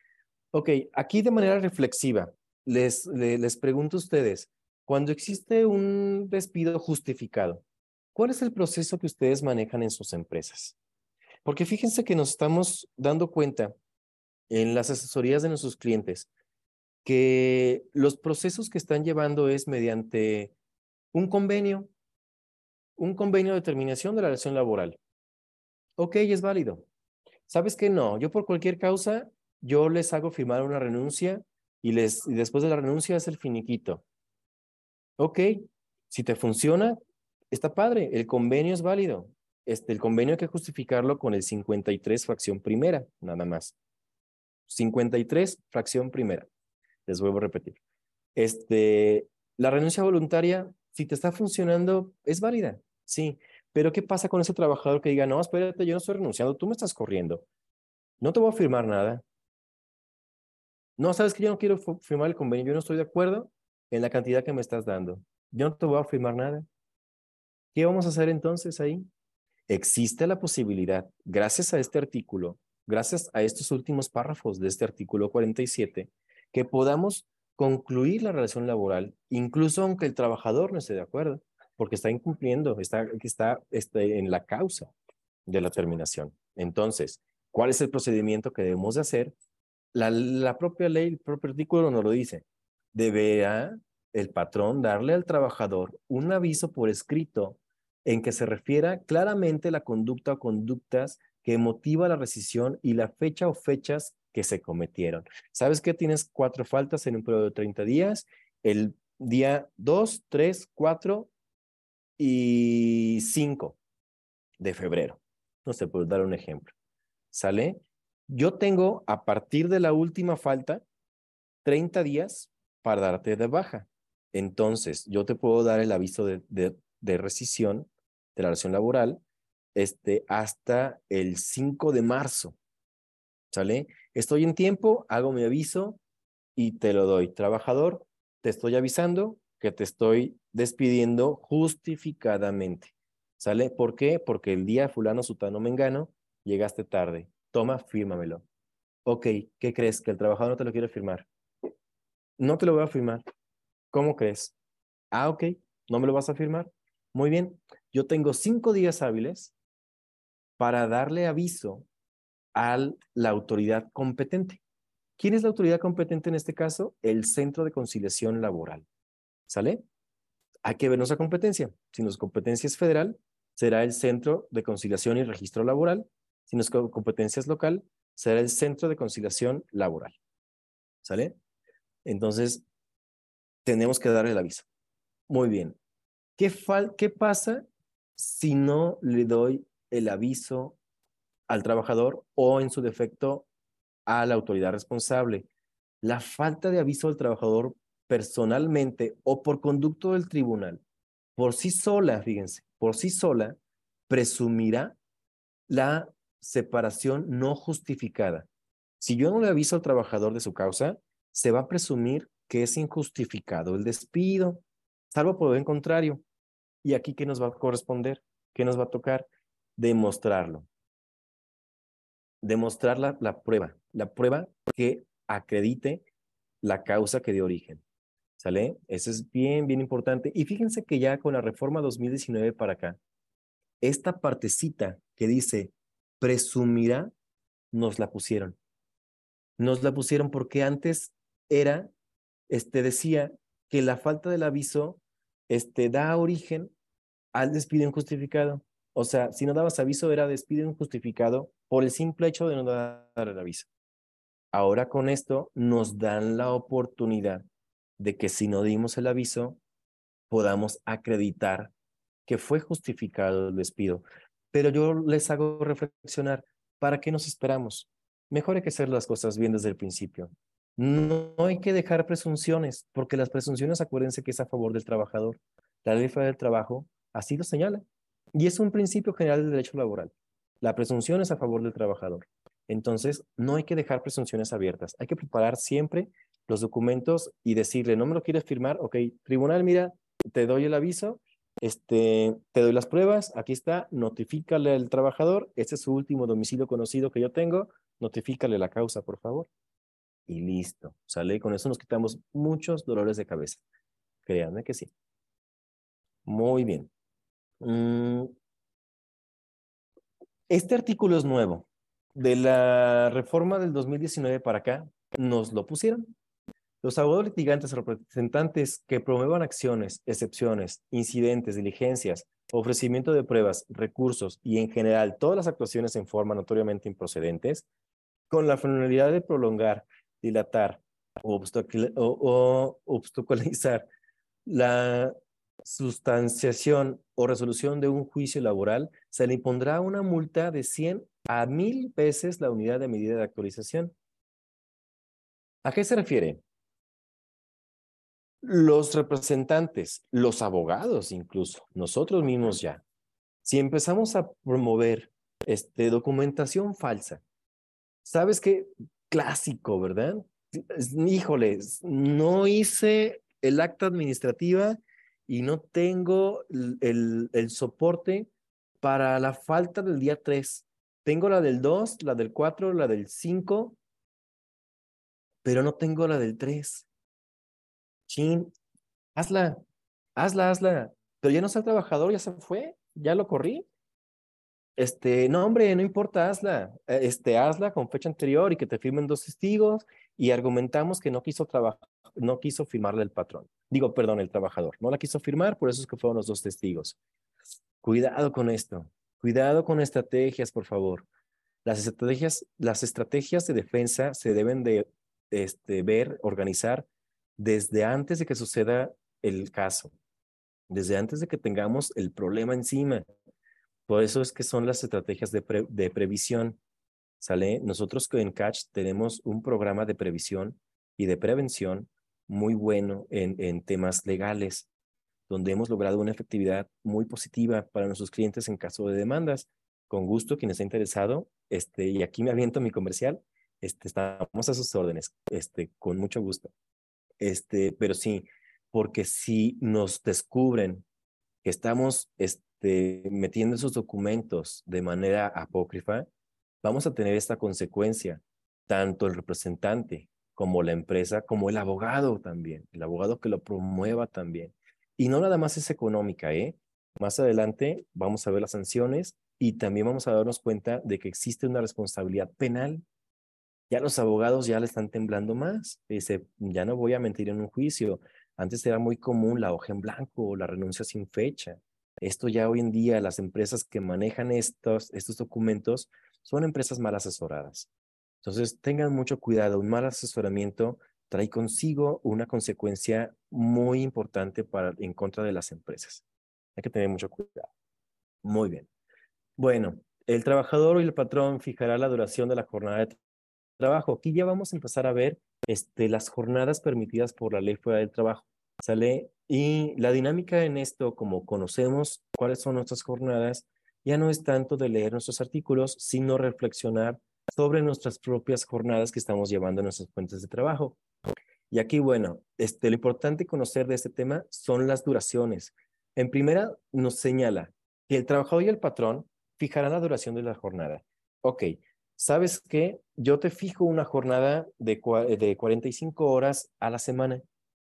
Ok, aquí de manera reflexiva, les, les pregunto a ustedes, cuando existe un despido justificado, ¿Cuál es el proceso que ustedes manejan en sus empresas? Porque fíjense que nos estamos dando cuenta en las asesorías de nuestros clientes que los procesos que están llevando es mediante un convenio, un convenio de terminación de la relación laboral. Ok, es válido. ¿Sabes qué? No, yo por cualquier causa, yo les hago firmar una renuncia y, les, y después de la renuncia es el finiquito. Ok, si te funciona, está padre, el convenio es válido. Este, el convenio hay que justificarlo con el 53 fracción primera, nada más. 53 fracción primera. Les vuelvo a repetir. Este, la renuncia voluntaria, si te está funcionando, es válida, sí. Pero ¿qué pasa con ese trabajador que diga, no, espérate, yo no estoy renunciando, tú me estás corriendo. No te voy a firmar nada. No, sabes que yo no quiero firmar el convenio, yo no estoy de acuerdo en la cantidad que me estás dando. Yo no te voy a firmar nada. ¿Qué vamos a hacer entonces ahí? Existe la posibilidad, gracias a este artículo, gracias a estos últimos párrafos de este artículo 47, que podamos concluir la relación laboral, incluso aunque el trabajador no esté de acuerdo, porque está incumpliendo, está, está, está en la causa de la terminación. Entonces, ¿cuál es el procedimiento que debemos de hacer? La, la propia ley, el propio artículo nos lo dice. Deberá el patrón darle al trabajador un aviso por escrito en que se refiera claramente la conducta o conductas que motiva la rescisión y la fecha o fechas que se cometieron. ¿Sabes que tienes cuatro faltas en un periodo de 30 días? El día 2, 3, 4 y 5 de febrero. No sé, puedo dar un ejemplo. ¿Sale? Yo tengo a partir de la última falta 30 días para darte de baja. Entonces, yo te puedo dar el aviso de, rescisión de la relación laboral este, hasta el 5 de marzo. ¿Sale? Estoy en tiempo, hago mi aviso y te lo doy. Trabajador, te estoy avisando que te estoy despidiendo justificadamente. ¿Sale? ¿Por qué? Porque el día fulano, sutano, mengano, llegaste tarde. Toma, fírmamelo. Ok, ¿qué crees? Que el trabajador no te lo quiere firmar. No te lo voy a firmar. ¿Cómo crees? Ah, ok, ¿no me lo vas a firmar? Muy bien, yo tengo cinco días hábiles para darle aviso a la autoridad competente. ¿Quién es la autoridad competente en este caso? El Centro de Conciliación Laboral. ¿Sale? Hay que ver nuestra competencia. Si nuestra competencia es federal, será el Centro de Conciliación y Registro Laboral. Si nuestra competencia es local, será el Centro de Conciliación Laboral. ¿Sale? Entonces, tenemos que darle el aviso. Muy bien. ¿Qué, fal ¿Qué pasa si no le doy el aviso al trabajador o en su defecto a la autoridad responsable? La falta de aviso al trabajador personalmente o por conducto del tribunal, por sí sola, fíjense, por sí sola, presumirá la separación no justificada. Si yo no le aviso al trabajador de su causa, se va a presumir que es injustificado el despido, salvo por el contrario. Y aquí, ¿qué nos va a corresponder? ¿Qué nos va a tocar? Demostrarlo. Demostrar la, la prueba, la prueba que acredite la causa que dio origen. ¿Sale? Eso es bien, bien importante. Y fíjense que ya con la reforma 2019 para acá, esta partecita que dice presumirá, nos la pusieron. Nos la pusieron porque antes era este, decía que la falta del aviso este, da origen al despido injustificado. O sea, si no dabas aviso era despido injustificado por el simple hecho de no dar el aviso. Ahora con esto nos dan la oportunidad de que si no dimos el aviso, podamos acreditar que fue justificado el despido. Pero yo les hago reflexionar, ¿para qué nos esperamos? Mejor hay que hacer las cosas bien desde el principio. No hay que dejar presunciones, porque las presunciones, acuérdense que es a favor del trabajador. La ley federal del trabajo así lo señala. Y es un principio general del derecho laboral. La presunción es a favor del trabajador. Entonces, no hay que dejar presunciones abiertas. Hay que preparar siempre los documentos y decirle, no me lo quieres firmar, ok, tribunal, mira, te doy el aviso, este, te doy las pruebas, aquí está, notifícale al trabajador, este es su último domicilio conocido que yo tengo, notifícale la causa, por favor y listo. ¿Sale? Con eso nos quitamos muchos dolores de cabeza. Créanme que sí. Muy bien. Mm. Este artículo es nuevo. De la reforma del 2019 para acá, nos lo pusieron. Los abogados litigantes representantes que promuevan acciones, excepciones, incidentes, diligencias, ofrecimiento de pruebas, recursos y en general todas las actuaciones en forma notoriamente improcedentes, con la finalidad de prolongar dilatar o, obstaculizar la sustanciación o resolución de un juicio laboral, se le impondrá una multa de 100 a 1000 veces la unidad de medida de actualización. ¿A qué se refiere? Los representantes, los abogados incluso, nosotros mismos ya, si empezamos a promover este, documentación falsa, sabes que clásico, ¿verdad? Híjoles, no hice el acta administrativa y no tengo el, el, soporte para la falta del día 3. Tengo la del 2, la del 4, la del 5, pero no tengo la del 3. Chin, hazla, hazla, hazla. Pero ya no está el trabajador, ya se fue, ya lo corrí. Este, no, hombre, no importa, hazla. Eh, este, hazla con fecha anterior y que te firmen dos testigos y argumentamos que no quiso trabajar, no quiso firmarle el patrón. Digo, perdón, el trabajador. No la quiso firmar, por eso es que fueron los dos testigos. Cuidado con esto. Cuidado con estrategias, por favor. Las estrategias, las estrategias de defensa se deben de este, ver, organizar desde antes de que suceda el caso, desde antes de que tengamos el problema encima. Por eso es que son las estrategias de, de previsión. ¿Sale? Nosotros en Catch tenemos un programa de previsión y de prevención muy bueno en, en temas legales, donde hemos logrado una efectividad muy positiva para nuestros clientes en caso de demandas. Con gusto, quien esté interesado, este, y aquí me aviento mi comercial, este, estamos a sus órdenes, este, con mucho gusto. Este, pero sí, porque si nos descubren que estamos este, metiendo esos documentos de manera apócrifa, vamos a tener esta consecuencia, tanto el representante como la empresa, como el abogado también, el abogado que lo promueva también. Y no nada más es económica, ¿eh? Más adelante vamos a ver las sanciones y también vamos a darnos cuenta de que existe una responsabilidad penal. Ya los abogados ya le están temblando más. Dice, ya no voy a mentir en un juicio. Antes era muy común la hoja en blanco o la renuncia sin fecha. Esto ya hoy en día las empresas que manejan estos, estos documentos son empresas mal asesoradas. Entonces, tengan mucho cuidado. Un mal asesoramiento trae consigo una consecuencia muy importante para, en contra de las empresas. Hay que tener mucho cuidado. Muy bien. Bueno, el trabajador y el patrón fijará la duración de la jornada de trabajo. Aquí ya vamos a empezar a ver este, las jornadas permitidas por la ley fuera del trabajo. ¿Sale? Y la dinámica en esto, como conocemos cuáles son nuestras jornadas, ya no es tanto de leer nuestros artículos, sino reflexionar sobre nuestras propias jornadas que estamos llevando en nuestras fuentes de trabajo. Y aquí, bueno, este, lo importante conocer de este tema son las duraciones. En primera, nos señala que el trabajador y el patrón fijarán la duración de la jornada. Ok, ¿sabes qué? Yo te fijo una jornada de, de 45 horas a la semana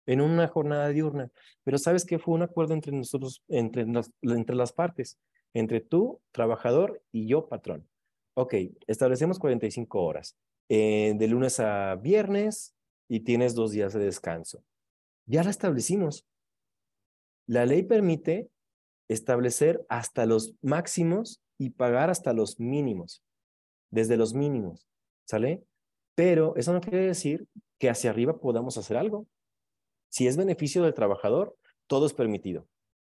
en una jornada diurna, pero ¿sabes qué? Fue un acuerdo entre nosotros, entre, entre las partes, entre tú, trabajador, y yo, patrón. Ok, establecemos 45 horas, eh, de lunes a viernes y tienes dos días de descanso. Ya la establecimos. La ley permite establecer hasta los máximos y pagar hasta los mínimos, desde los mínimos, ¿sale? Pero eso no quiere decir que hacia arriba podamos hacer algo. Si es beneficio del trabajador, todo es permitido.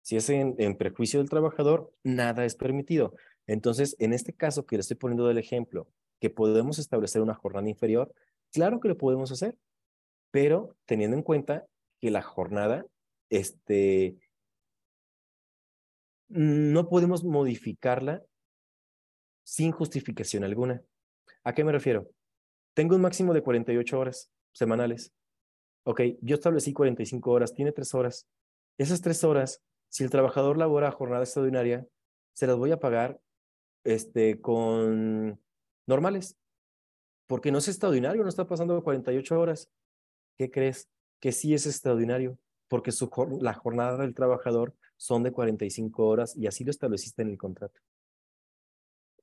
Si es en, perjuicio del trabajador, nada es permitido. Entonces, en este caso que le estoy poniendo del ejemplo, que podemos establecer una jornada inferior, claro que lo podemos hacer, pero teniendo en cuenta que la jornada, este, no podemos modificarla sin justificación alguna. ¿A qué me refiero? Tengo un máximo de 48 horas semanales. Ok, yo establecí 45 horas, tiene tres horas. Esas tres horas, si el trabajador labora jornada extraordinaria, se las voy a pagar este, con normales. Porque no es extraordinario, no está pasando 48 horas. ¿Qué crees? Que sí es extraordinario, porque la jornada del trabajador son de 45 horas y así lo estableciste en el contrato.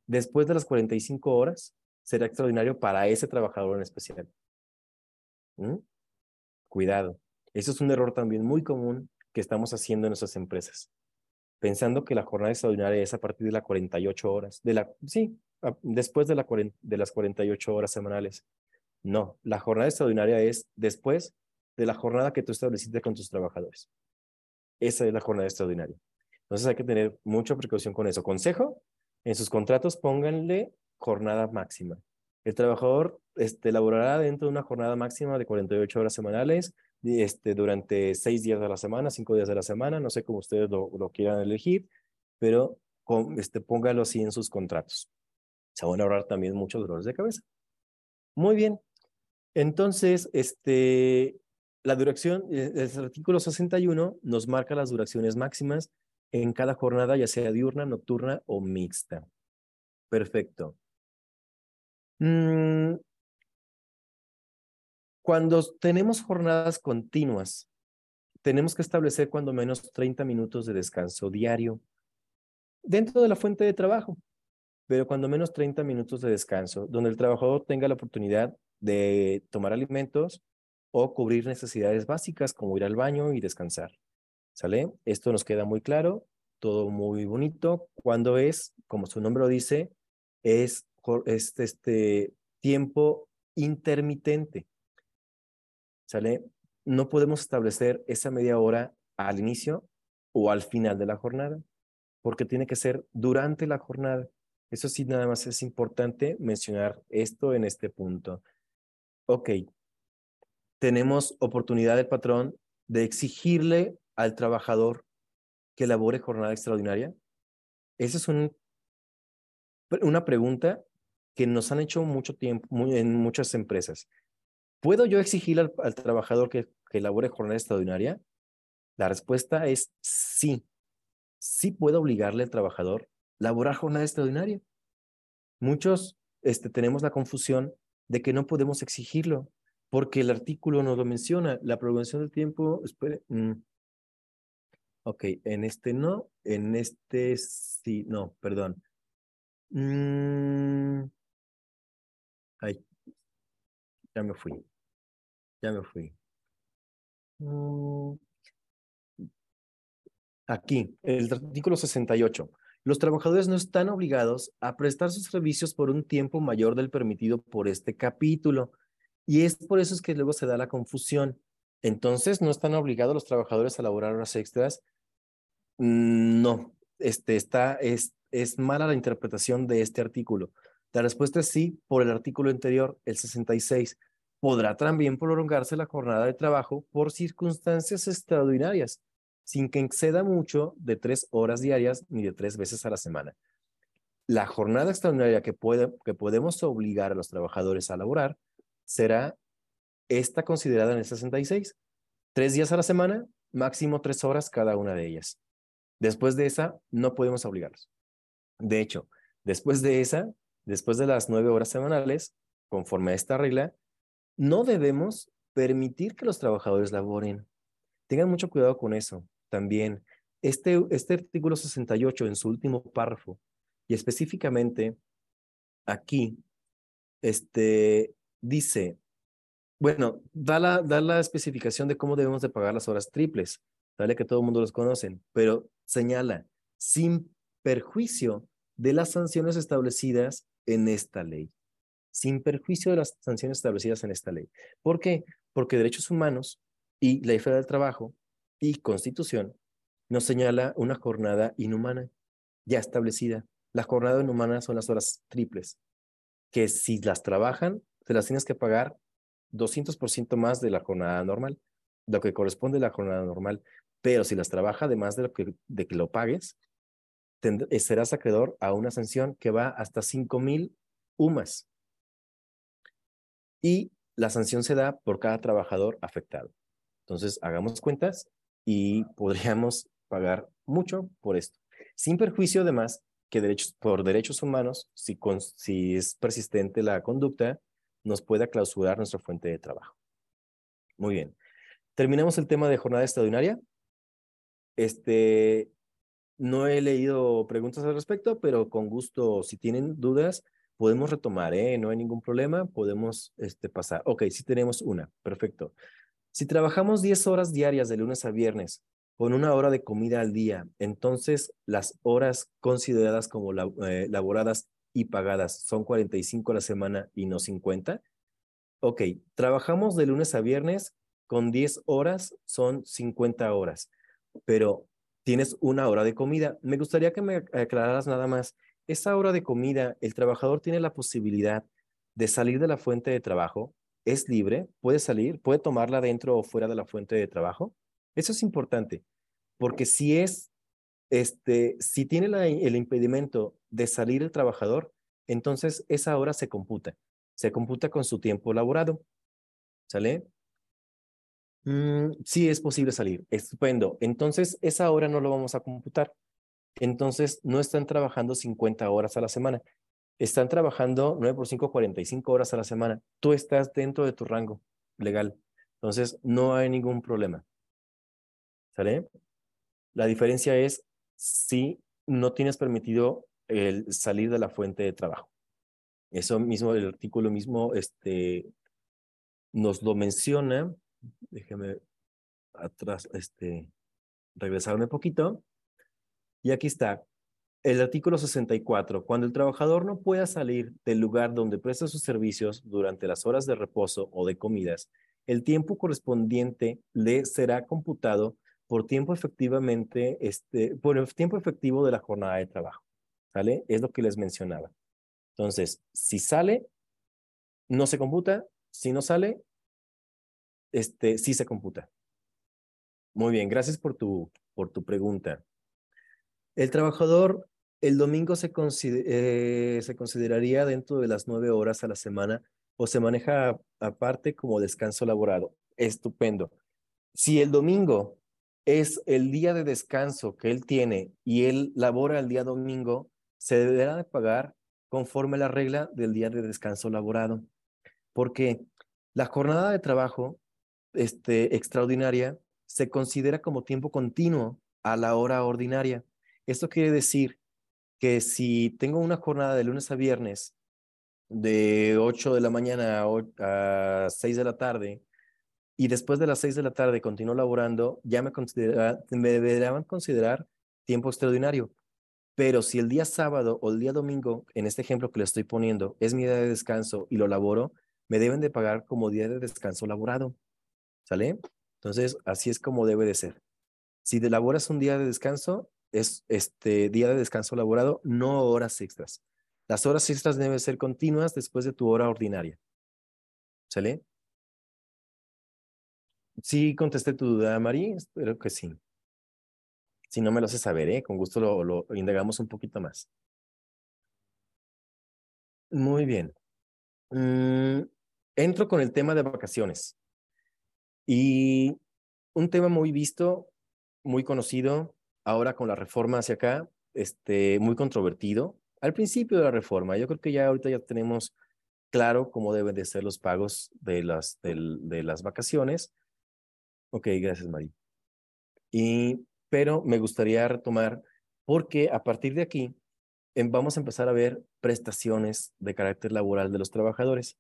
Después de las 45 horas, será extraordinario para ese trabajador en especial. ¿Mm? Cuidado. Eso es un error también muy común que estamos haciendo en nuestras empresas pensando que la jornada extraordinaria es a partir de las 48 horas, de la, sí, después de, la, de las 48 horas semanales. No, la jornada extraordinaria es después de la jornada que tú estableciste con tus trabajadores. Esa es la jornada extraordinaria. Entonces hay que tener mucha precaución con eso. Consejo, en sus contratos pónganle jornada máxima. El trabajador este, laborará dentro de una jornada máxima de 48 horas semanales este, durante seis días de la semana, cinco días de la semana, no sé cómo ustedes lo, quieran elegir, pero este, póngalo así en sus contratos. Se van a ahorrar también muchos dolores de cabeza. Muy bien. Entonces, este, la duración, eh, el artículo 61 nos marca las duraciones máximas en cada jornada, ya sea diurna, nocturna o mixta. Perfecto. Mm, cuando tenemos jornadas continuas, tenemos que establecer cuando menos 30 minutos de descanso diario dentro de la fuente de trabajo, pero cuando menos 30 minutos de descanso, donde el trabajador tenga la oportunidad de tomar alimentos o cubrir necesidades básicas como ir al baño y descansar. ¿Sale? Esto nos queda muy claro, todo muy bonito. Cuando es, como su nombre lo dice, es este, este tiempo intermitente. ¿Sale? No podemos establecer esa media hora al inicio o al final de la jornada, porque tiene que ser durante la jornada. Eso sí, nada más es importante mencionar esto en este punto. Ok, tenemos oportunidad del patrón de exigirle al trabajador que elabore jornada extraordinaria. Esa es un, una pregunta que nos han hecho mucho tiempo en muchas empresas. ¿Puedo yo exigir al, trabajador que, que elabore jornada extraordinaria? La respuesta es sí. Sí puedo obligarle al trabajador a elaborar jornada extraordinaria. Muchos este, tenemos la confusión de que no podemos exigirlo, porque el artículo nos lo menciona. La prolongación del tiempo, espere. Mm. Ok, en este no, en este sí, no, perdón. Mm. Ay, ya me fui. Ya me fui. Mm. Aquí, el artículo 68. Los trabajadores no están obligados a prestar sus servicios por un tiempo mayor del permitido por este capítulo. Y es por eso es que luego se da la confusión. Entonces, ¿no están obligados los trabajadores a elaborar horas extras? Mm, no, este, está, es, es mala la interpretación de este artículo. La respuesta es sí, por el artículo anterior, el 66. Podrá también prolongarse la jornada de trabajo por circunstancias extraordinarias sin que exceda mucho de tres horas diarias ni de tres veces a la semana. La jornada extraordinaria que, puede, que podemos obligar a los trabajadores a laborar será esta considerada en el 66. Tres días a la semana, máximo tres horas cada una de ellas. Después de esa, no podemos obligarlos. De hecho, después de esa, después de las nueve horas semanales, conforme a esta regla, no debemos permitir que los trabajadores laboren. Tengan mucho cuidado con eso también. Este, este artículo 68 en su último párrafo, y específicamente aquí, este, dice, bueno, da la, da la especificación de cómo debemos de pagar las horas triples, ¿vale? Que todo el mundo los conocen, pero señala, sin perjuicio de las sanciones establecidas en esta ley. Sin perjuicio de las sanciones establecidas en esta ley. ¿Por qué? Porque derechos humanos y ley federal del trabajo y Constitución nos señala una jornada inhumana ya establecida. La jornada inhumana son las horas triples, que si las trabajan, te las tienes que pagar 200% más de la jornada normal, lo que corresponde a la jornada normal. Pero si las trabaja, además de, lo que, de que lo pagues, serás acreedor a una sanción que va hasta 5,000 UMAS. Y la sanción se da por cada trabajador afectado. Entonces, hagamos cuentas y podríamos pagar mucho por esto. Sin perjuicio, además, que derechos, por derechos humanos, si, si es persistente la conducta, nos pueda clausurar nuestra fuente de trabajo. Muy bien. Terminamos el tema de jornada extraordinaria. Este, no he leído preguntas al respecto, pero con gusto, si tienen dudas, podemos retomar, ¿eh? No hay ningún problema, podemos este, pasar. Ok, sí tenemos una, perfecto. Si trabajamos 10 horas diarias de lunes a viernes con una hora de comida al día, entonces las horas consideradas como eh, laboradas y pagadas son 45 a la semana y no 50. Ok, trabajamos de lunes a viernes con 10 horas, son 50 horas, pero tienes una hora de comida. Me gustaría que me aclararas nada más. Esa hora de comida, el trabajador tiene la posibilidad de salir de la fuente de trabajo es libre, puede salir, puede tomarla dentro o fuera de la fuente de trabajo. Eso es importante, porque si es, este, si tiene el impedimento de salir el trabajador, entonces esa hora se computa, se computa con su tiempo laborado. ¿Sale? Mm, sí es posible salir, estupendo. Entonces esa hora no lo vamos a computar. Entonces no están trabajando 50 horas a la semana están trabajando 9 por 5, 45 horas a la semana. Tú estás dentro de tu rango legal. Entonces, no hay ningún problema. ¿Sale? La diferencia es si no tienes permitido el salir de la fuente de trabajo. Eso mismo, el artículo mismo, este, nos lo menciona. Déjame atrás, este, regresarme un poquito. Y aquí está. el artículo 64, cuando el trabajador no pueda salir del lugar donde presta sus servicios durante las horas de reposo o de comidas, el tiempo correspondiente le será computado por tiempo efectivamente, este, por el tiempo efectivo de la jornada de trabajo. ¿Sale? Es lo que les mencionaba. Entonces, si sale, no se computa. Si no sale, este, sí se computa. Muy bien, gracias por tu, por tu pregunta. El trabajador, el domingo se, eh, se consideraría dentro de las nueve horas a la semana o se maneja aparte como descanso laborado. Estupendo. Si el domingo es el día de descanso que él tiene y él labora el día domingo, se deberá de pagar conforme la regla del día de descanso laborado. Porque la jornada de trabajo este, extraordinaria se considera como tiempo continuo a la hora ordinaria. Esto quiere decir que si tengo una jornada de lunes a viernes de 8 de la mañana a 6 de la tarde y después de las 6 de la tarde continúo laborando, ya me, me deberán considerar tiempo extraordinario. Pero si el día sábado o el día domingo, en este ejemplo que le estoy poniendo, es mi día de descanso y lo laboro, me deben de pagar como día de descanso laborado. ¿Sale? Entonces, así es como debe de ser. Si te laboras un día de descanso, es este día de descanso laborado, no horas extras. Las horas extras deben ser continuas después de tu hora ordinaria. ¿Sale? Sí, contesté tu duda, María. Espero que sí. Si no me lo haces saber, ¿eh? con gusto lo, lo indagamos un poquito más. Muy bien. Mm, entro con el tema de vacaciones. Y un tema muy visto, muy conocido, ahora con la reforma hacia acá, este, muy controvertido, al principio de la reforma. Yo creo que ya ahorita ya tenemos claro cómo deben de ser los pagos de las, de, las vacaciones. Ok, gracias, María. Y, pero me gustaría retomar, porque a partir de aquí em, vamos a empezar a ver prestaciones de carácter laboral de los trabajadores.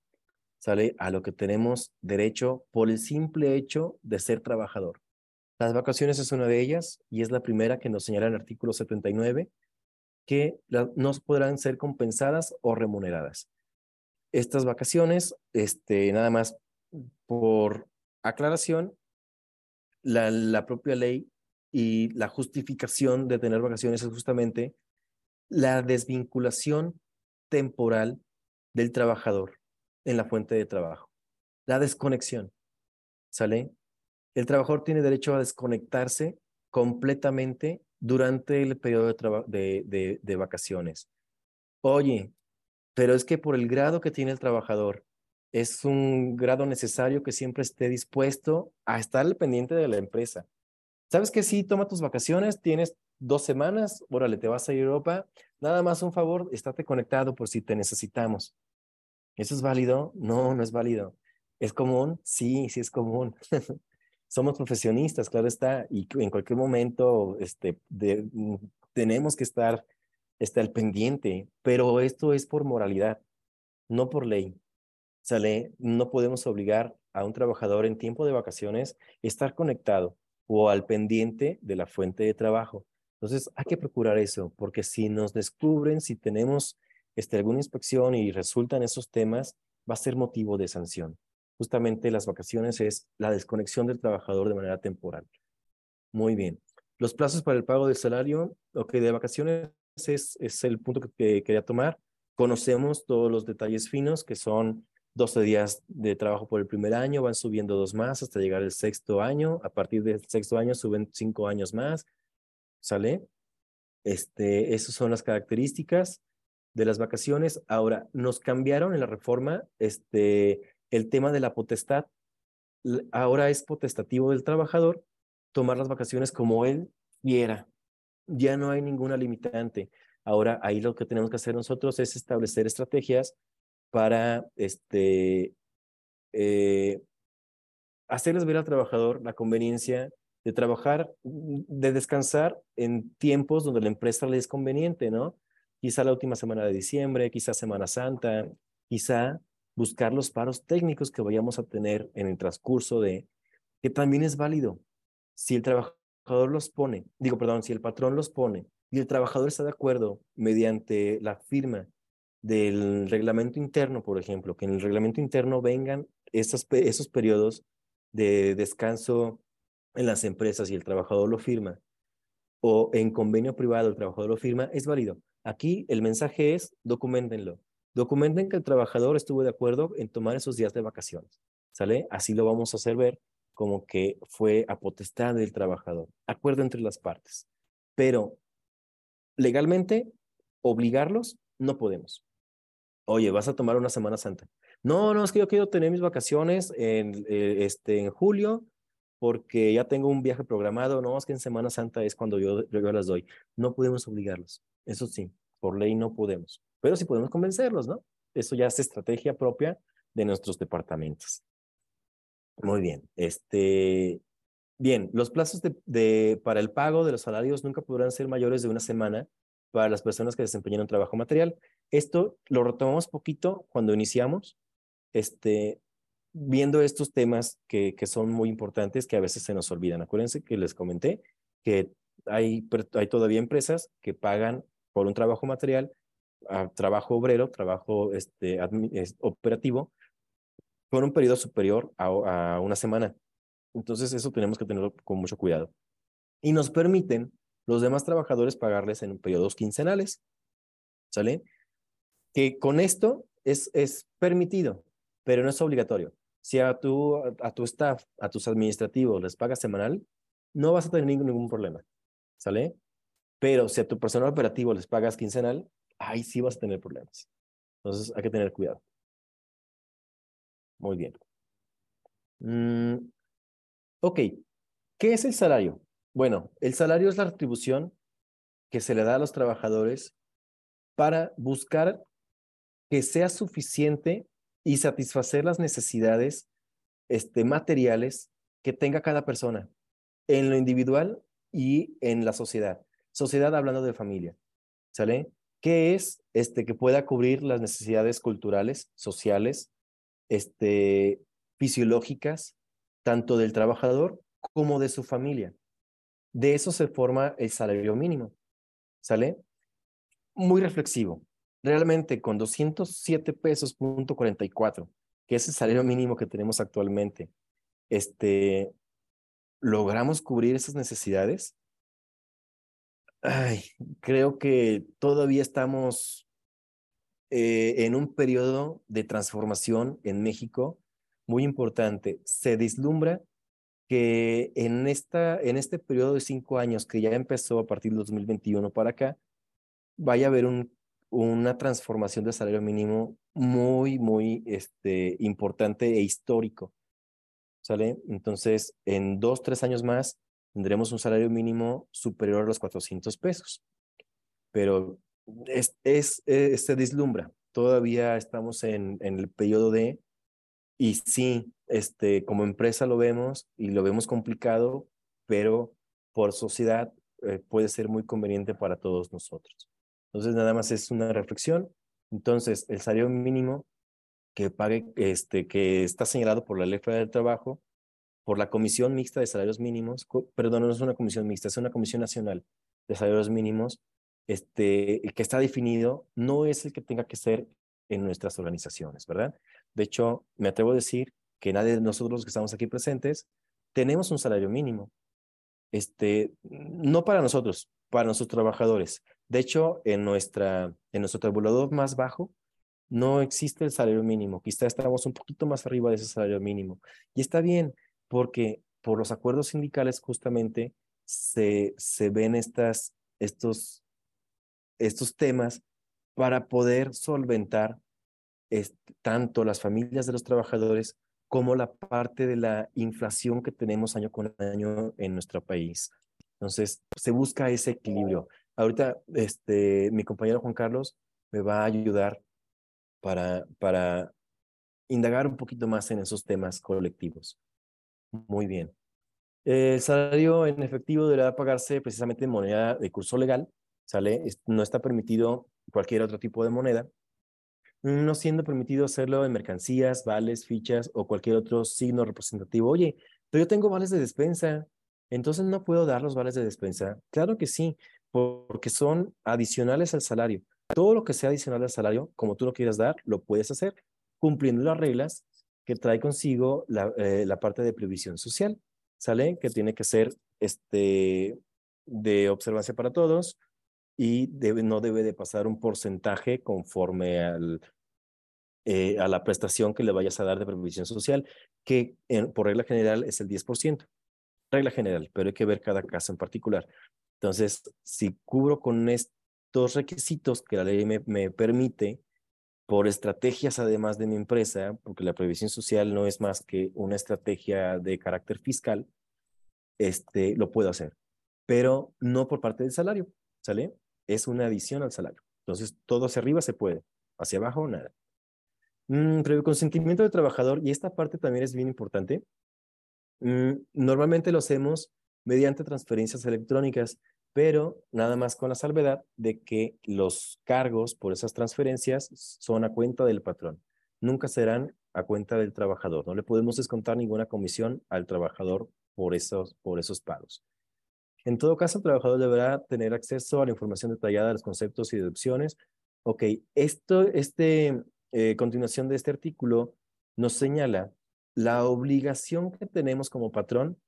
Sale a lo que tenemos derecho por el simple hecho de ser trabajador. Las vacaciones es una de ellas y es la primera que nos señala el artículo 79 que no podrán ser compensadas o remuneradas. Estas vacaciones, este, nada más por aclaración, la, la propia ley y la justificación de tener vacaciones es justamente la desvinculación temporal del trabajador en la fuente de trabajo. La desconexión. ¿Sale? El trabajador tiene derecho a desconectarse completamente durante el periodo de, vacaciones. Oye, pero es que por el grado que tiene el trabajador, es un grado necesario que siempre esté dispuesto a estar al pendiente de la empresa. ¿Sabes que si toma tus vacaciones, tienes dos semanas, órale, te vas a Europa, nada más un favor, estate conectado por si te necesitamos. ¿Eso es válido? No, no es válido. ¿Es común? Sí, sí es común. somos profesionistas, claro está, y en cualquier momento este, mm, tenemos que estar, estar pendiente, pero esto es por moralidad, no por ley. ¿Sale? No podemos obligar a un trabajador en tiempo de vacaciones estar conectado o al pendiente de la fuente de trabajo. Entonces, hay que procurar eso, porque si nos descubren, si tenemos este, alguna inspección y resultan esos temas, va a ser motivo de sanción justamente las vacaciones es la desconexión del trabajador de manera temporal. Muy bien. Los plazos para el pago del salario, ok, de vacaciones es, es el punto que, quería tomar. Conocemos todos los detalles finos, que son 12 días de trabajo por el primer año, van subiendo dos más hasta llegar al sexto año. A partir del sexto año suben cinco años más. ¿Sale? Este, esas son las características de las vacaciones. Ahora, nos cambiaron en la reforma este, el tema de la potestad. Ahora es potestativo del trabajador tomar las vacaciones como él quiera. Ya no hay ninguna limitante. Ahora ahí lo que tenemos que hacer nosotros es establecer estrategias para este, eh, hacerles ver al trabajador la conveniencia de trabajar, de descansar en tiempos donde la empresa le es conveniente, ¿no? Quizá la última semana de diciembre, quizá Semana Santa, quizá buscar los paros técnicos que vayamos a tener en el transcurso de, que también es válido. Si el trabajador los pone, digo, perdón, si el patrón los pone y el trabajador está de acuerdo mediante la firma del reglamento interno, por ejemplo, que en el reglamento interno vengan esos, esos periodos de descanso en las empresas y el trabajador lo firma, o en convenio privado el trabajador lo firma, es válido. Aquí el mensaje es, documentenlo. Documenten que el trabajador estuvo de acuerdo en tomar esos días de vacaciones. ¿Sale? Así lo vamos a hacer ver como que fue a potestad del trabajador. Acuerdo entre las partes. Pero legalmente, obligarlos, no podemos. Oye, vas a tomar una Semana Santa. No, no, es que yo quiero tener mis vacaciones en, eh, este, en julio porque ya tengo un viaje programado. No, es que en Semana Santa es cuando yo, yo las doy. No podemos obligarlos. Eso sí, por ley no podemos. Pero sí podemos convencerlos, ¿no? Eso ya es estrategia propia de nuestros departamentos. Muy bien. Este, bien, los plazos de, de, para el pago de los salarios nunca podrán ser mayores de una semana para las personas que desempeñan un trabajo material. Esto lo retomamos poquito cuando iniciamos, este, viendo estos temas que, que son muy importantes que a veces se nos olvidan. Acuérdense que les comenté que hay, hay todavía empresas que pagan por un trabajo material, a trabajo obrero, trabajo este, operativo, por un periodo superior a, a una semana. Entonces eso tenemos que tenerlo con mucho cuidado. Y nos permiten los demás trabajadores pagarles en periodos quincenales. ¿Sale? Que con esto es, es permitido, pero no es obligatorio. Si a tu, a tu staff, a tus administrativos les pagas semanal, no vas a tener ningún, ningún problema. ¿Sale? Pero si a tu personal operativo les pagas quincenal, ahí sí vas a tener problemas. Entonces hay que tener cuidado. Muy bien. Mm, ok, ¿qué es el salario? Bueno, el salario es la retribución que se le da a los trabajadores para buscar que sea suficiente y satisfacer las necesidades este, materiales que tenga cada persona en lo individual y en la sociedad. Sociedad hablando de familia, ¿sale? ¿Qué es este, que pueda cubrir las necesidades culturales, sociales, este, fisiológicas, tanto del trabajador como de su familia? De eso se forma el salario mínimo. ¿Sale? Muy reflexivo. Realmente con 207 pesos punto 44, que es el salario mínimo que tenemos actualmente, este, ¿logramos cubrir esas necesidades? Ay, creo que todavía estamos eh, en un periodo de transformación en México muy importante. Se vislumbra que en, esta, en este periodo de cinco años que ya empezó a partir del 2021 para acá, vaya a haber un, una transformación del salario mínimo muy, muy este, importante e histórico. ¿Sale? Entonces, en dos, tres años más, tendremos un salario mínimo superior a los 400 pesos. Pero es, es, es se deslumbra. Todavía estamos en, en el periodo de y sí, este, como empresa lo vemos y lo vemos complicado, pero por sociedad eh, puede ser muy conveniente para todos nosotros. Entonces, nada más es una reflexión. Entonces, el salario mínimo que pague, este, que está señalado por la Ley Federal del Trabajo, por la Comisión Mixta de Salarios Mínimos, perdón, no es una comisión mixta, es una Comisión Nacional de Salarios Mínimos, este, que está definido no es el que tenga que ser en nuestras organizaciones, ¿verdad? De hecho, me atrevo a decir que nadie de nosotros que estamos aquí presentes tenemos un salario mínimo. Este, no para nosotros, para nuestros trabajadores. De hecho, en, nuestra, en nuestro tabulador más bajo no existe el salario mínimo. Quizá estamos un poquito más arriba de ese salario mínimo. Y está bien, porque por los acuerdos sindicales justamente se, se ven estas, estos, estos temas para poder solventar tanto las familias de los trabajadores como la parte de la inflación que tenemos año con año en nuestro país. Entonces, se busca ese equilibrio. Ahorita, este, mi compañero Juan Carlos me va a ayudar para, para indagar un poquito más en esos temas colectivos. Muy bien. El salario en efectivo deberá pagarse precisamente en moneda de curso legal, ¿sale? No está permitido cualquier otro tipo de moneda no siendo permitido hacerlo en mercancías, vales, fichas o cualquier otro signo representativo. Oye, pero yo tengo vales de despensa, entonces no puedo dar los vales de despensa. Claro que sí, porque son adicionales al salario. Todo lo que sea adicional al salario, como tú lo quieras dar, lo puedes hacer cumpliendo las reglas que trae consigo la, eh, la parte de previsión social, ¿sale? Que tiene que ser este, de observancia para todos y debe, no debe de pasar un porcentaje conforme al, eh, a la prestación que le vayas a dar de previsión social, que por regla general es el 10%. Regla general, pero hay que ver cada caso en particular. Entonces, si cubro con estos requisitos que la ley me, me permite, por estrategias además de mi empresa, porque la previsión social no es más que una estrategia de carácter fiscal, este, lo puedo hacer, pero no por parte del salario, ¿sale? Es una adición al salario. Entonces, todo hacia arriba se puede, hacia abajo nada. Mm, previo consentimiento del trabajador, y esta parte también es bien importante. Mm, normalmente lo hacemos mediante transferencias electrónicas, pero nada más con la salvedad de que los cargos por esas transferencias son a cuenta del patrón. Nunca serán a cuenta del trabajador. No le podemos descontar ninguna comisión al trabajador por esos, por esos pagos. En todo caso, el trabajador deberá tener acceso a la información detallada de los conceptos y deducciones. Ok, esto, este, eh, continuación de este artículo nos señala la obligación que tenemos como patrón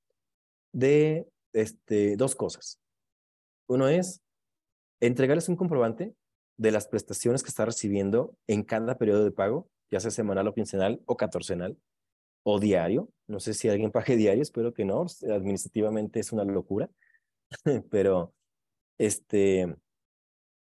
de este, dos cosas. Uno es entregarles un comprobante de las prestaciones que está recibiendo en cada periodo de pago, ya sea semanal o quincenal o catorcenal o diario. No sé si alguien pague diario, espero que no. Administrativamente es una locura, pero este,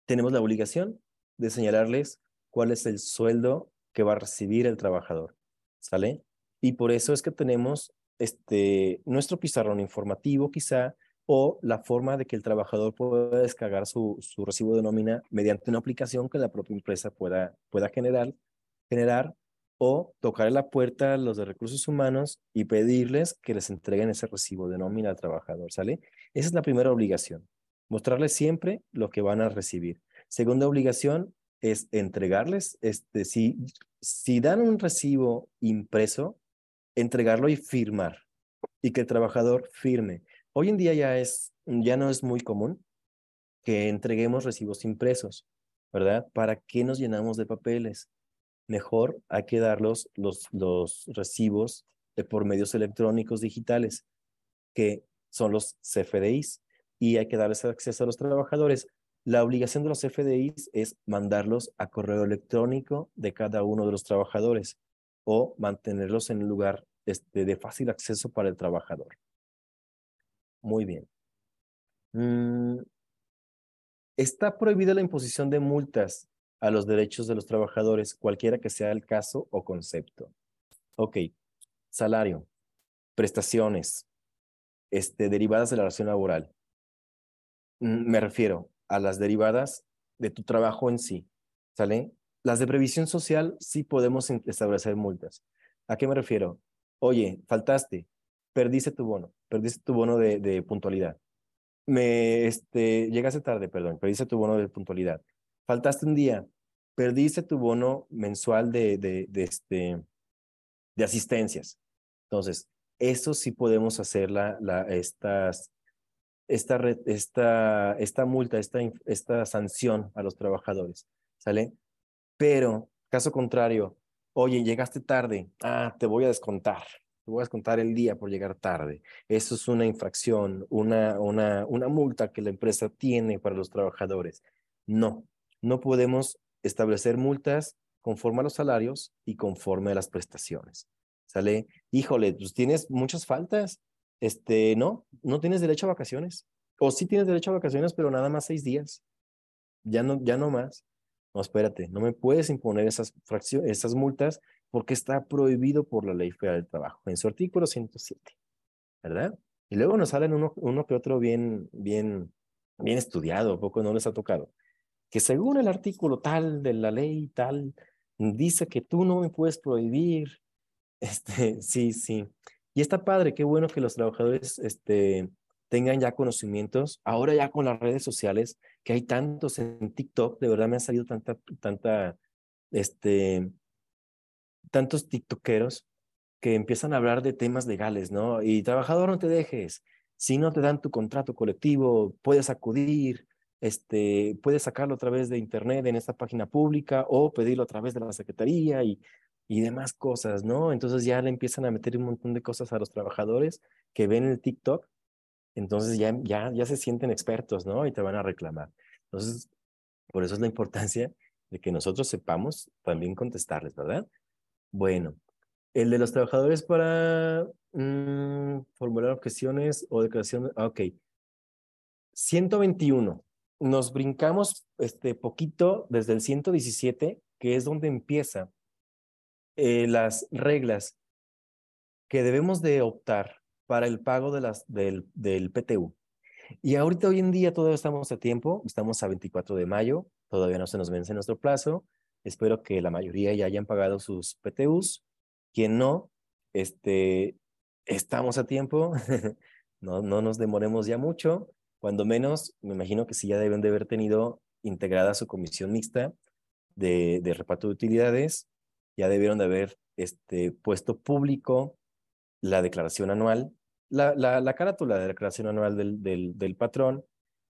tenemos la obligación de señalarles cuál es el sueldo que va a recibir el trabajador, ¿sale? Y por eso es que tenemos este, nuestro pizarrón informativo quizá o la forma de que el trabajador pueda descargar su, su recibo de nómina mediante una aplicación que la propia empresa pueda, pueda generar, generar o tocar la puerta a los de recursos humanos y pedirles que les entreguen ese recibo de nómina al trabajador, ¿sale? Esa es la primera obligación, mostrarles siempre lo que van a recibir. Segunda obligación, es entregarles, este, si, si dan un recibo impreso, entregarlo y firmar, y que el trabajador firme. Hoy en día ya, es, ya no es muy común que entreguemos recibos impresos, ¿verdad? ¿Para qué nos llenamos de papeles? Mejor hay que darlos los, los recibos por medios electrónicos digitales, que son los CFDIs, y hay que darles acceso a los trabajadores la obligación de los FDIs es mandarlos a correo electrónico de cada uno de los trabajadores o mantenerlos en un lugar este, de fácil acceso para el trabajador. Muy bien. Mm, está prohibida la imposición de multas a los derechos de los trabajadores, cualquiera que sea el caso o concepto. Ok, salario, prestaciones, este, derivadas de la relación laboral. Mm, me refiero, a las derivadas de tu trabajo en sí, ¿sale? Las de previsión social sí podemos establecer multas. ¿A qué me refiero? Oye, faltaste, perdiste tu bono, perdiste tu bono de, puntualidad. Me, este, llegaste tarde, perdón, perdiste tu bono de puntualidad. Faltaste un día, perdiste tu bono mensual de, de, este, de asistencias. Entonces, eso sí podemos hacer la, la, estas esta, esta, esta multa, esta, esta sanción a los trabajadores, ¿sale? Pero, caso contrario, oye, llegaste tarde, ah, te voy a descontar, te voy a descontar el día por llegar tarde. Eso es una infracción, una, una, una multa que la empresa tiene para los trabajadores. No, no podemos establecer multas conforme a los salarios y conforme a las prestaciones. ¿Sale? Híjole, pues tienes muchas faltas, este, no, no tienes derecho a vacaciones. O sí tienes derecho a vacaciones, pero nada más seis días. Ya no, ya no más. No, espérate, no me puedes imponer esas, esas multas porque está prohibido por la Ley Federal del Trabajo, en su artículo 107, ¿verdad? Y luego nos salen uno, uno que otro bien, bien, bien estudiado, poco no les ha tocado, que según el artículo tal de la ley tal, dice que tú no me puedes prohibir. Este, sí, sí. Y está padre, qué bueno que los trabajadores este, tengan ya conocimientos. Ahora ya con las redes sociales, que hay tantos en TikTok, de verdad me ha salido tanta, tanta, este, tantos TikTokeros que empiezan a hablar de temas legales, ¿no? Y trabajador, no te dejes. Si no te dan tu contrato colectivo, puedes acudir este, puede sacarlo a través de internet en esta página pública o pedirlo a través de la secretaría y, y demás cosas, ¿no? Entonces ya le empiezan a meter un montón de cosas a los trabajadores que ven el TikTok, entonces ya, ya, ya se sienten expertos, ¿no? Y te van a reclamar. Entonces, por eso es la importancia de que nosotros sepamos también contestarles, ¿verdad? Bueno, el de los trabajadores para mm, formular objeciones o declaraciones, ah, ok. 121. Nos brincamos este poquito desde el 117, que es donde empieza eh, las reglas que debemos de optar para el pago de las, del, del PTU. Y ahorita hoy en día todavía estamos a tiempo, estamos a 24 de mayo, todavía no se nos vence nuestro plazo. Espero que la mayoría ya hayan pagado sus PTUs. Quien no, este, estamos a tiempo, no, no nos demoremos ya mucho. Cuando menos, me imagino que sí ya deben de haber tenido integrada su comisión mixta de, de reparto de utilidades, ya debieron de haber este, puesto público la declaración anual la, la, la carátula de la declaración anual del, del, patrón,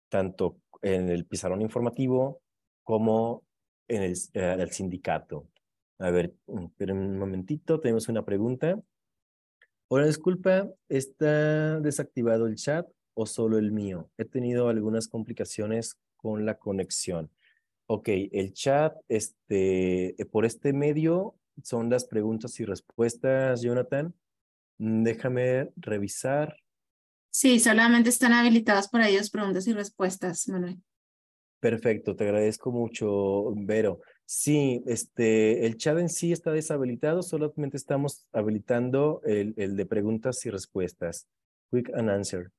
tanto en el pizarrón informativo como en el, eh, sindicato. A ver, mm, pero un momentito, tenemos una pregunta. Hola, disculpa, ¿está desactivado el chat o solo el mío? He tenido algunas complicaciones con la conexión. Ok, el chat, este, por este medio son las preguntas y respuestas, Jonathan. Mm, déjame revisar. Sí, solamente están habilitadas por ahí las preguntas y respuestas, Manuel. Perfecto, te agradezco mucho, Vero. Sí, este, el chat en sí está deshabilitado, solamente estamos habilitando el, el de preguntas y respuestas. Quick and answer.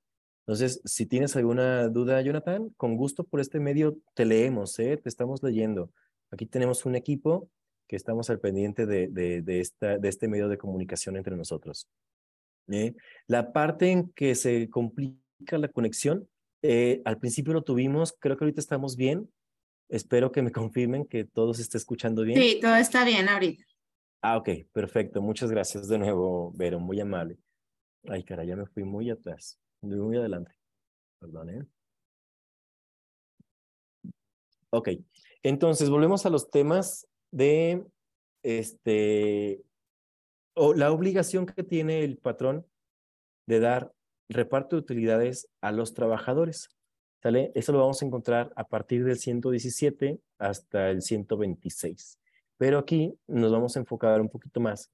Entonces, si tienes alguna duda, Jonathan, con gusto por este medio te leemos, ¿eh? te estamos leyendo. Aquí tenemos un equipo que estamos al pendiente de, de, de, esta, de este medio de comunicación entre nosotros. ¿Eh? La parte en que se complica la conexión, eh, al principio lo tuvimos, creo que ahorita estamos bien. Espero que me confirmen que todo se esté escuchando bien. Sí, todo está bien ahorita. Ah, ok, perfecto. Muchas gracias de nuevo, Vero, muy amable. Ay, cara, ya me fui muy atrás, muy, muy adelante. Perdón, ¿eh? Ok, entonces volvemos a los temas de este o la obligación que tiene el patrón de dar reparto de utilidades a los trabajadores. ¿Sale? Eso lo vamos a encontrar a partir del 117 hasta el 126. Pero aquí nos vamos a enfocar un poquito más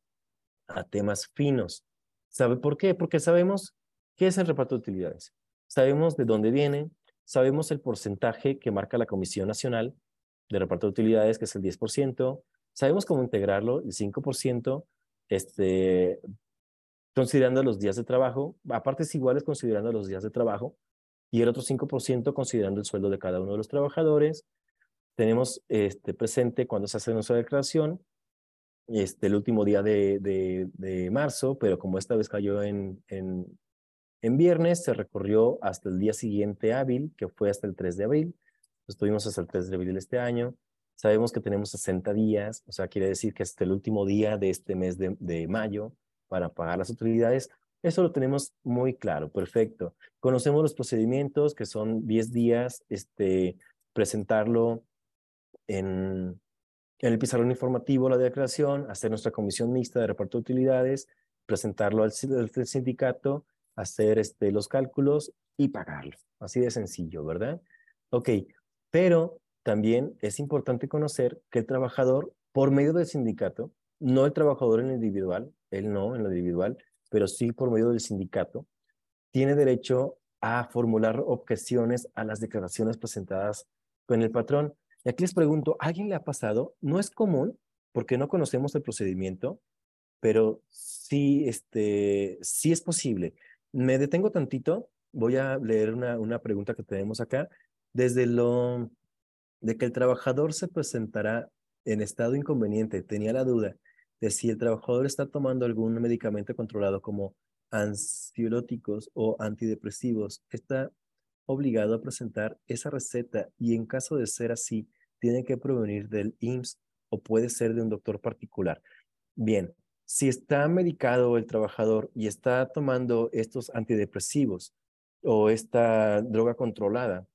a temas finos. ¿Sabe por qué? Porque sabemos qué es el reparto de utilidades. Sabemos de dónde viene, sabemos el porcentaje que marca la Comisión Nacional de Reparto de Utilidades, que es el 10%, sabemos cómo integrarlo, el 5%, este, considerando los días de trabajo, a partes iguales considerando los días de trabajo, y el otro 5% considerando el sueldo de cada uno de los trabajadores. Tenemos este, presente cuando se hace nuestra declaración, este, el último día de, de, marzo, pero como esta vez cayó en, en, en, viernes, se recorrió hasta el día siguiente hábil, que fue hasta el 3 de abril. Estuvimos hasta el 3 de abril este año. Sabemos que tenemos 60 días, o sea, quiere decir que hasta el último día de este mes de, de mayo para pagar las utilidades. Eso lo tenemos muy claro, perfecto. Conocemos los procedimientos que son 10 días, este, presentarlo en, en el pizarrón informativo, la declaración, hacer nuestra comisión mixta de reparto de utilidades, presentarlo al, al sindicato, hacer este, los cálculos y pagarlo. Así de sencillo, ¿verdad? Ok, pero también es importante conocer que el trabajador, por medio del sindicato, no el trabajador en individual, él no en lo individual, pero sí por medio del sindicato, tiene derecho a formular objeciones a las declaraciones presentadas con el patrón. Y aquí les pregunto, ¿a alguien le ha pasado? No es común porque no conocemos el procedimiento, pero sí, este, sí es posible. Me detengo tantito, voy a leer una, una pregunta que tenemos acá. Desde lo de que el trabajador se presentará en estado inconveniente, tenía la duda de si el trabajador está tomando algún medicamento controlado como ansiolóticos o antidepresivos, está obligado a presentar esa receta y en caso de ser así, tiene que provenir del IMSS o puede ser de un doctor particular. Bien, si está medicado el trabajador y está tomando estos antidepresivos o esta droga controlada,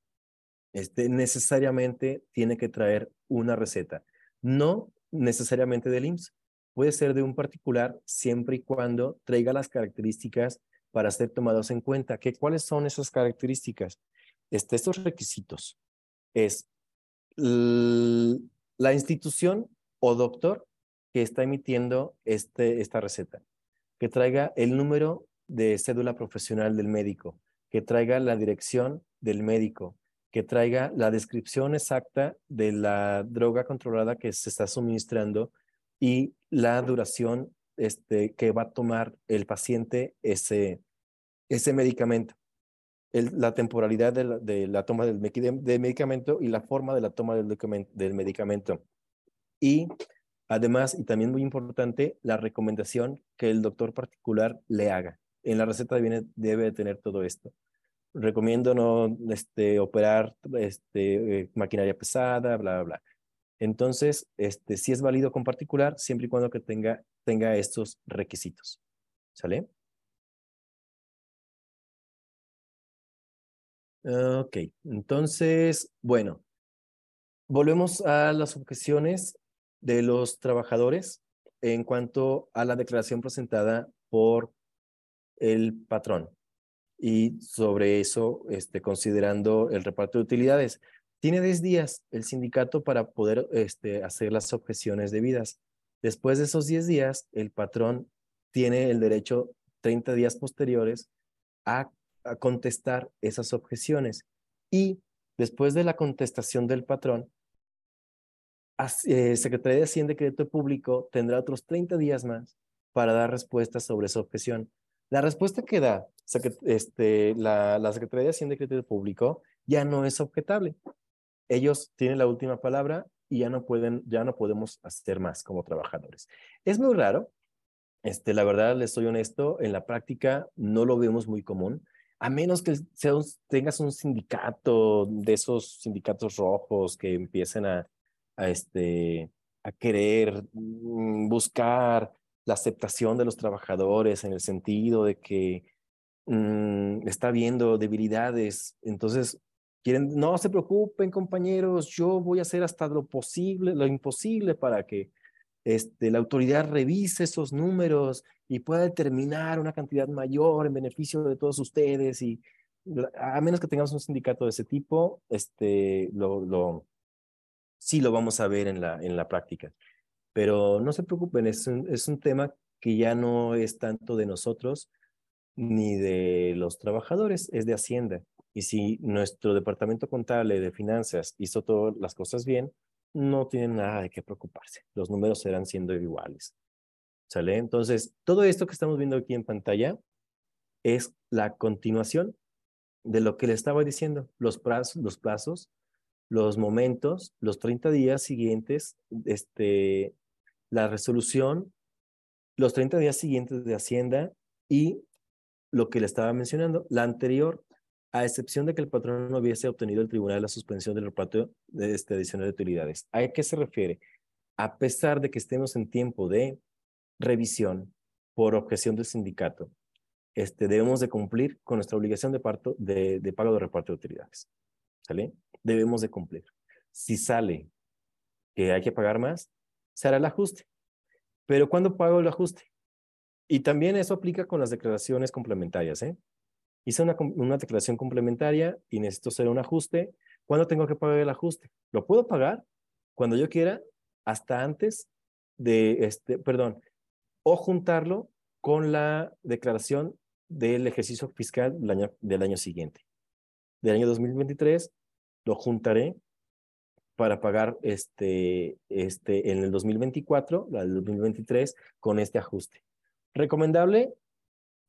este, necesariamente tiene que traer una receta. No necesariamente del IMSS, puede ser de un particular siempre y cuando traiga las características para ser tomados en cuenta. ¿Qué, ¿Cuáles son esas características? Este, estos requisitos es la institución o doctor que está emitiendo este, esta receta, que traiga el número de cédula profesional del médico, que traiga la dirección del médico, que traiga la descripción exacta de la droga controlada que se está suministrando y la duración este, que va a tomar el paciente ese, ese medicamento, la temporalidad de la, toma del, medicamento y la forma de la toma del, del medicamento. Y además, y también muy importante, la recomendación que el doctor particular le haga. En la receta debe, debe tener todo esto. Recomiendo no este, operar este, eh, maquinaria pesada, bla, bla, bla. Entonces, este, es válido con particular siempre y cuando que tenga, tenga estos requisitos. ¿Sale? Ok, entonces, bueno, volvemos a las objeciones de los trabajadores en cuanto a la declaración presentada por el patrón y sobre eso, este, considerando el reparto de utilidades. Tiene 10 días el sindicato para poder este, hacer las objeciones debidas. Después de esos 10 días, el patrón tiene el derecho 30 días posteriores a, contestar esas objeciones. Y después de la contestación del patrón, eh, Secretaría de Hacienda y Crédito Público tendrá otros 30 días más para dar respuesta sobre esa objeción. La respuesta que da este, la, la Secretaría de Hacienda y Crédito Público ya no es objetable ellos tienen la última palabra y ya no pueden, ya no podemos hacer más como trabajadores. Es muy raro, este, la verdad, les soy honesto, en la práctica no lo vemos muy común, a menos que tengas un sindicato de esos sindicatos rojos que empiecen a, a, este, a querer mm, buscar la aceptación de los trabajadores en el sentido de que mm, está viendo debilidades, entonces Quieren, no se preocupen, compañeros, yo voy a hacer hasta lo posible, lo imposible para que este, la autoridad revise esos números y pueda determinar una cantidad mayor en beneficio de todos ustedes y a menos que tengamos un sindicato de ese tipo, este, lo, sí lo vamos a ver en la, en la práctica. Pero no se preocupen, es un, es un tema que ya no es tanto de nosotros ni de los trabajadores, es de Hacienda. Y si nuestro departamento contable de finanzas hizo todas las cosas bien, no tienen nada de qué preocuparse. Los números serán siendo iguales. ¿Sale? Entonces, todo esto que estamos viendo aquí en pantalla es la continuación de lo que le estaba diciendo, los plazos, los, plazos, los momentos, los 30 días siguientes, este, la resolución, los 30 días siguientes de Hacienda y lo que le estaba mencionando, la anterior a excepción de que el patrón no hubiese obtenido el tribunal la suspensión del reparto de este adicional de utilidades. ¿A qué se refiere? A pesar de que estemos en tiempo de revisión por objeción del sindicato, este, debemos de cumplir con nuestra obligación de, parto, de, pago de reparto de utilidades. ¿Sale? Debemos de cumplir. Si sale que hay que pagar más, se hará el ajuste. Pero ¿cuándo pago el ajuste? Y también eso aplica con las declaraciones complementarias. ¿eh? hice una, una declaración complementaria y necesito hacer un ajuste. ¿Cuándo tengo que pagar el ajuste? Lo puedo pagar cuando yo quiera, hasta antes de, este, perdón, o juntarlo con la declaración del ejercicio fiscal del año, del año siguiente. Del año 2023 lo juntaré para pagar este, este, en el 2024, la del 2023, con este ajuste. Recomendable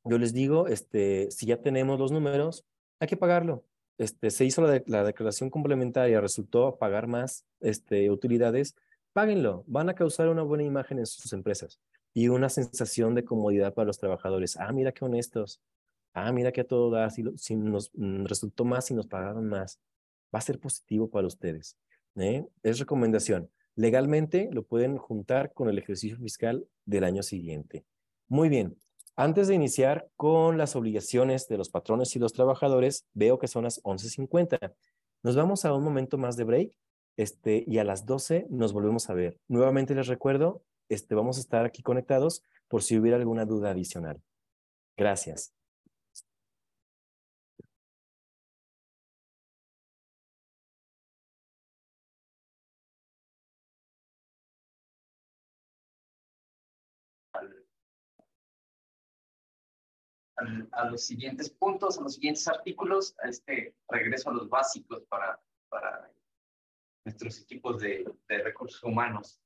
yo les digo, este, si ya tenemos los números, hay que pagarlo. Este, se hizo la, la declaración complementaria, resultó pagar más este, utilidades, páguenlo. Van a causar una buena imagen en sus empresas y una sensación de comodidad para los trabajadores. Ah, mira qué honestos. Ah, mira que a todo da. Si, si nos mm, resultó más y nos pagaron más, va a ser positivo para ustedes. ¿eh? Es recomendación. Legalmente lo pueden juntar con el ejercicio fiscal del año siguiente. Muy bien. Antes de iniciar con las obligaciones de los patrones y los trabajadores, veo que son las 11.50. Nos vamos a un momento más de break este, y a las 12 nos volvemos a ver. Nuevamente les recuerdo, este, vamos a estar aquí conectados por si hubiera alguna duda adicional. Gracias. A los siguientes puntos, a los siguientes artículos, a este regreso a los básicos para, para nuestros equipos de, de recursos humanos.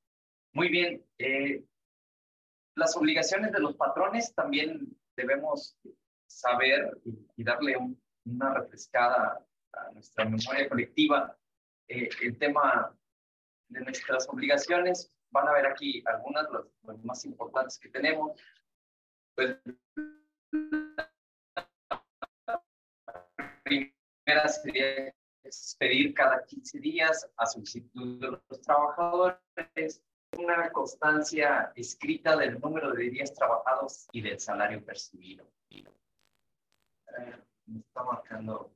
Muy bien, eh, las obligaciones de los patrones también debemos saber y, darle una refrescada a nuestra memoria colectiva. Eh, el tema de nuestras obligaciones, van a ver aquí algunas, las, las más importantes que tenemos. Pues primera sería expedir cada 15 días a solicitud de los trabajadores una constancia escrita del número de días trabajados y del salario percibido. Eh, me está marcando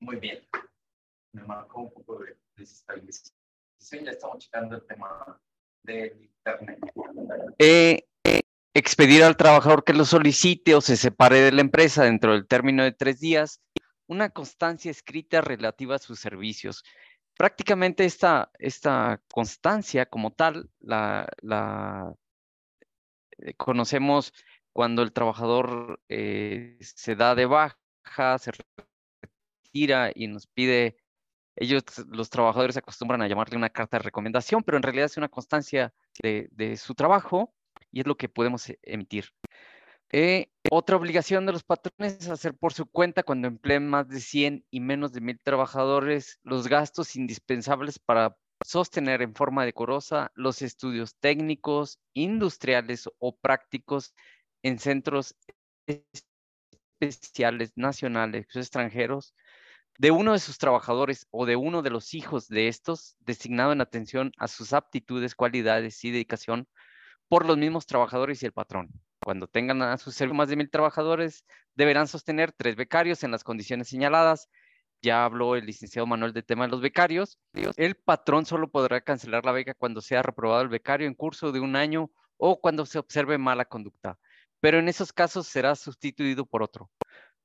muy bien. Me marcó un poco de desestabilización. Ya estamos checando el tema del internet. Eh, expedir al trabajador que lo solicite o se separe de la empresa dentro del término de tres días una constancia escrita relativa a sus servicios. Prácticamente esta, esta constancia como tal la, la eh, conocemos cuando el trabajador eh, se da de baja, se retira y nos pide, ellos, los trabajadores acostumbran a llamarle una carta de recomendación, pero en realidad es una constancia de, de su trabajo y es lo que podemos e, emitir. Eh, otra obligación de los patrones es hacer por su cuenta cuando empleen más de 100 y menos de 1000 trabajadores los gastos indispensables para sostener en forma decorosa los estudios técnicos, industriales o prácticos en centros especiales nacionales o extranjeros de uno de sus trabajadores o de uno de los hijos de estos, designado en atención a sus aptitudes, cualidades y dedicación por los mismos trabajadores y el patrón. Cuando tengan a su servicio más de mil trabajadores, deberán sostener tres becarios en las condiciones señaladas. Ya habló el licenciado Manuel del tema de los becarios. El patrón solo podrá cancelar la beca cuando sea reprobado el becario en curso de un año o cuando se observe mala conducta. Pero en esos casos será sustituido por otro.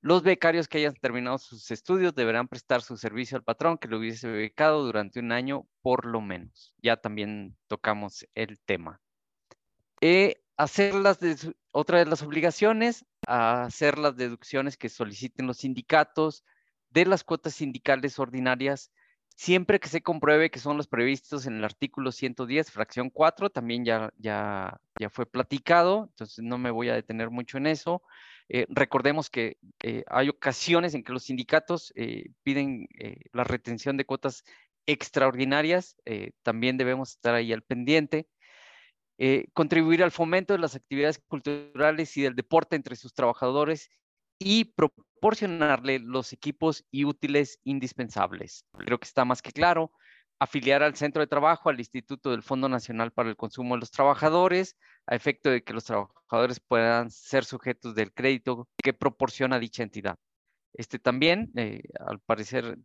Los becarios que hayan terminado sus estudios deberán prestar su servicio al patrón que lo hubiese becado durante un año por lo menos. Ya también tocamos el tema. Eh, hacer las otra de las obligaciones, hacer las deducciones que soliciten los sindicatos de las cuotas sindicales ordinarias, siempre que se compruebe que son los previstos en el artículo 110, fracción 4, también ya, ya, ya fue platicado, entonces no me voy a detener mucho en eso. Eh, recordemos que eh, hay ocasiones en que los sindicatos eh, piden la retención de cuotas extraordinarias, también debemos estar ahí al pendiente. Eh, contribuir al fomento de las actividades culturales y del deporte entre sus trabajadores y proporcionarle los equipos y útiles indispensables. Creo que está más que claro. Afiliar al centro de trabajo, al Instituto del Fondo Nacional para el Consumo de los Trabajadores, a efecto de que los trabajadores puedan ser sujetos del crédito que proporciona dicha entidad. Este también, eh, al parecer,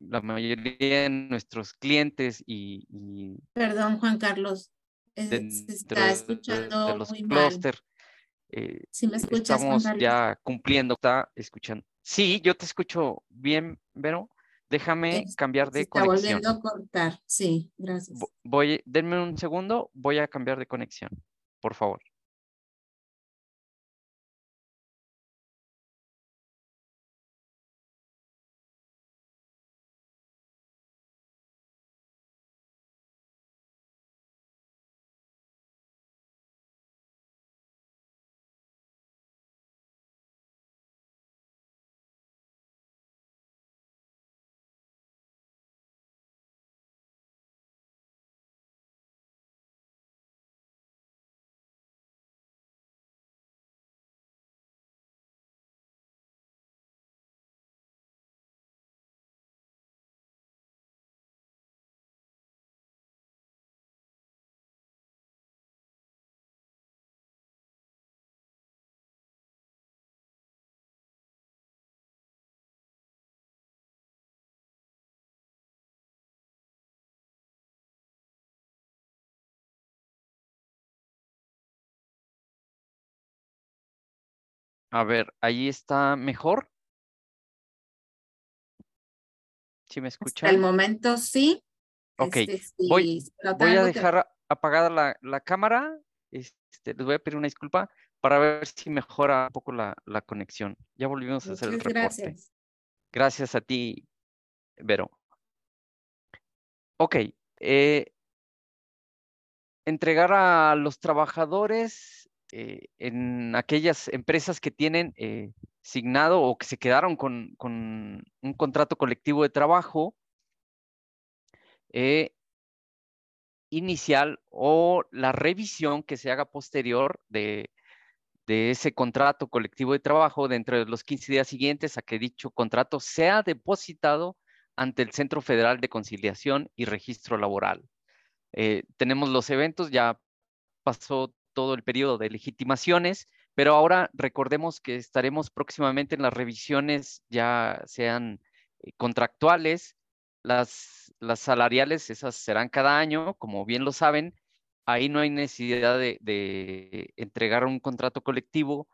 la mayoría de nuestros clientes y... Perdón, Juan Carlos, se está escuchando muy mal. Eh, me escuchas, estamos ya cumpliendo, está escuchando. Sí, yo te escucho bien, Vero. Déjame cambiar de conexión. Está volviendo a cortar, sí, gracias. Voy, denme un segundo, voy a cambiar de conexión, por favor. A ver, ahí está mejor. ¿Sí me Hasta escuchan? el momento sí. Ok, Este, voy- a dejar apagada la, la cámara. Este, les voy a pedir una disculpa para ver si mejora un poco la, la conexión. Ya volvimos a hacer el reporte. gracias. Gracias a ti, Vero. Ok. eh, entregar a los trabajadores eh, en aquellas empresas que tienen eh, signado o que se quedaron con, con un contrato colectivo de trabajo eh, inicial o la revisión que se haga posterior de, de ese contrato colectivo de trabajo dentro de los 15 días siguientes a que dicho contrato sea depositado ante el Centro Federal de Conciliación y Registro Laboral. Eh, tenemos los eventos, ya pasó todo el periodo de legitimaciones, pero ahora recordemos que estaremos próximamente en las revisiones, ya sean eh, contractuales, las, las salariales, esas serán cada año, como bien lo saben, ahí no hay necesidad de, de entregar un contrato colectivo,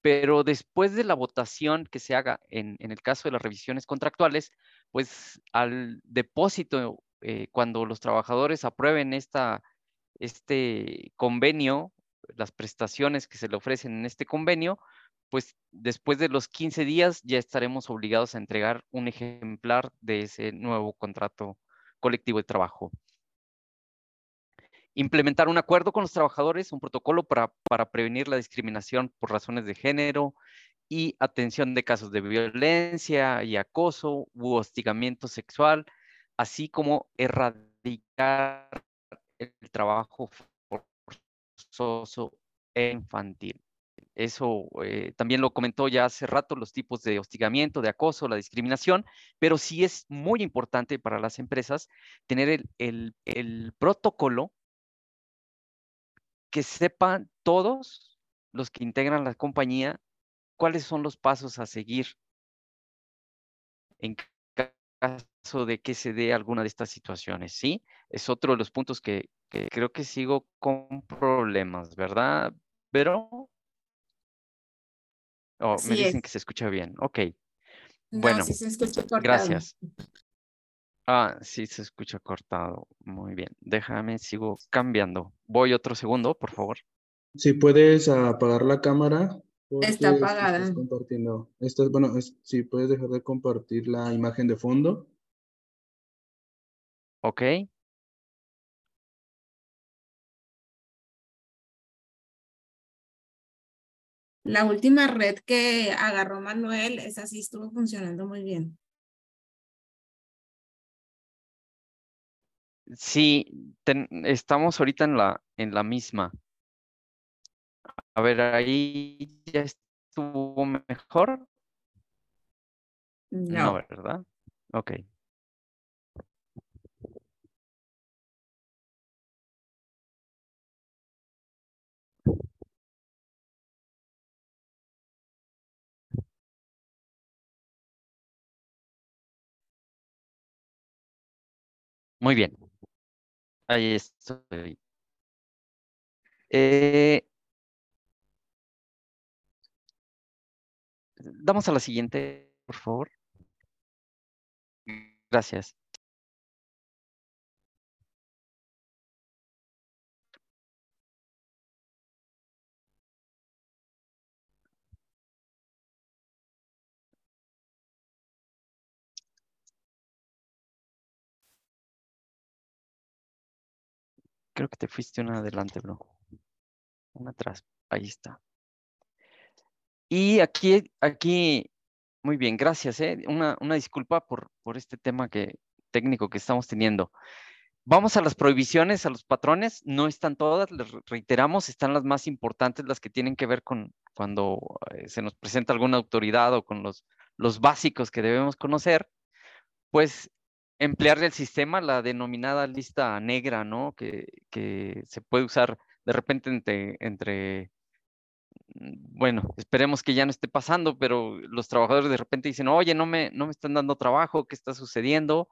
pero después de la votación que se haga en, en el caso de las revisiones contractuales, pues al depósito, eh, cuando los trabajadores aprueben esta, este convenio, las prestaciones que se le ofrecen en este convenio, pues después de los 15 días ya estaremos obligados a entregar un ejemplar de ese nuevo contrato colectivo de trabajo. Implementar un acuerdo con los trabajadores, un protocolo para, para prevenir la discriminación por razones de género y atención de casos de violencia y acoso u hostigamiento sexual, así como erradicar el trabajo infantil. Eso eh, también lo comentó ya hace rato, los tipos de hostigamiento, de acoso, la discriminación, pero sí es muy importante para las empresas tener el, el, el protocolo que sepan todos los que integran la compañía cuáles son los pasos a seguir en caso de que se dé alguna de estas situaciones, ¿sí? Es otro de los puntos que, que creo que sigo con problemas, ¿verdad? Pero... Oh, me dicen es. que se escucha bien. Ok. No, Bueno, sí se escucha cortado. gracias. Ah, sí, se escucha cortado. Muy bien. Déjame, sigo cambiando. Voy otro segundo, por favor. Si puedes apagar la cámara. Está estás apagada. compartiendo. Estás, bueno, es- si puedes dejar de compartir la imagen de fondo. Ok. La última red que agarró Manuel, esa sí estuvo funcionando muy bien. Sí, ten- estamos ahorita en la, en la misma. A ver, ahí ya estuvo mejor. No, No, ¿verdad? Ok. Muy bien. Ahí estoy. Eh, damos a la siguiente, por favor. Gracias. Creo que te fuiste una adelante, bro. Una atrás. Ahí está. Y aquí, aquí, muy bien, gracias. ¿eh? Una, una disculpa por, por este tema que, técnico que estamos teniendo. Vamos a las prohibiciones, a los patrones. No están todas, les re- reiteramos, están las más importantes, las que tienen que ver con cuando eh, se nos presenta alguna autoridad o con los, los básicos que debemos conocer. Pues emplear el sistema, la denominada lista negra, ¿no? Que, que se puede usar de repente entre, entre, mm, bueno, esperemos que ya no esté pasando, pero los trabajadores de repente dicen, oye, no me, no me están dando trabajo, ¿qué está sucediendo?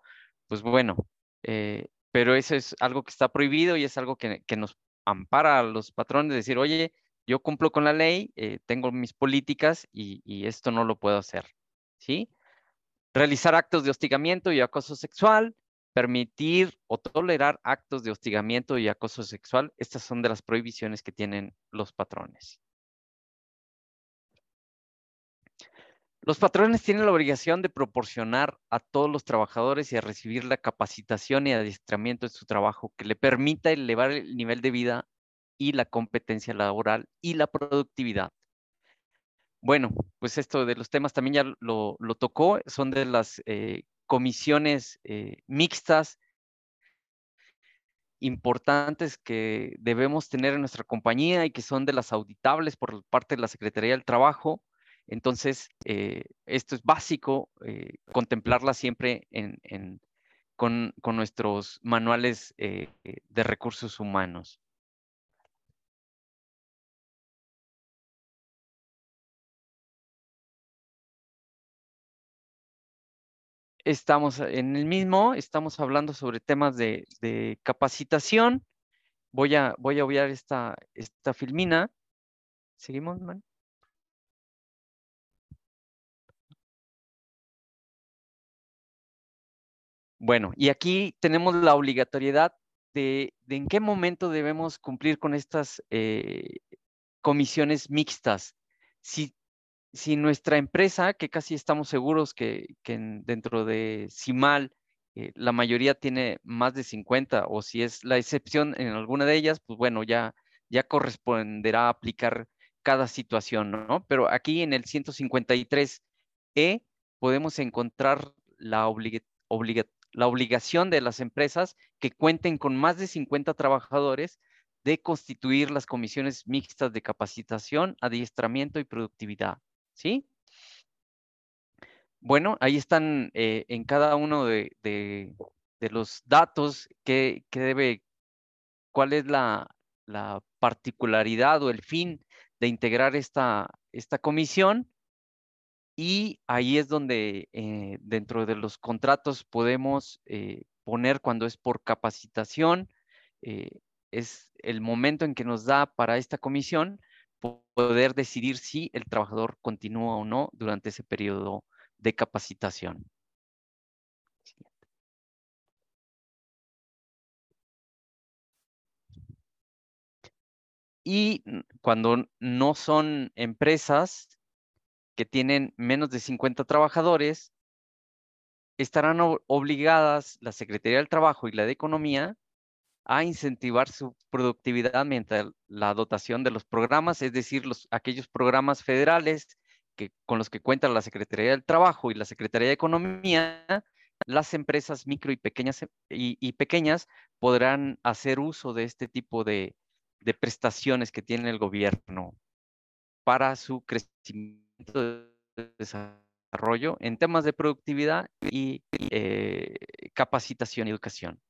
Pues bueno, eh, pero eso es algo que está prohibido y es algo que, que nos ampara a los patrones, decir, oye, yo cumplo con la ley, eh, tengo mis políticas y, y, esto no lo puedo hacer, ¿sí? Realizar actos de hostigamiento y acoso sexual, permitir o tolerar actos de hostigamiento y acoso sexual, estas son de las prohibiciones que tienen los patrones. Los patrones tienen la obligación de proporcionar a todos los trabajadores y a recibir la capacitación y adiestramiento en su trabajo que le permita elevar el nivel de vida y la competencia laboral y la productividad. Bueno, pues esto de los temas también ya lo, tocó, son de las eh, comisiones eh, mixtas importantes que debemos tener en nuestra compañía y que son de las auditables por parte de la Secretaría del Trabajo entonces, eh, esto es básico, contemplarla siempre con, nuestros manuales de recursos humanos. Estamos en el mismo, estamos hablando sobre temas de, capacitación. Voy a, voy a obviar esta, esta filmina. ¿Seguimos, man? Bueno, y aquí tenemos la obligatoriedad de, en qué momento debemos cumplir con estas eh, comisiones mixtas. Si, si, nuestra empresa, que casi estamos seguros que, dentro de CIMAL eh, la mayoría tiene más de 50, o si es la excepción en alguna de ellas, pues bueno, ya, corresponderá aplicar cada situación, ¿no? Pero aquí en el 153E podemos encontrar la obligación de las empresas que cuenten con más de 50 trabajadores de constituir las comisiones mixtas de capacitación, adiestramiento y productividad. ¿Sí? Bueno, ahí están eh, en cada uno de, los datos que, debe, cuál es la, particularidad o el fin de integrar esta, esta comisión y ahí es donde eh, dentro de los contratos podemos eh, poner cuando es por capacitación, es el momento en que nos da para esta comisión poder decidir si el trabajador continúa o no durante ese periodo de capacitación. Y cuando no son empresas, que tienen menos de 50 trabajadores, estarán obligadas la Secretaría del Trabajo y la de Economía a incentivar su productividad mediante la dotación de los programas, es decir, los, aquellos programas federales que, con los que cuenta la Secretaría del Trabajo y la Secretaría de Economía, las empresas micro y pequeñas, y, pequeñas podrán hacer uso de este tipo de, prestaciones que tiene el gobierno para su crecimiento de desarrollo en temas de productividad y eh, capacitación y educación.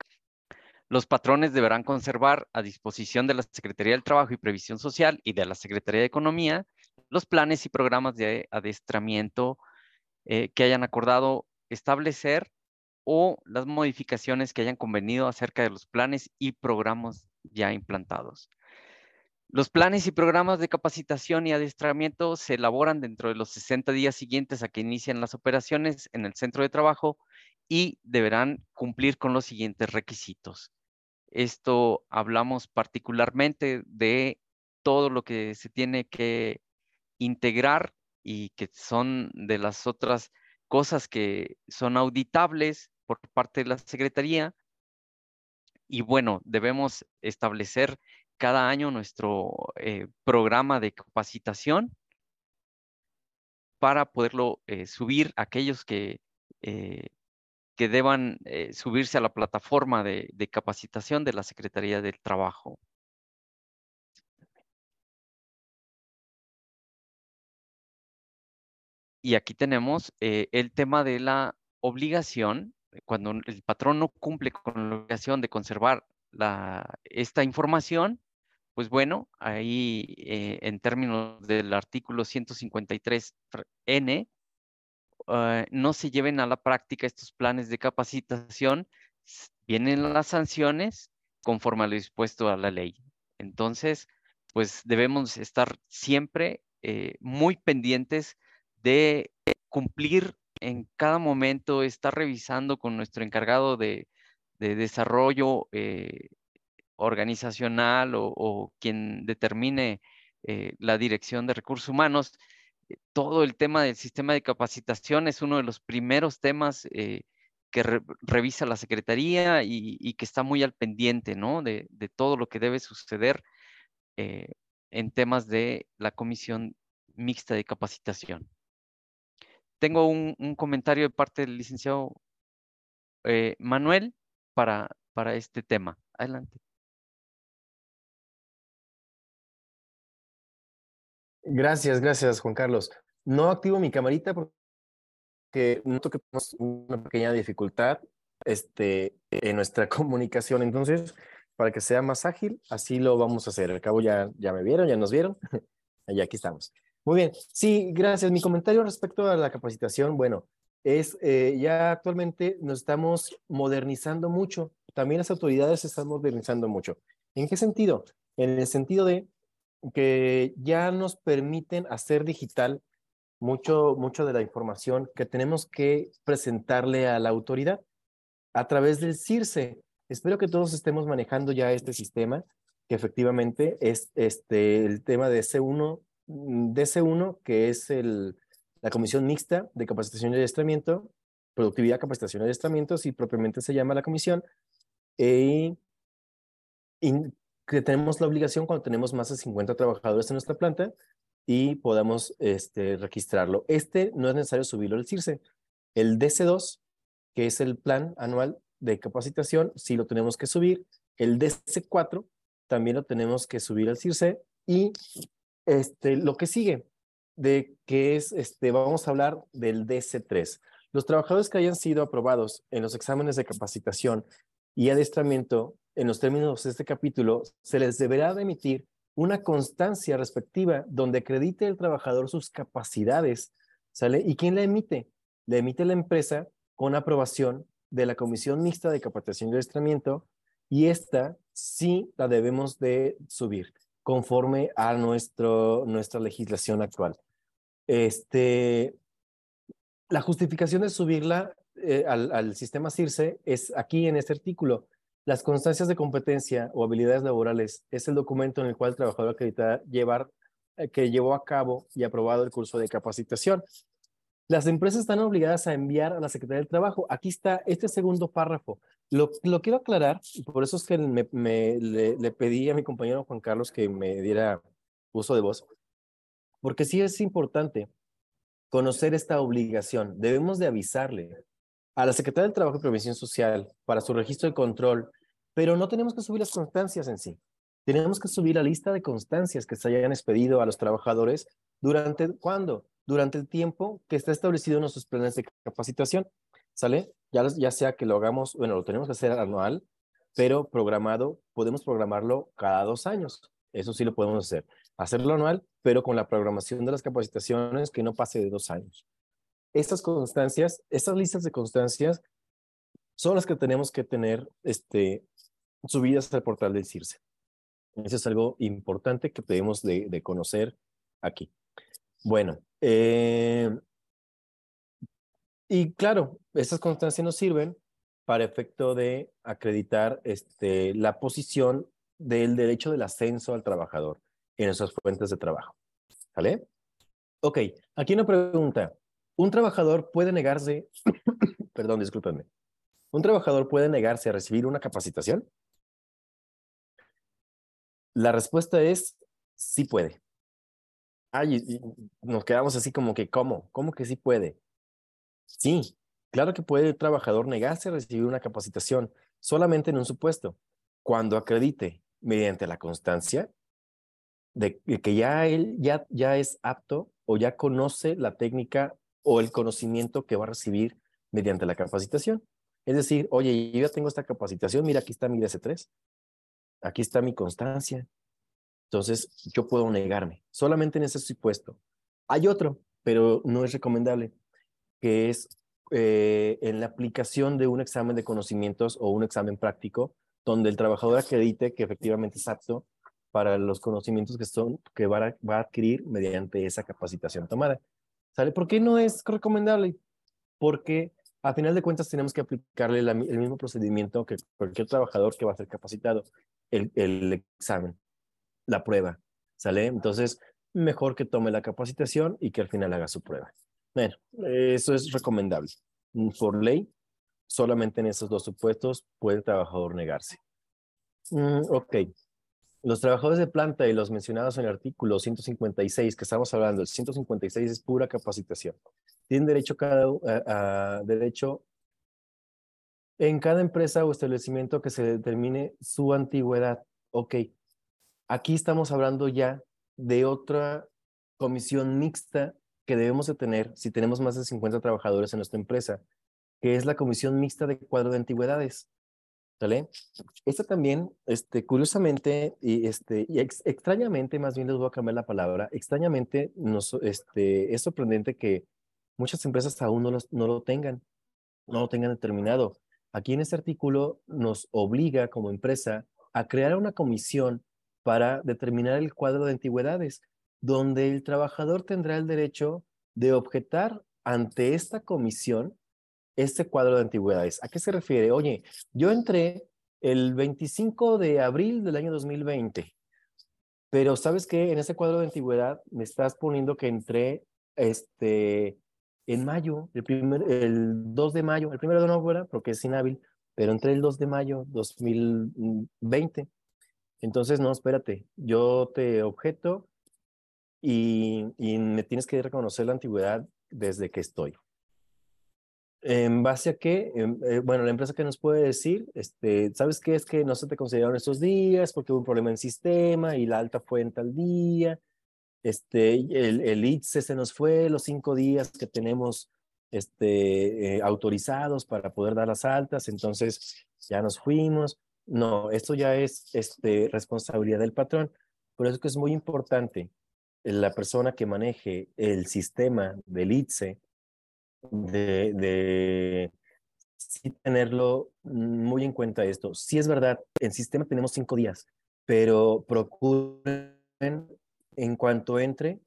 Los patrones deberán conservar a disposición de la Secretaría del Trabajo y Previsión Social y de la Secretaría de Economía los planes y programas de adiestramiento eh, que hayan acordado establecer o las modificaciones que hayan convenido acerca de los planes y programas ya implantados. Los planes y programas de capacitación y adiestramiento se elaboran dentro de los 60 días siguientes a que inician las operaciones en el centro de trabajo y deberán cumplir con los siguientes requisitos. Esto hablamos particularmente de todo lo que se tiene que integrar y que son de las otras cosas que son auditables por parte de la Secretaría. Y bueno, debemos establecer cada año nuestro eh, programa de capacitación para poderlo eh, subir aquellos que, eh, que deban subirse a la plataforma de, capacitación de la Secretaría del Trabajo. Y aquí tenemos el tema de la obligación, cuando el patrón no cumple con la obligación de conservar esta información, pues bueno, ahí eh, en términos del artículo 153N, ah, no se lleven a la práctica estos planes de capacitación, vienen las sanciones conforme a lo dispuesto a la ley. Entonces, pues debemos estar siempre eh, muy pendientes de cumplir en cada momento, estar revisando con nuestro encargado de, desarrollo eh, organizacional o, quien determine eh, la dirección de recursos humanos. Todo el tema del sistema de capacitación es uno de los primeros temas que revisa la Secretaría y, que está muy al pendiente, ¿no? De, todo lo que debe suceder en temas de la Comisión Mixta de Capacitación. Tengo un, comentario de parte del licenciado eh, Manuel para, para este tema. Adelante. Gracias, gracias, Juan Carlos. No activo mi camarita porque noto que tenemos una pequeña dificultad este, en nuestra comunicación. Entonces, para que sea más ágil, así lo vamos a hacer. Al cabo ya, ya me vieron, ya nos vieron. y aquí estamos. Muy bien. Sí, gracias. Mi comentario respecto a la capacitación, bueno, es eh, ya actualmente nos estamos modernizando mucho. También las autoridades se están modernizando mucho. ¿En qué sentido? En el sentido de que ya nos permiten hacer digital mucho, mucho de la información que tenemos que presentarle a la autoridad a través del CIRSE. Espero que todos estemos manejando ya este sistema, que efectivamente es este, el tema de C1, mm, DC1, que es el, la Comisión Mixta de Capacitación y Adiestramiento, Productividad, Capacitación y Adiestramiento, si propiamente se llama la comisión, y, que tenemos la obligación cuando tenemos más de 50 trabajadores en nuestra planta y podamos este, registrarlo. Este no es necesario subirlo al CIRSE. El DC2, que es el plan anual de capacitación, sí lo tenemos que subir. El DC4 también lo tenemos que subir al CIRSE. Y este, lo que sigue, de que es, este, vamos a hablar del DC3. Los trabajadores que hayan sido aprobados en los exámenes de capacitación y adiestramiento, en los términos de este capítulo, se les deberá de emitir una constancia respectiva donde acredite el trabajador sus capacidades, ¿sale? ¿Y quién la emite? La emite la empresa con aprobación de la Comisión Mixta de Capacitación y Adiestramiento y esta sí la debemos de subir conforme a nuestro, nuestra legislación actual. Este, la justificación de subirla eh, al, al, sistema CIRSE es aquí en este artículo. Las constancias de competencia o habilidades laborales es el documento en el cual el trabajador acredita llevar, eh, que llevó a cabo y aprobado el curso de capacitación. Las empresas están obligadas a enviar a la Secretaría del Trabajo. Aquí está este segundo párrafo. Lo, lo quiero aclarar, por eso es que me, le, pedí a mi compañero Juan Carlos que me diera uso de voz, porque sí es importante conocer esta obligación. Debemos de avisarle a la Secretaría del Trabajo y Prevención Social para su registro de control, pero no tenemos que subir las constancias en sí. Tenemos que subir la lista de constancias que se hayan expedido a los trabajadores durante, ¿cuándo? durante el tiempo que está establecido en nuestros planes de capacitación. ¿Sale? Ya, ya sea que lo hagamos, bueno, lo tenemos que hacer anual, pero programado, podemos programarlo cada dos años. Eso sí lo podemos hacer. Hacerlo anual, pero con la programación de las capacitaciones que no pase de dos años. Estas constancias, estas listas de constancias son las que tenemos que tener este, subidas al portal del CIRSE. Eso es algo importante que debemos de, conocer aquí. Bueno, eh, y claro, estas constancias nos sirven para efecto de acreditar este, la posición del derecho del ascenso al trabajador en nuestras fuentes de trabajo. ¿Vale? Ok, aquí una pregunta. ¿Un trabajador puede negarse, perdón, discúlpenme, ¿un trabajador puede negarse a recibir una capacitación? La respuesta es sí puede. Ay, nos quedamos así como que, ¿cómo? ¿Cómo que sí puede? Sí, claro que puede el trabajador negarse a recibir una capacitación solamente en un supuesto, cuando acredite mediante la constancia de que ya él ya, ya es apto o ya conoce la técnica o el conocimiento que va a recibir mediante la capacitación. Es decir, oye, yo ya tengo esta capacitación, mira, aquí está mi DS3, aquí está mi constancia, entonces, yo puedo negarme. Solamente en ese supuesto. Hay otro, pero no es recomendable, que es eh, en la aplicación de un examen de conocimientos o un examen práctico, donde el trabajador acredite que efectivamente es apto para los conocimientos que, son, que va, a, va a adquirir mediante esa capacitación tomada. ¿Sale? ¿Por qué no es recomendable? Porque a final de cuentas tenemos que aplicarle el mismo procedimiento que cualquier trabajador que va a ser capacitado, el, el examen, la prueba, ¿sale? Entonces, mejor que tome la capacitación y que al final haga su prueba. Bueno, eso es recomendable. Por ley, solamente en esos dos supuestos puede el trabajador negarse. Mm, ok. Los trabajadores de planta y los mencionados en el artículo 156 que estamos hablando, el 156 es pura capacitación. Tienen derecho cada a, derecho en cada empresa o establecimiento que se determine su antigüedad. Ok. Aquí estamos hablando ya de otra comisión mixta que debemos de tener si tenemos más de 50 trabajadores en nuestra empresa, que es la comisión mixta de cuadro de antigüedades. ¿Sale? Esta también, este, curiosamente y, este, y extrañamente, más bien les voy a cambiar la palabra, extrañamente nos, este, es sorprendente que muchas empresas aún no, no lo tengan, no lo tengan determinado. Aquí en este artículo nos obliga como empresa a crear una comisión para determinar el cuadro de antigüedades, donde el trabajador tendrá el derecho de objetar ante esta comisión este cuadro de antigüedades. ¿A qué se refiere? Oye, yo entré el 25 de abril del año 2020, pero ¿sabes qué? En ese cuadro de antigüedad me estás poniendo que entré este, en mayo, el, primer, el 2 de mayo, el primero de no fuera porque es inhábil, pero entré el 2 de mayo 2020. Entonces, no, espérate, yo te objeto y, y me tienes que reconocer la antigüedad desde que estoy. ¿En base a qué? Eh, bueno, la empresa que nos puede decir, este, ¿sabes qué? Es que no se te consideraron estos días porque hubo un problema en sistema y la alta fue en tal día. Este, el, el ITSE se nos fue los cinco días que tenemos este, eh, autorizados para poder dar las altas, entonces ya nos fuimos. No, esto ya es este, responsabilidad del patrón. Por eso es que es muy importante la persona que maneje el sistema del ITSE de, tenerlo muy en cuenta esto. Sí es verdad, en sistema tenemos cinco días, pero procuren en cuanto entre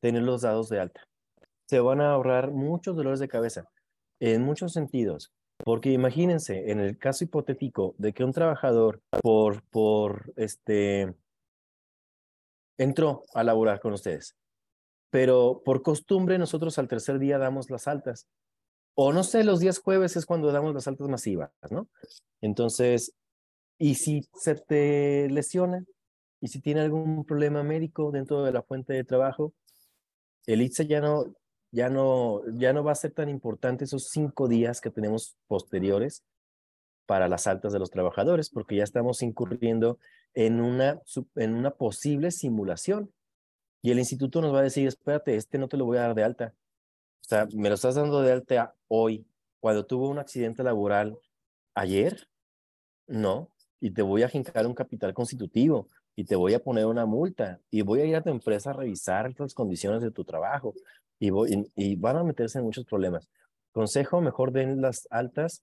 tener los dados de alta. Se van a ahorrar muchos dolores de cabeza en muchos sentidos. Porque imagínense, en el caso hipotético de que un trabajador por, por este, entró a laborar con ustedes, pero por costumbre nosotros al tercer día damos las altas. O no sé, los días jueves es cuando damos las altas masivas, ¿no? Entonces, y si se te lesiona, y si tiene algún problema médico dentro de la fuente de trabajo, el ITSE ya no, ya no, ya no va a ser tan importante esos cinco días que tenemos posteriores para las altas de los trabajadores, porque ya estamos incurriendo en una, en una posible simulación. Y el instituto nos va a decir, espérate, este no te lo voy a dar de alta. O sea, me lo estás dando de alta hoy, cuando tuvo un accidente laboral ayer, no, y te voy a jincar un capital constitutivo y te voy a poner una multa y voy a ir a tu empresa a revisar las condiciones de tu trabajo y, voy, y, van a meterse en muchos problemas. Consejo, mejor den las altas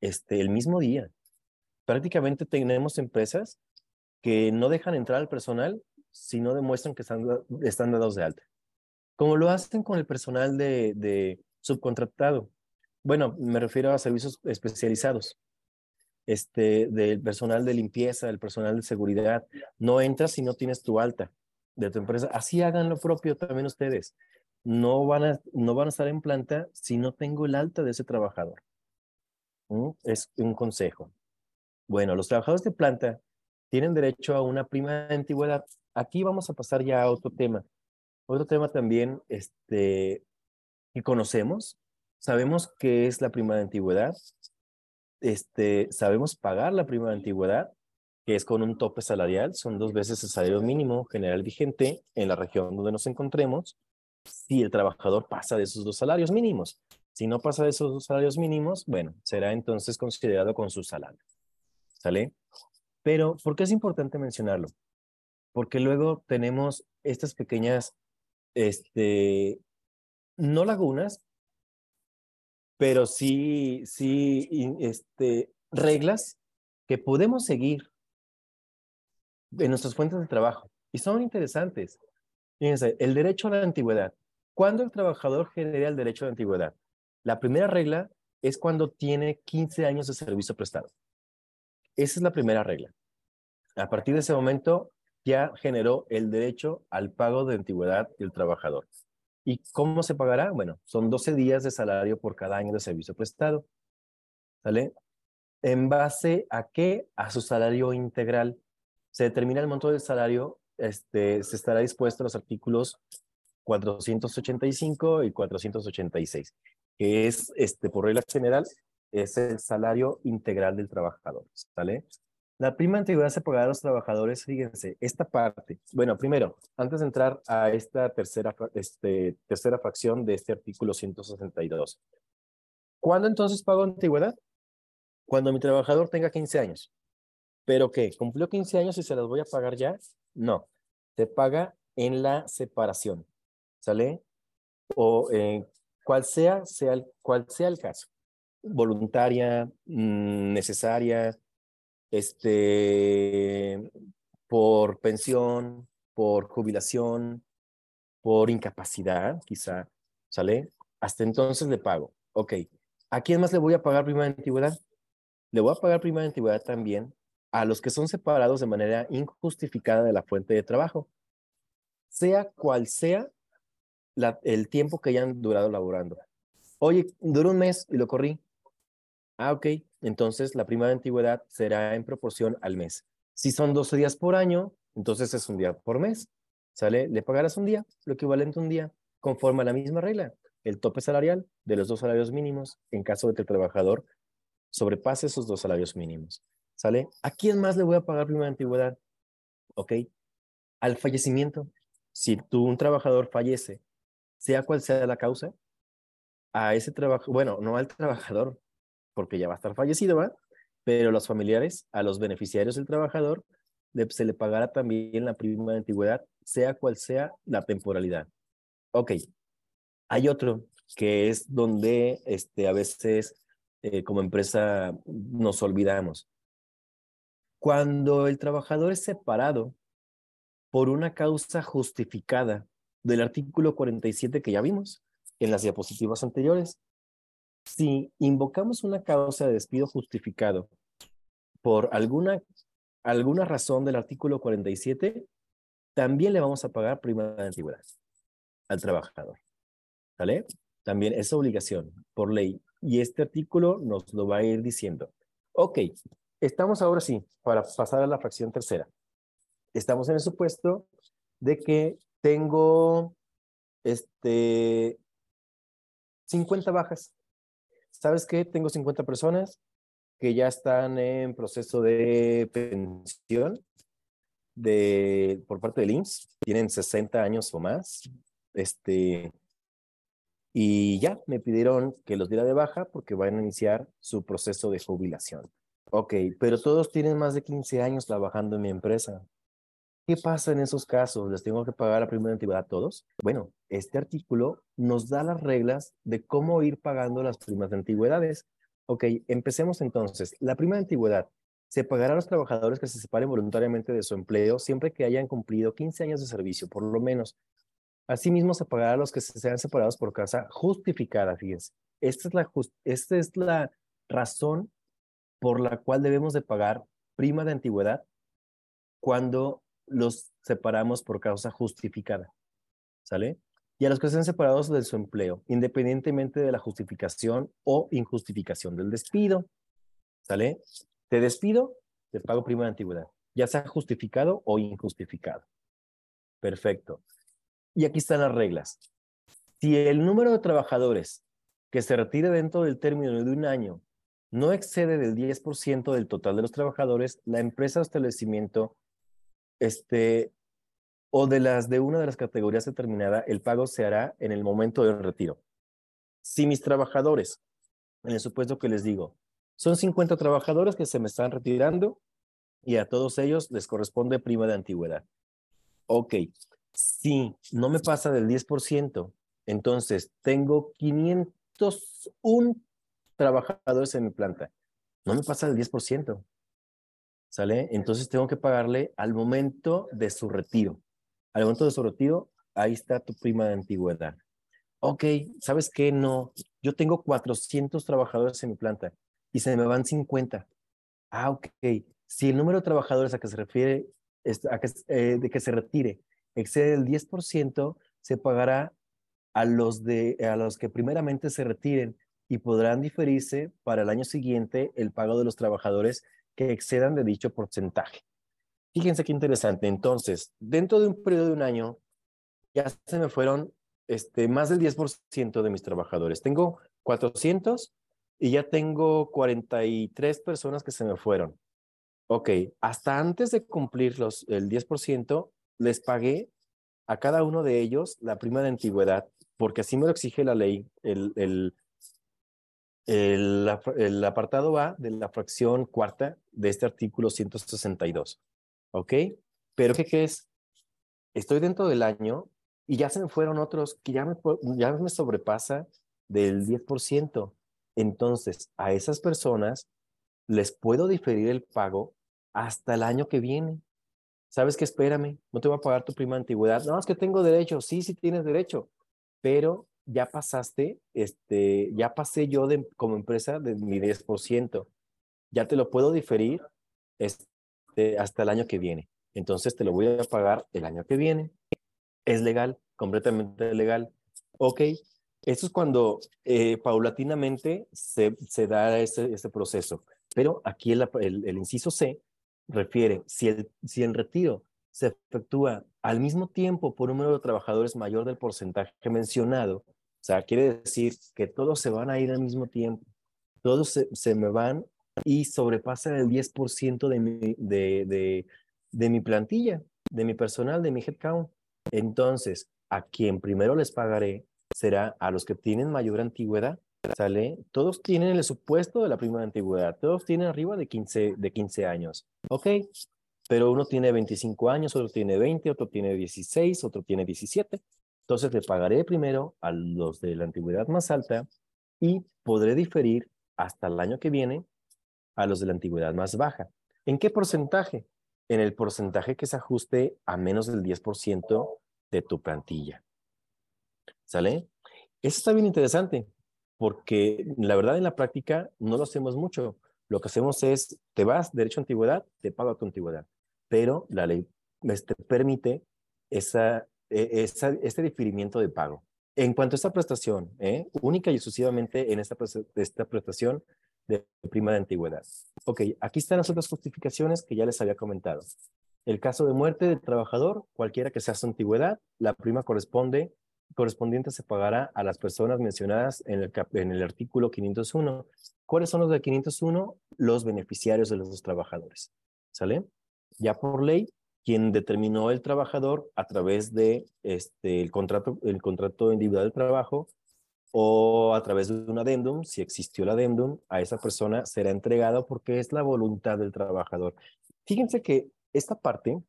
este, el mismo día. Prácticamente tenemos empresas que no dejan entrar al personal si no demuestran que están, están dados de alta. Como lo hacen con el personal de, de subcontratado. Bueno, me refiero a servicios especializados. Este, del personal de limpieza, del personal de seguridad. No entras si no tienes tu alta de tu empresa. Así hagan lo propio también ustedes no van a, no van a estar en planta si no tengo el alta de ese trabajador. ¿Mm? Es un consejo. Bueno, los trabajadores de planta tienen derecho a una prima de antigüedad. Aquí vamos a pasar ya a otro tema. Otro tema también este, que conocemos. Sabemos qué es la prima de antigüedad. Este, sabemos pagar la prima de antigüedad, que es con un tope salarial. Son dos veces el salario mínimo general vigente en la región donde nos encontremos si el trabajador pasa de esos dos salarios mínimos. Si no pasa de esos dos salarios mínimos, bueno, será entonces considerado con su salario. ¿Sale? Pero, ¿por qué es importante mencionarlo? Porque luego tenemos estas pequeñas, este, no lagunas, pero sí, sí, este, reglas que podemos seguir en nuestras fuentes de trabajo y son interesantes. Fíjense, el derecho a la antigüedad. ¿Cuándo el trabajador genera el derecho a la antigüedad? La primera regla es cuando tiene 15 años de servicio prestado. Esa es la primera regla. A partir de ese momento ya generó el derecho al pago de antigüedad del trabajador. ¿Y cómo se pagará? Bueno, son 12 días de salario por cada año de servicio prestado. ¿Sale? ¿En base a qué? A su salario integral. Se determina el monto del salario, este, se estará dispuesto a los artículos 485 y 486, que es, este, por regla general, es el salario integral del trabajador, ¿sale? La prima antigüedad se pagará a los trabajadores, fíjense, esta parte. Bueno, primero, antes de entrar a esta tercera, este, tercera fracción de este artículo 162. ¿Cuándo entonces pago antigüedad? Cuando mi trabajador tenga 15 años. ¿Pero qué? ¿Cumplió 15 años y se las voy a pagar ya? No. Se paga en la separación. ¿Sale? O eh, cual, sea, sea, cual sea el caso. Voluntaria, mm, necesaria, este, por pensión, por jubilación, por incapacidad, quizá, ¿sale? Hasta entonces le pago. Ok, ¿a quién más le voy a pagar prima de antigüedad? Le voy a pagar prima de antigüedad también a los que son separados de manera injustificada de la fuente de trabajo, sea cual sea el tiempo que hayan durado laborando. Oye, duró un mes y lo corrí. Ah, ok. Entonces la prima de antigüedad será en proporción al mes. Si son 12 días por año, entonces es un día por mes. ¿Sale? Le pagarás un día, lo equivalente a un día, conforme a la misma regla, el tope salarial de los dos salarios mínimos en caso de que el trabajador sobrepase esos dos salarios mínimos. ¿Sale? ¿A quién más le voy a pagar prima de antigüedad? ¿Ok? Al fallecimiento. Si tú, un trabajador fallece, sea cual sea la causa, a ese trabajo, bueno, no al trabajador, porque ya va a estar fallecido, ¿va? Pero los familiares, a los beneficiarios del trabajador, se le pagará también la prima de antigüedad, sea cual sea la temporalidad. Ok, hay otro que es donde este, a veces eh, como empresa nos olvidamos. Cuando el trabajador es separado por una causa justificada del artículo 47 que ya vimos en las diapositivas anteriores, si invocamos una causa de despido justificado por alguna, alguna razón del artículo 47, también le vamos a pagar prima de antigüedad al trabajador. ¿Vale? También es obligación por ley. Y este artículo nos lo va a ir diciendo. Ok, estamos ahora sí, para pasar a la fracción tercera. Estamos en el supuesto de que tengo este 50 bajas. ¿Sabes qué? Tengo 50 personas que ya están en proceso de pensión de, por parte del IMSS, tienen 60 años o más, este, y ya me pidieron que los diera de baja porque van a iniciar su proceso de jubilación. Ok, pero todos tienen más de 15 años trabajando en mi empresa. ¿Qué pasa en esos casos? ¿Les tengo que pagar la primera antigüedad a todos? Bueno, este artículo nos da las reglas de cómo ir pagando las primas de antigüedades. Ok, empecemos entonces. La prima de antigüedad se pagará a los trabajadores que se separen voluntariamente de su empleo siempre que hayan cumplido 15 años de servicio, por lo menos. Asimismo, se pagará a los que se sean separados por causa justificada, fíjense. Esta es la, esta es la razón por la cual debemos de pagar prima de antigüedad cuando los separamos por causa justificada. ¿Sale? Y a los que estén separados de su empleo, independientemente de la justificación o injustificación del despido. ¿Sale? Te despido, te pago prima de antigüedad, ya sea justificado o injustificado. Perfecto. Y aquí están las reglas. Si el número de trabajadores que se retire dentro del término de un año no excede del 10% del total de los trabajadores, la empresa o establecimiento este, o de las de una de las categorías determinada, el pago se hará en el momento del retiro. Si mis trabajadores, en el supuesto que les digo, son 50 trabajadores que se me están retirando y a todos ellos les corresponde prima de antigüedad. Ok, si no me pasa del 10%, entonces tengo 501 trabajadores en mi planta. No me pasa del 10%. ¿Sale? Entonces tengo que pagarle al momento de su retiro. Al momento de su retiro, ahí está tu prima de antigüedad. Ok, ¿sabes qué? No, yo tengo 400 trabajadores en mi planta y se me van 50. Ah, ok. Si el número de trabajadores a que se refiere, a que, eh, de que se retire, excede el 10%, se pagará a los, de, a los que primeramente se retiren y podrán diferirse para el año siguiente el pago de los trabajadores que excedan de dicho porcentaje. Fíjense qué interesante. Entonces, dentro de un periodo de un año, ya se me fueron este, más del 10% de mis trabajadores. Tengo 400 y ya tengo 43 personas que se me fueron. Ok, hasta antes de cumplir los, el 10%, les pagué a cada uno de ellos la prima de antigüedad, porque así me lo exige la ley. El, el, apartado va de la fracción cuarta de este artículo 162. ¿Ok? Pero ¿qué, es? Estoy dentro del año y ya se me fueron otros que ya me, ya me sobrepasa del 10%. Entonces, a esas personas les puedo diferir el pago hasta el año que viene. ¿Sabes qué? Espérame, no te voy a pagar tu prima antigüedad. No, es que tengo derecho. Sí, sí tienes derecho, pero ya pasaste, este, ya pasé yo de, como empresa de mi 10%. Ya te lo puedo diferir este, hasta el año que viene. Entonces te lo voy a pagar el año que viene. Es legal, completamente legal. Ok, eso es cuando eh, paulatinamente se, se da ese, ese, proceso. Pero aquí el, inciso C refiere, si el, si el retiro se efectúa al mismo tiempo por un número de trabajadores mayor del porcentaje mencionado, o sea, quiere decir que todos se van a ir al mismo tiempo, todos se, se me van y sobrepasan el 10% de mi, de, de, de mi plantilla, de mi personal, de mi headcount. Entonces, a quien primero les pagaré será a los que tienen mayor antigüedad, ¿sale? Todos tienen el supuesto de la prima de antigüedad, todos tienen arriba de 15, de 15 años, ¿ok? Pero uno tiene 25 años, otro tiene 20, otro tiene 16, otro tiene 17. Entonces le pagaré primero a los de la antigüedad más alta y podré diferir hasta el año que viene a los de la antigüedad más baja. ¿En qué porcentaje? En el porcentaje que se ajuste a menos del 10% de tu plantilla. ¿Sale? Eso está bien interesante, porque la verdad en la práctica no lo hacemos mucho. Lo que hacemos es, te vas derecho a antigüedad, te pago tu antigüedad, pero la ley te este, permite esa, e, este diferimiento de pago. En cuanto a esta prestación, ¿eh? única y exclusivamente en esta, esta prestación de prima de antigüedad. Ok, aquí están las otras justificaciones que ya les había comentado. El caso de muerte del trabajador, cualquiera que sea su antigüedad, la prima corresponde, correspondiente se pagará a las personas mencionadas en el, en el artículo 501. ¿Cuáles son los de 501? Los beneficiarios de los trabajadores. ¿Sale? Ya por ley, quien determinó el trabajador a través de este, el, contrato, el contrato individual de trabajo o a través de un adendum, si existió el adendum, a esa persona será entregado porque es la voluntad del trabajador. Fíjense que esta parte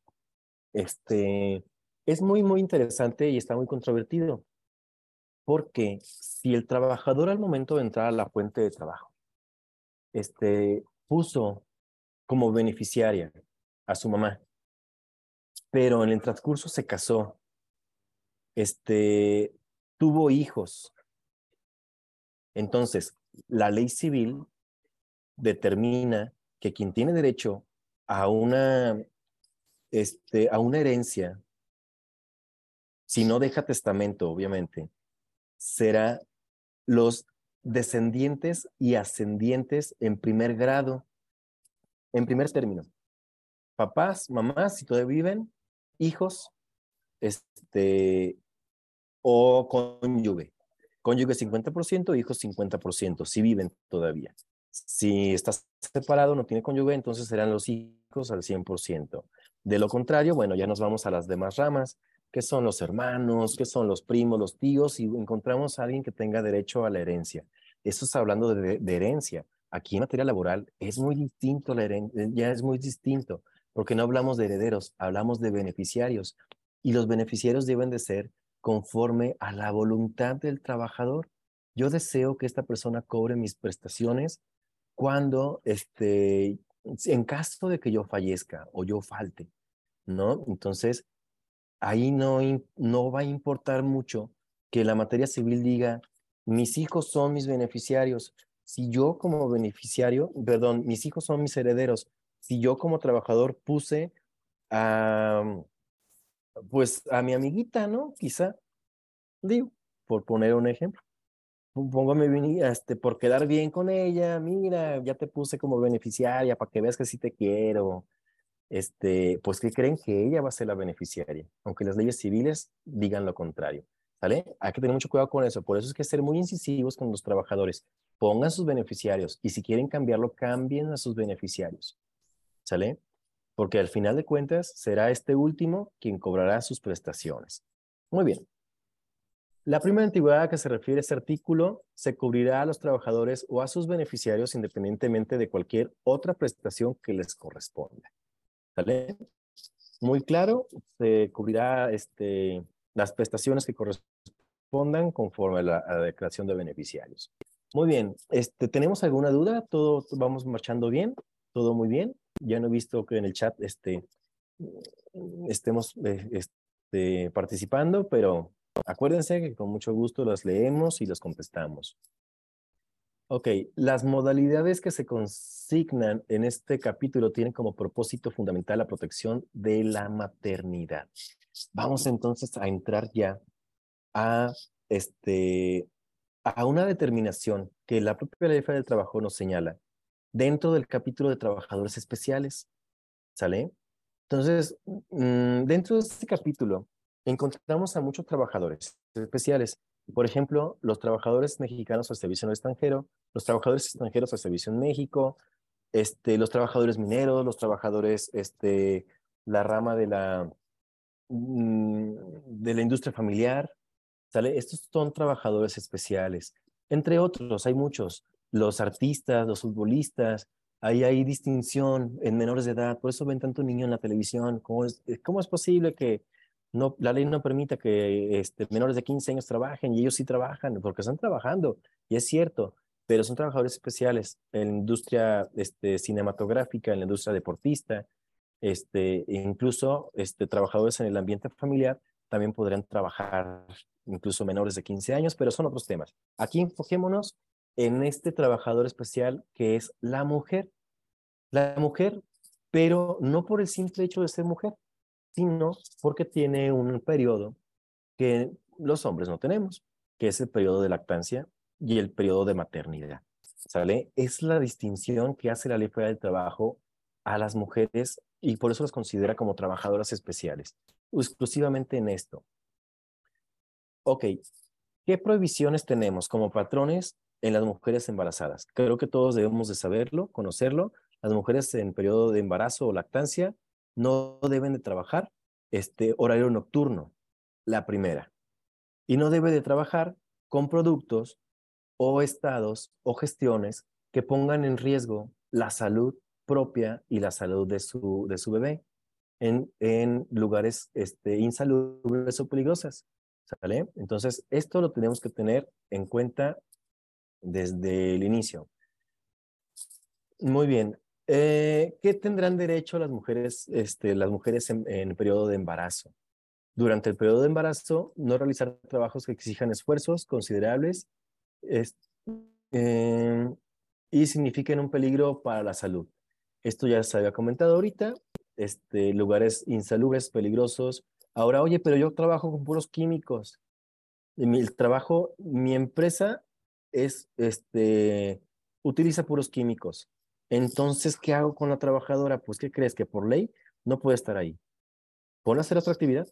este, es muy, muy interesante y está muy controvertido. Porque si el trabajador al momento de entrar a la fuente de trabajo este, puso como beneficiaria a su mamá, pero en el transcurso se casó, este, tuvo hijos. Entonces, la ley civil determina que quien tiene derecho a una este, a una herencia, si no deja testamento, obviamente, será los descendientes y ascendientes en primer grado, en primer término. Papás, mamás, si todavía viven, hijos, este, o cónyuge. Cónyuge 50%, hijos 50%, si viven todavía. Si estás separado, no tiene cónyuge, entonces serán los hijos al 100%. De lo contrario, bueno, ya nos vamos a las demás ramas, que son los hermanos, que son los primos, los tíos, y encontramos a alguien que tenga derecho a la herencia. Eso es hablando de, herencia. Aquí en materia laboral es muy distinto, la herencia, ya es muy distinto, porque no hablamos de herederos, hablamos de beneficiarios. Y los beneficiarios deben de ser conforme a la voluntad del trabajador. Yo deseo que esta persona cobre mis prestaciones cuando este, en caso de que yo fallezca o yo falte, ¿no? Entonces, ahí no, no va a importar mucho que la materia civil diga, mis hijos son mis beneficiarios. Si yo como beneficiario, perdón, mis hijos son mis herederos. Si yo como trabajador puse a, pues a mi amiguita, ¿no? Quizá, digo, por poner un ejemplo. Póngame este, por quedar bien con ella, mira, ya te puse como beneficiaria para que veas que sí te quiero. Este, pues que creen que ella va a ser la beneficiaria, aunque las leyes civiles digan lo contrario. ¿Sale? Hay que tener mucho cuidado con eso. Por eso es que ser muy incisivos con los trabajadores. Pongan sus beneficiarios y si quieren cambiarlo, cambien a sus beneficiarios. ¿Sale? Porque al final de cuentas será este último quien cobrará sus prestaciones. Muy bien. La primera antigüedad a que se refiere este artículo se cubrirá a los trabajadores o a sus beneficiarios independientemente de cualquier otra prestación que les corresponda. ¿Sale? Muy claro, se cubrirá este, las prestaciones que correspondan conforme a la, declaración de beneficiarios. Muy bien, este, ¿tenemos alguna duda? ¿Todo vamos marchando bien? ¿Todo muy bien? Ya no he visto que en el chat este, estemos eh, este, participando, pero Acuérdense que con mucho gusto las leemos y las contestamos. Ok, las modalidades que se consignan en este capítulo tienen como propósito fundamental la protección de la maternidad. Vamos entonces a entrar ya a, este, a una determinación que la propia ley del trabajo nos señala dentro del capítulo de trabajadores especiales. ¿Sale? Entonces, mm, dentro de este capítulo encontramos a muchos trabajadores especiales. Por ejemplo, los trabajadores mexicanos al servicio en el extranjero, los trabajadores extranjeros al servicio en México, este, los trabajadores mineros, los trabajadores, este, la rama de la, mm, de la industria familiar, ¿sale? Estos son trabajadores especiales. Entre otros, hay muchos, los artistas, los futbolistas, ahí hay distinción en menores de edad, por eso ven tanto niño en la televisión. ¿Cómo es, cómo es posible que no, la ley no permite que este, menores de 15 años trabajen y ellos sí trabajan porque están trabajando y es cierto, pero son trabajadores especiales en la industria este, cinematográfica, en la industria deportista, este, e incluso este, trabajadores en el ambiente familiar también podrían trabajar incluso menores de 15 años, pero son otros temas. Aquí enfoquémonos en este trabajador especial que es la mujer. La mujer, pero no por el simple hecho de ser mujer, sino porque tiene un periodo que los hombres no tenemos, que es el periodo de lactancia y el periodo de maternidad. ¿Sale? Es la distinción que hace la ley federal del trabajo a las mujeres y por eso las considera como trabajadoras especiales, exclusivamente en esto. Ok, ¿qué prohibiciones tenemos como patrones en las mujeres embarazadas? Creo que todos debemos de saberlo, conocerlo. Las mujeres en periodo de embarazo o lactancia no deben de trabajar este horario nocturno, la primera. Y no debe de trabajar con productos o estados o gestiones que pongan en riesgo la salud propia y la salud de su, de su bebé en, lugares este, insalubres o peligrosas. ¿Sale? Entonces, esto lo tenemos que tener en cuenta desde el inicio. Muy bien. Eh, ¿Qué tendrán derecho las mujeres, este, las mujeres en, periodo de embarazo? Durante el periodo de embarazo, no realizar trabajos que exijan esfuerzos considerables eh, y signifiquen un peligro para la salud. Esto ya se había comentado ahorita, este, lugares insalubres, peligrosos. Ahora, oye, pero yo trabajo con puros químicos. Mi el trabajo, mi empresa es, este, utiliza puros químicos entonces, ¿qué hago con la trabajadora? Pues, ¿qué crees? Que por ley no puede estar ahí. Pon a hacer otra actividad.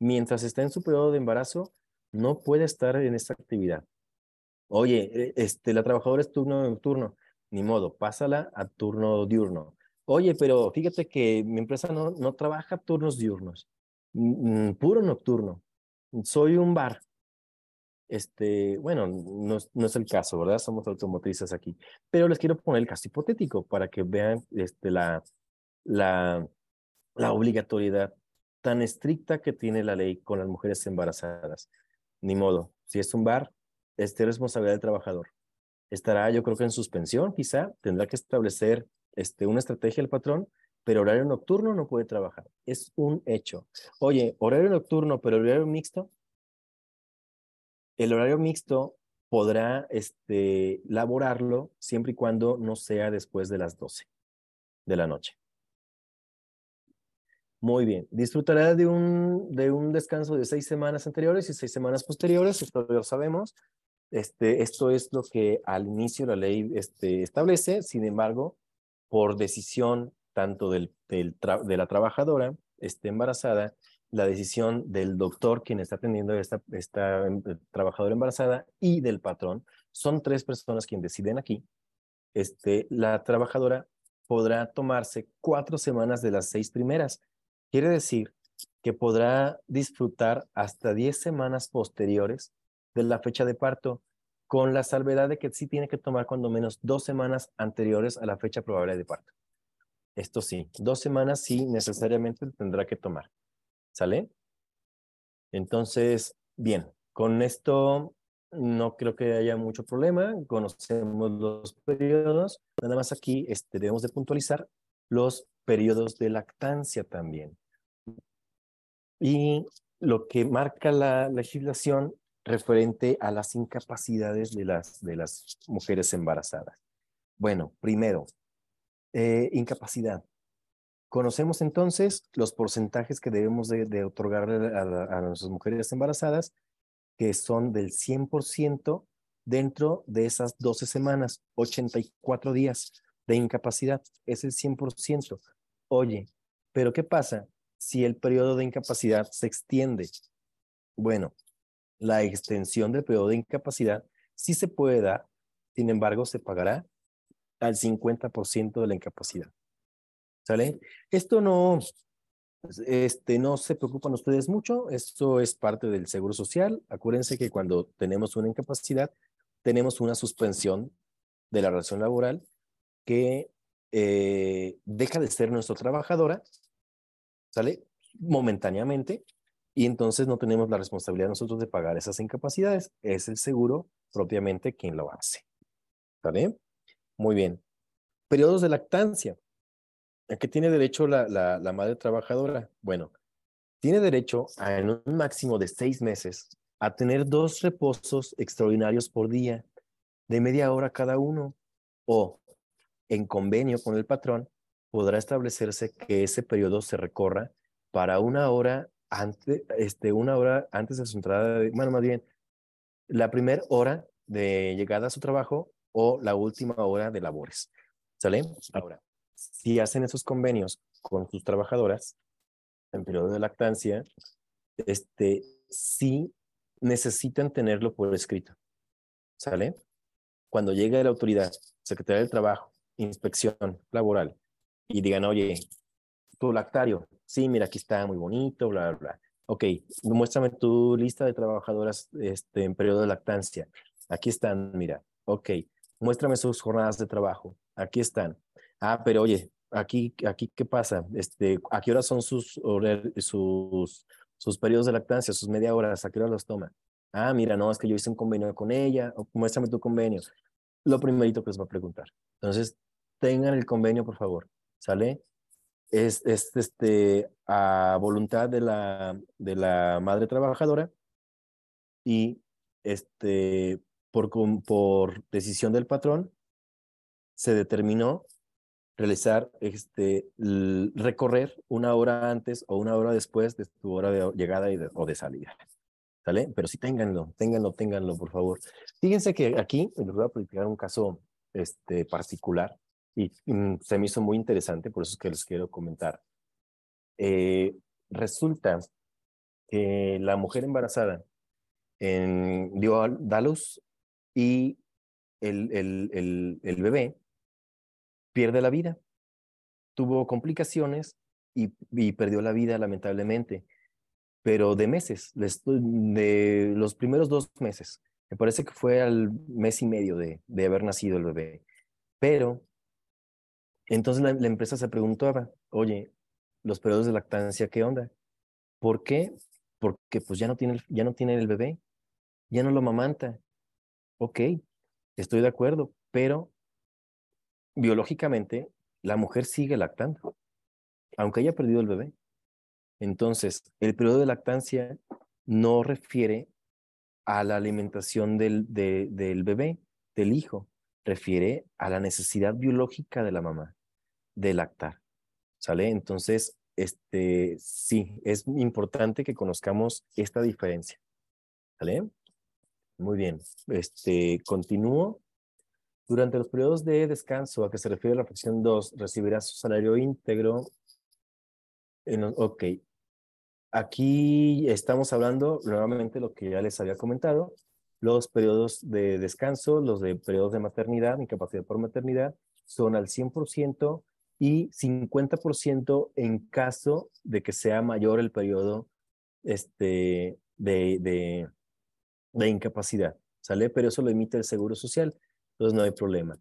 Mientras está en su periodo de embarazo, no puede estar en esta actividad. Oye, e, este, la trabajadora es turno nocturno. Ni modo, pásala a turno diurno. Oye, pero fíjate que mi empresa no, no trabaja turnos diurnos, puro nocturno. Soy un bar. Este, bueno, no, es el caso, ¿verdad? Somos automotrices aquí. Pero les quiero poner el caso hipotético para que vean este, la, obligatoriedad tan estricta que tiene la ley con las mujeres embarazadas. Ni modo, si es un bar, es responsabilidad del trabajador. Estará, yo creo que en suspensión, quizá, tendrá que establecer este, una estrategia del patrón, pero horario nocturno no puede trabajar. Es un hecho. Oye, horario nocturno, pero horario mixto. El horario mixto podrá este, laborarlo siempre y cuando no sea después de las 12 de la noche. Muy bien. Disfrutará de un, de un descanso de seis semanas anteriores y seis semanas posteriores, esto lo sabemos. Este, esto es lo que al inicio la ley este, establece, sin embargo, por decisión tanto del, del de la trabajadora esté embarazada, la decisión del doctor quien está atendiendo esta, em, trabajadora embarazada y del patrón, son tres personas quienes deciden aquí. Este, la trabajadora podrá tomarse cuatro semanas de las seis primeras. Quiere decir que podrá disfrutar hasta diez semanas posteriores de la fecha de parto, con la salvedad de que sí tiene que tomar cuando menos dos semanas anteriores a la fecha probable de parto. Esto sí, dos semanas sí necesariamente tendrá que tomar. ¿Sale? Entonces, bien, con esto no creo que haya mucho problema. Conocemos los periodos. Nada más aquí este, debemos de puntualizar los periodos de lactancia también. Y lo que marca la legislación referente a las incapacidades de las, de las mujeres embarazadas. Bueno, primero, eh, incapacidad. Conocemos entonces los porcentajes que debemos de, otorgarle a, a, nuestras mujeres embarazadas, que son del 100% dentro de esas 12 semanas, 84 días de incapacidad. Es el 100%. Oye, pero ¿qué pasa si el periodo de incapacidad se extiende? Bueno, la extensión del periodo de incapacidad sí se puede dar, sin embargo, se pagará al 50% de la incapacidad. ¿Sale? Esto no, este, no se preocupan ustedes mucho, esto es parte del Seguro Social. Acuérdense que cuando tenemos una incapacidad, tenemos una suspensión de la relación laboral que eh, deja de ser nuestra trabajadora, ¿sale? Momentáneamente, y entonces no tenemos la responsabilidad nosotros de pagar esas incapacidades. Es el seguro propiamente quien lo hace. ¿Está bien? Muy bien. Periodos de lactancia. ¿A qué tiene derecho la, madre trabajadora? Bueno, tiene derecho a en un máximo de seis meses a tener dos reposos extraordinarios por día, de media hora cada uno, o en convenio con el patrón, podrá establecerse que ese periodo se recorra para una hora antes, este, una hora antes de su entrada, bueno, más bien, la primera hora de llegada a su trabajo o la última hora de labores. ¿Sale? Ahora, si hacen esos convenios con sus trabajadoras en periodo de lactancia, este, sí necesitan tenerlo por escrito. ¿Sale? Cuando llegue la autoridad, Secretaría del Trabajo, Inspección Laboral, y digan, oye, tu lactario, sí, mira, aquí está muy bonito, bla, bla, bla. Ok, muéstrame tu lista de trabajadoras este, en periodo de lactancia. Aquí están, mira. Ok, muéstrame sus jornadas de trabajo. Aquí están. Ah, pero oye, aquí, aquí, ¿qué pasa? Este, ¿A qué hora son sus, sus, sus periodos de lactancia, sus media horas? ¿A qué hora los toma? Ah, mira, no, es que yo hice un convenio con ella. Muéstrame tu convenio. Lo primerito que les va a preguntar. Entonces, tengan el convenio, por favor. ¿Sale? es, es este, a voluntad de la, de la madre trabajadora y este, por, por decisión del patrón se determinó realizar, este, recorrer una hora antes o una hora después de tu hora de llegada y de, o de salida. ¿Sale? Pero sí ténganlo, ténganlo, ténganlo, por favor. Fíjense que aquí les voy a platicar un caso este, particular y mm, se me hizo muy interesante, por eso es que les quiero comentar. Eh, resulta que la mujer embarazada en, dio a, da luz y el, el, el, el, bebé pierde la vida. Tuvo complicaciones y, perdió la vida lamentablemente, pero de meses, de los primeros dos meses. Me parece que fue al mes y medio de, de haber nacido el bebé. Pero entonces la, empresa se preguntaba, oye, los periodos de lactancia, ¿qué onda? ¿Por qué? Porque pues ya no tiene, ya no tiene el bebé, ya no lo mamanta. Ok, estoy de acuerdo, pero biológicamente la mujer sigue lactando, aunque haya perdido el bebé. Entonces, el periodo de lactancia no refiere a la alimentación del, del bebé, del hijo, refiere a la necesidad biológica de la mamá de lactar. ¿Sale? Entonces, este, sí, es importante que conozcamos esta diferencia. ¿Sale? Muy bien. Este, continúo. Durante los periodos de descanso a que se refiere la fracción 2, recibirá su salario íntegro. En, ok. Aquí estamos hablando nuevamente lo que ya les había comentado, los periodos de descanso, los de periodos de maternidad, incapacidad por maternidad, son al 100% y 50% en caso de que sea mayor el periodo este, de, de, de incapacidad, ¿sale? Pero eso lo emite el Seguro Social, entonces no hay problema.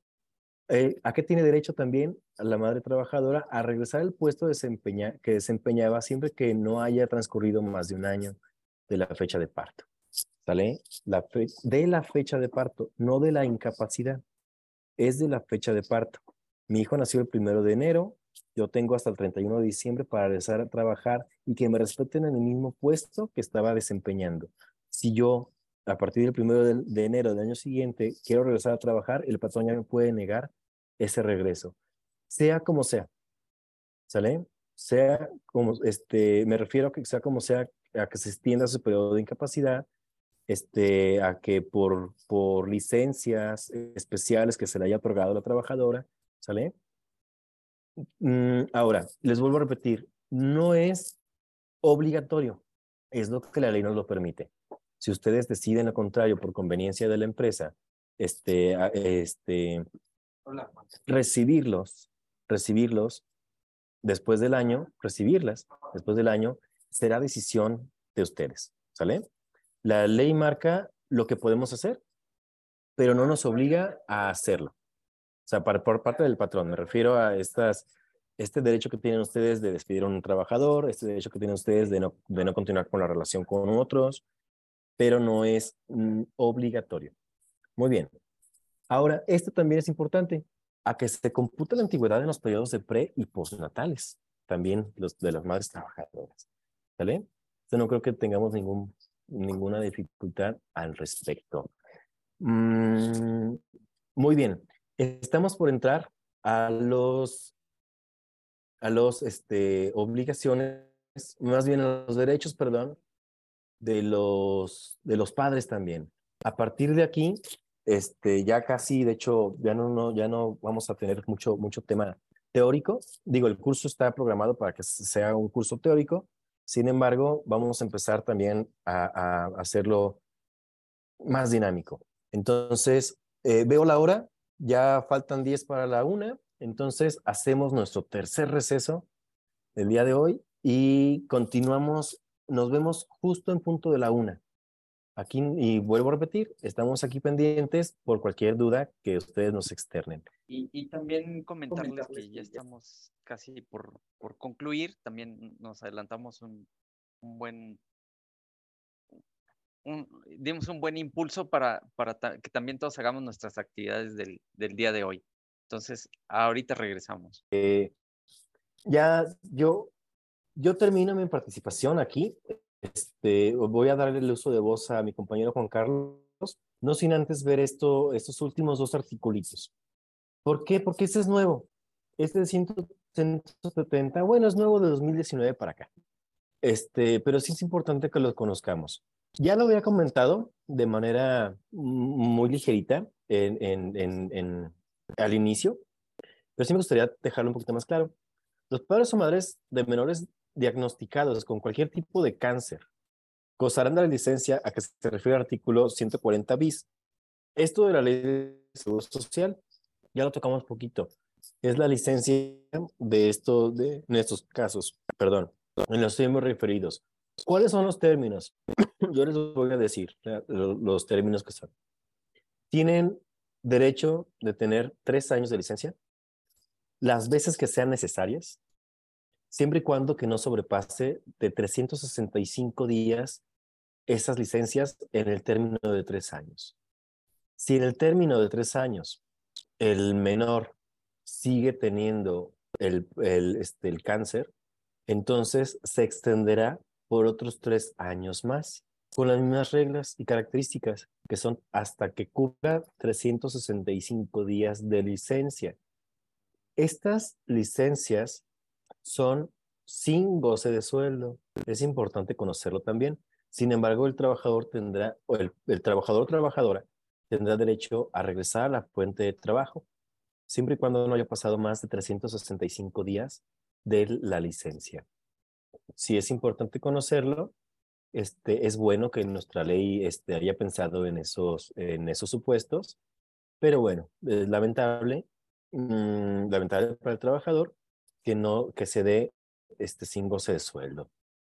Eh, ¿A qué tiene derecho también la madre trabajadora? A regresar al puesto desempeña, que desempeñaba siempre que no haya transcurrido más de un año de la fecha de parto. ¿Sale? De la fecha de parto, no de la incapacidad. Es de la fecha de parto. Mi hijo nació el primero de enero, yo tengo hasta el 31 de diciembre para regresar a trabajar y que me respeten en el mismo puesto que estaba desempeñando. Si yo a partir del primero de, enero del año siguiente quiero regresar a trabajar, el patrón ya me puede negar ese regreso, sea como sea. ¿Sale? Sea como, este, me refiero a que sea como sea, a que se extienda su periodo de incapacidad, este, a que por, por licencias especiales que se le haya otorgado a la trabajadora, ¿sale? Mm, ahora, les vuelvo a repetir, no es obligatorio, es lo que la ley nos lo permite. Si ustedes deciden lo contrario por conveniencia de la empresa, este, este, recibirlos, recibirlos después del año, recibirlas después del año, será decisión de ustedes, ¿sale? La ley marca lo que podemos hacer, pero no nos obliga a hacerlo. O sea, por parte del patrón, me refiero a estas, este derecho que tienen ustedes de despedir a un trabajador, este derecho que tienen ustedes de no, de no continuar con la relación con otros, pero no es mm, obligatorio. Muy bien. Ahora, esto también es importante, a que se computa la antigüedad en los periodos de pre y postnatales, también los de las madres trabajadoras. ¿Vale? Yo no creo que tengamos ningún, ninguna dificultad al respecto. Mm, muy bien. Estamos por entrar a los a los este, obligaciones, más bien a los derechos, perdón, de los, de los padres también. A partir de aquí, este, ya casi, de hecho, ya no, no, ya no vamos a tener mucho, mucho tema teórico. Digo, el curso está programado para que sea un curso teórico. Sin embargo, vamos a empezar también a, a hacerlo más dinámico. Entonces, eh, veo la hora, ya faltan 10 para la una, entonces hacemos nuestro tercer receso del día de hoy y continuamos nos vemos justo en punto de la una. Aquí, y vuelvo a repetir, estamos aquí pendientes por cualquier duda que ustedes nos externen. Y, también comentarles, que ya estamos casi por, por concluir, también nos adelantamos un, un buen, un, dimos un buen impulso para, para que también todos hagamos nuestras actividades del, del día de hoy. Entonces, ahorita regresamos. Eh, ya yo yo termino mi participación aquí. Este, voy a dar el uso de voz a mi compañero Juan Carlos, no sin antes ver esto, estos últimos dos articulitos. ¿Por qué? Porque este es nuevo. Este de 170, bueno, es nuevo de 2019 para acá. Este, pero sí es importante que lo conozcamos. Ya lo había comentado de manera muy ligerita en, en, en, al inicio, pero sí me gustaría dejarlo un poquito más claro. Los padres o madres de menores diagnosticados con cualquier tipo de cáncer gozarán de la licencia a que se refiere el artículo 140 bis. Esto de la ley de seguro social, ya lo tocamos poquito. Es la licencia de esto, de, en estos casos, perdón, en los temas referidos. ¿Cuáles son los términos? Yo les voy a decir los términos que son. Tienen derecho de tener tres años de licencia, las veces que sean necesarias, siempre y cuando que no sobrepase de 365 días esas licencias en el término de tres años. Si en el término de tres años el menor sigue teniendo el, el, este, el cáncer, entonces se extenderá por otros tres años más, con las mismas reglas y características, que son hasta que cubra 365 días de licencia. Estas licencias son sin goce de sueldo. Es importante conocerlo también. Sin embargo, el trabajador tendrá, o el, el trabajador trabajadora tendrá derecho a regresar a la fuente de trabajo, siempre y cuando no haya pasado más de 365 días de la licencia. Si es importante conocerlo, este, es bueno que nuestra ley este, haya pensado en esos, en esos supuestos, pero bueno, es lamentable, mmm, lamentable para el trabajador que, no, que se dé este, sin goce de sueldo.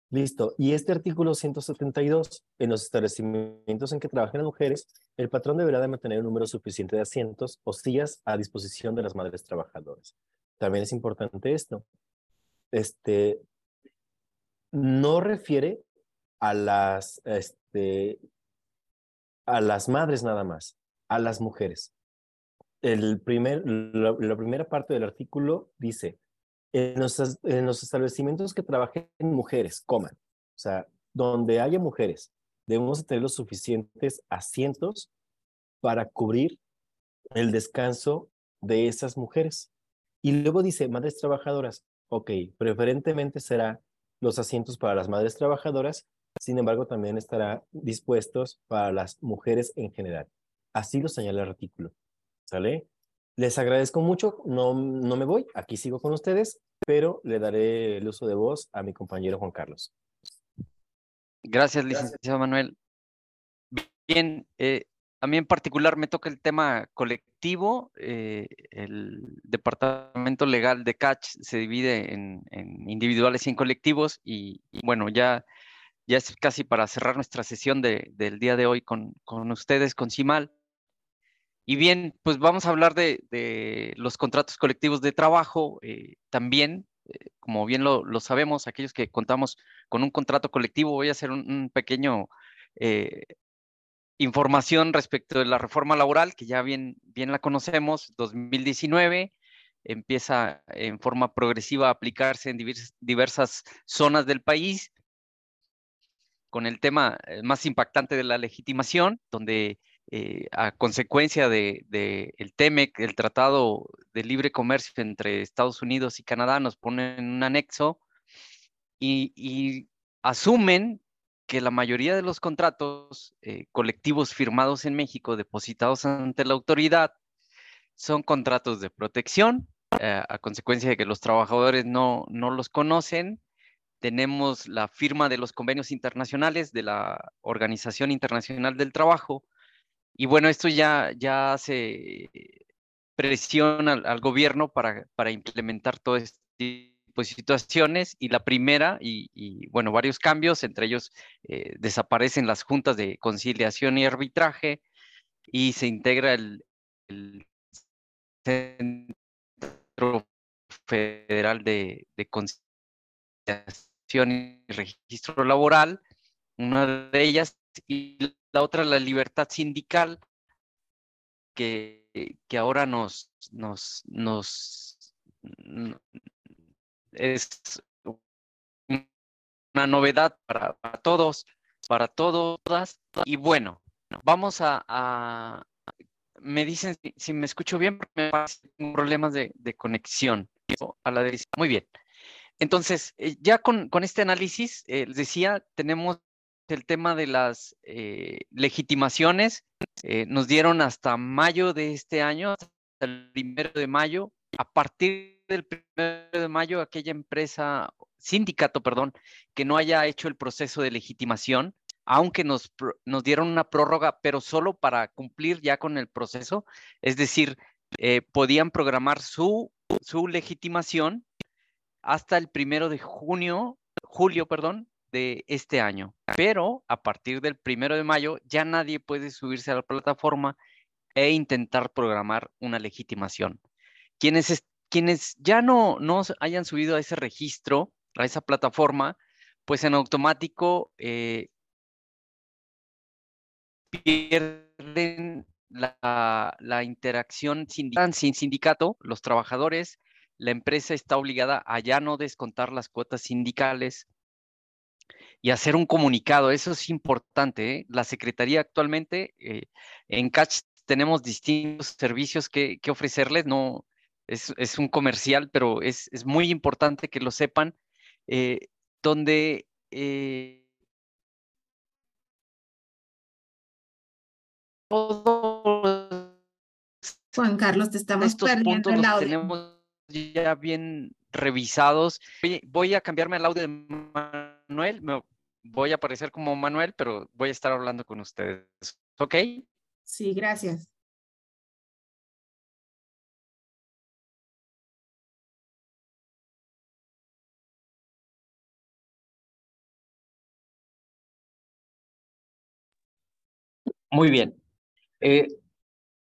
Listo. Y este artículo 172, en los establecimientos en que trabajan mujeres, el patrón deberá de mantener un número suficiente de asientos o sillas a disposición de las madres trabajadoras. También es importante esto. Este, no refiere a las, este, a las madres nada más, a las mujeres. El primer, la, la primera parte del artículo dice, en los, en los establecimientos que trabajen mujeres, coman, o sea, donde haya mujeres, debemos tener los suficientes asientos para cubrir el descanso de esas mujeres. Y luego dice, madres trabajadoras, ok, preferentemente será los asientos para las madres trabajadoras, sin embargo, también estará dispuestos para las mujeres en general. Así lo señala el artículo. ¿Sale? Les agradezco mucho, no, no me voy, aquí sigo con ustedes, pero le daré el uso de voz a mi compañero Juan Carlos. Gracias, licenciado Manuel. Bien, eh, a mí en particular me toca el tema colectivo. Eh, el departamento legal de CACH se divide en, en individuales y en colectivos y, y, bueno, ya, ya es casi para cerrar nuestra sesión de, del día de hoy con, con ustedes, con CIMAL. Y bien, pues vamos a hablar de, los contratos colectivos de trabajo. Eh, también, eh, como bien lo, sabemos, aquellos que contamos con un contrato colectivo, voy a hacer un, un pequeño eh, información respecto de la reforma laboral, que ya bien, bien la conocemos, 2019, empieza en forma progresiva a aplicarse en diversas, diversas zonas del país, con el tema eh, más impactante de la legitimación, donde eh, a consecuencia de, de, el TEMEC, el Tratado de Libre Comercio entre Estados Unidos y Canadá, nos ponen un anexo y, y asumen que la mayoría de los contratos eh, colectivos firmados en México, depositados ante la autoridad, son contratos de protección, eh, a consecuencia de que los trabajadores no, no los conocen. Tenemos la firma de los convenios internacionales de la Organización Internacional del Trabajo, y bueno, esto ya, ya hace presión al, al gobierno para, para, implementar todo este tipo de situaciones. Y la primera, y, y bueno, varios cambios, entre ellos eh, desaparecen las juntas de conciliación y arbitraje y se integra el, Centro Federal de, de Conciliación y Registro Laboral, una de ellas, y la otra la libertad sindical, que, que ahora nos, nos, nos es una novedad para, todos, para todas. Y bueno, vamos a, me dicen si, me escucho bien, me tengo problemas de, de conexión a la derecha. Muy bien. Entonces, eh, ya con, con este análisis, eh, les decía, tenemos el tema de las eh, legitimaciones. Eh, nos dieron hasta mayo de este año, hasta el primero de mayo. A partir del primero de mayo, aquella empresa, sindicato, perdón, que no haya hecho el proceso de legitimación, aunque nos, nos dieron una prórroga, pero solo para cumplir ya con el proceso, es decir, eh, podían programar su, su legitimación hasta el primero de junio, julio, perdón, de este año. Pero a partir del primero de mayo ya nadie puede subirse a la plataforma e intentar programar una legitimación. Quienes, es, quienes ya no, no hayan subido a ese registro, a esa plataforma, pues en automático eh, pierden la, la interacción sindical, sin sindicato, los trabajadores, la empresa está obligada a ya no descontar las cuotas sindicales y hacer un comunicado. Eso es importante. ¿eh? La Secretaría actualmente eh, en Catch tenemos distintos servicios que, que ofrecerles. No, es, es, un comercial, pero es, es, muy importante que lo sepan, eh, donde eh, Juan Carlos, te estamos estos perdiendo puntos el los audio. tenemos ya bien revisados. Voy, a cambiarme al audio de Manuel. Me, voy a aparecer como Manuel, pero voy a estar hablando con ustedes. ¿Ok? Sí, gracias. Muy bien. Eh,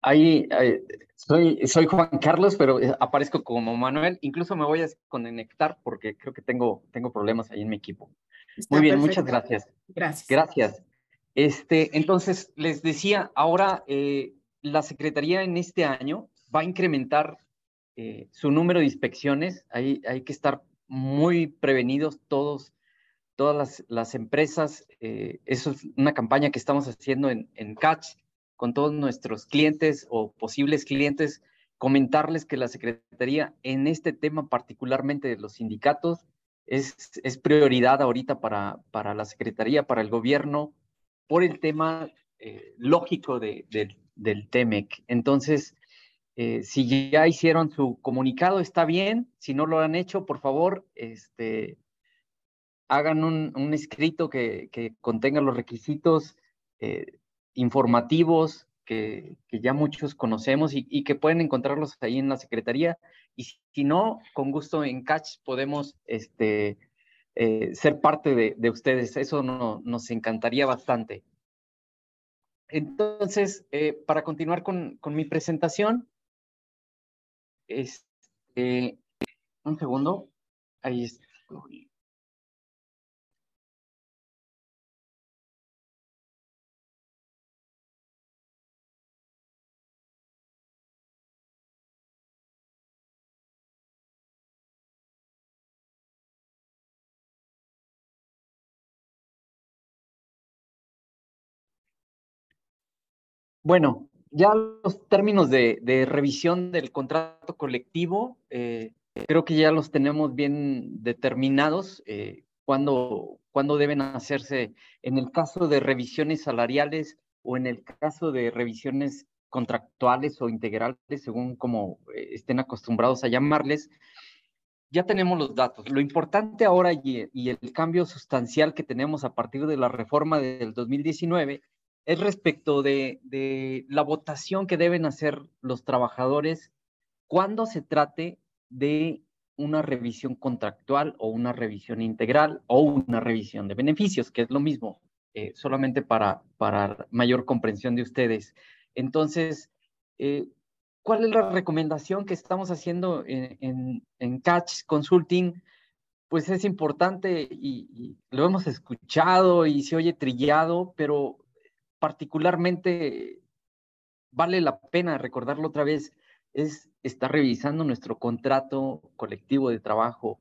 ahí eh, soy, soy Juan Carlos, pero eh, aparezco como Manuel. Incluso me voy a desconectar porque creo que tengo, tengo problemas ahí en mi equipo. Está Muy bien, perfecto. muchas gracias. Gracias. Gracias. Este, entonces, les decía, ahora eh, la Secretaría en este año va a incrementar eh, su número de inspecciones. Hay, hay que estar muy prevenidos todos, todas las, las empresas. Eh, eso es una campaña que estamos haciendo en, en Catch con todos nuestros clientes o posibles clientes, comentarles que la Secretaría en este tema, particularmente de los sindicatos, es, es prioridad ahorita para, para la Secretaría, para el gobierno, por el tema eh, lógico de, de, del TEMEC. Entonces, eh, si ya hicieron su comunicado, está bien. Si no lo han hecho, por favor, este, hagan un, un escrito que, que, contenga los requisitos eh, informativos que, ya muchos conocemos y, que pueden encontrarlos ahí en la Secretaría. Y si no, con gusto en Catch podemos este, eh, ser parte de, de ustedes. Eso no, nos encantaría bastante. Entonces, eh, para continuar con, mi presentación, este, un segundo, ahí estoy. Bueno, ya los términos de, revisión del contrato colectivo, eh, creo que ya los tenemos bien determinados, eh, cuándo deben hacerse en el caso de revisiones salariales o en el caso de revisiones contractuales o integrales, según como eh, estén acostumbrados a llamarles. Ya tenemos los datos. Lo importante ahora y el cambio sustancial que tenemos a partir de la reforma del 2019 es respecto de, de, la votación que deben hacer los trabajadores cuando se trate de una revisión contractual o una revisión integral o una revisión de beneficios, que es lo mismo, eh, solamente para, para mayor comprensión de ustedes. Entonces, eh, ¿cuál es la recomendación que estamos haciendo en, en, en Catch Consulting? Pues es importante y, y lo hemos escuchado y se oye trillado, pero particularmente vale la pena recordarlo otra vez, es estar revisando nuestro contrato colectivo de trabajo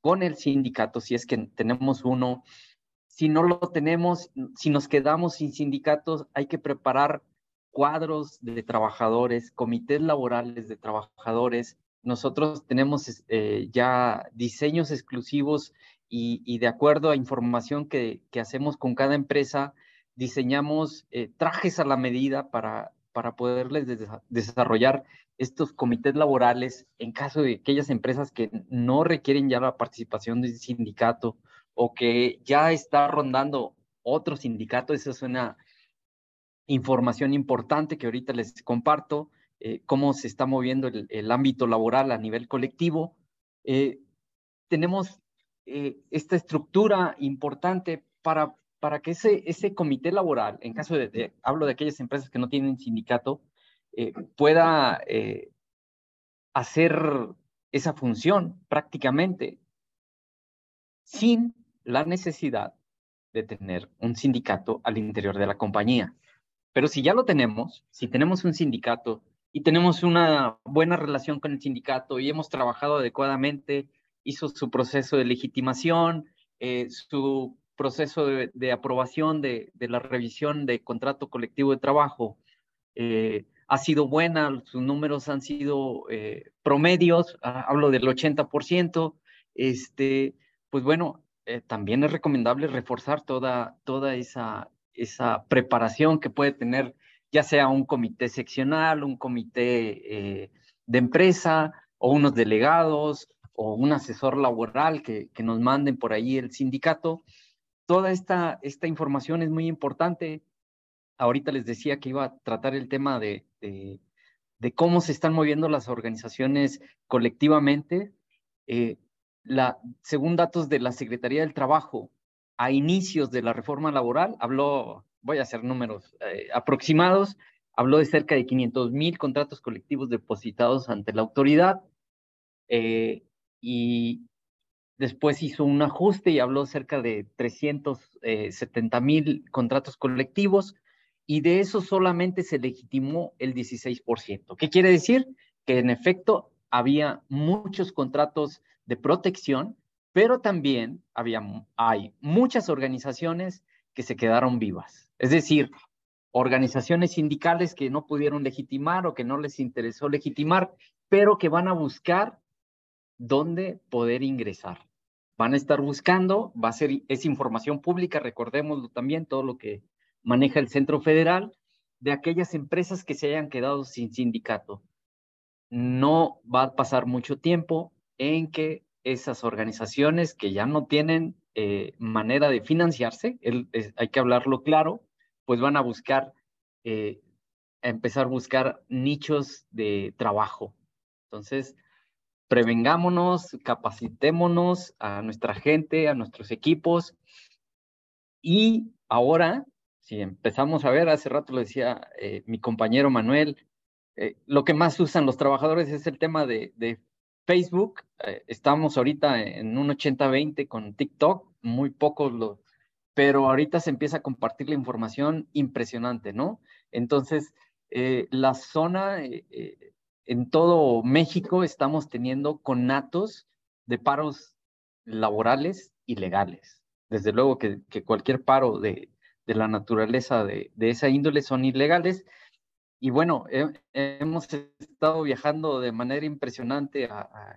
con el sindicato, si es que tenemos uno. Si no lo tenemos, si nos quedamos sin sindicatos, hay que preparar cuadros de trabajadores, comités laborales de trabajadores. Nosotros tenemos eh, ya diseños exclusivos y, de acuerdo a información que hacemos con cada empresa, diseñamos eh, trajes a la medida para, para poderles des desarrollar estos comités laborales en caso de aquellas empresas que no requieren ya la participación del sindicato o que ya está rondando otro sindicato. Esa es una información importante que ahorita les comparto, eh, cómo se está moviendo el, el, ámbito laboral a nivel colectivo. Eh, tenemos eh, esta estructura importante para para que ese, ese comité laboral, en caso de, de, hablo de aquellas empresas que no tienen sindicato, eh, pueda eh, hacer esa función prácticamente sin la necesidad de tener un sindicato al interior de la compañía. Pero si ya lo tenemos, si tenemos un sindicato y tenemos una buena relación con el sindicato y hemos trabajado adecuadamente, hizo su proceso de legitimación, eh, su proceso de, aprobación de, la revisión de contrato colectivo de trabajo eh, ha sido buena, sus números han sido eh, promedios, hablo del 80%, este, pues bueno, también es recomendable reforzar toda, toda esa, esa preparación que puede tener ya sea un comité seccional, un comité de empresa o unos delegados o un asesor laboral que, que nos manden por ahí el sindicato. Toda esta, esta información es muy importante. Ahorita les decía que iba a tratar el tema de, de, cómo se están moviendo las organizaciones colectivamente. Eh, la, según datos de la Secretaría del Trabajo, a inicios de la reforma laboral, habló, voy a hacer números eh, aproximados, habló de cerca de 500 mil contratos colectivos depositados ante la autoridad. Eh, y después hizo un ajuste y habló cerca de 370 eh, mil contratos colectivos y de eso solamente se legitimó el 16%. ¿Qué quiere decir? Que en efecto había muchos contratos de protección, pero también había, hay muchas organizaciones que se quedaron vivas. Es decir, organizaciones sindicales que no pudieron legitimar o que no les interesó legitimar, pero que van a buscar dónde poder ingresar. Van a estar buscando, va a ser, es información pública, recordémoslo también, todo lo que maneja el Centro Federal, de aquellas empresas que se hayan quedado sin sindicato. No va a pasar mucho tiempo en que esas organizaciones que ya no tienen eh, manera de financiarse, hay que hablarlo claro, pues van a buscar, eh, empezar a buscar nichos de trabajo. Entonces, prevengámonos, capacitémonos a nuestra gente, a nuestros equipos. Y ahora, si empezamos a ver, hace rato lo decía eh, mi compañero Manuel, eh, lo que más usan los trabajadores es el tema de, Facebook. Eh, estamos ahorita en un 80-20 con TikTok, muy pocos lo, pero ahorita se empieza a compartir la información impresionante, ¿no? Entonces, la zona en todo México estamos teniendo conatos de paros laborales ilegales. Desde luego que, cualquier paro de, la naturaleza de, esa índole son ilegales. Y bueno, hemos estado viajando de manera impresionante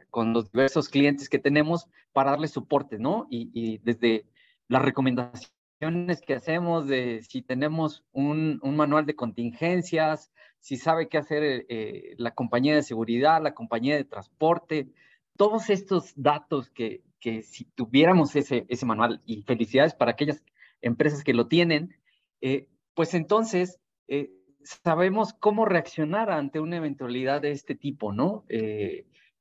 con los diversos clientes que tenemos para darles soporte, ¿no? Y, desde las recomendaciones que hacemos de si tenemos un manual de contingencias, si sabe qué hacer eh, eh, la compañía de seguridad, la compañía de transporte, todos estos datos que, que si tuviéramos ese, ese manual, y felicidades para aquellas empresas que lo tienen, eh, pues entonces sabemos cómo reaccionar ante una eventualidad de este tipo, ¿no?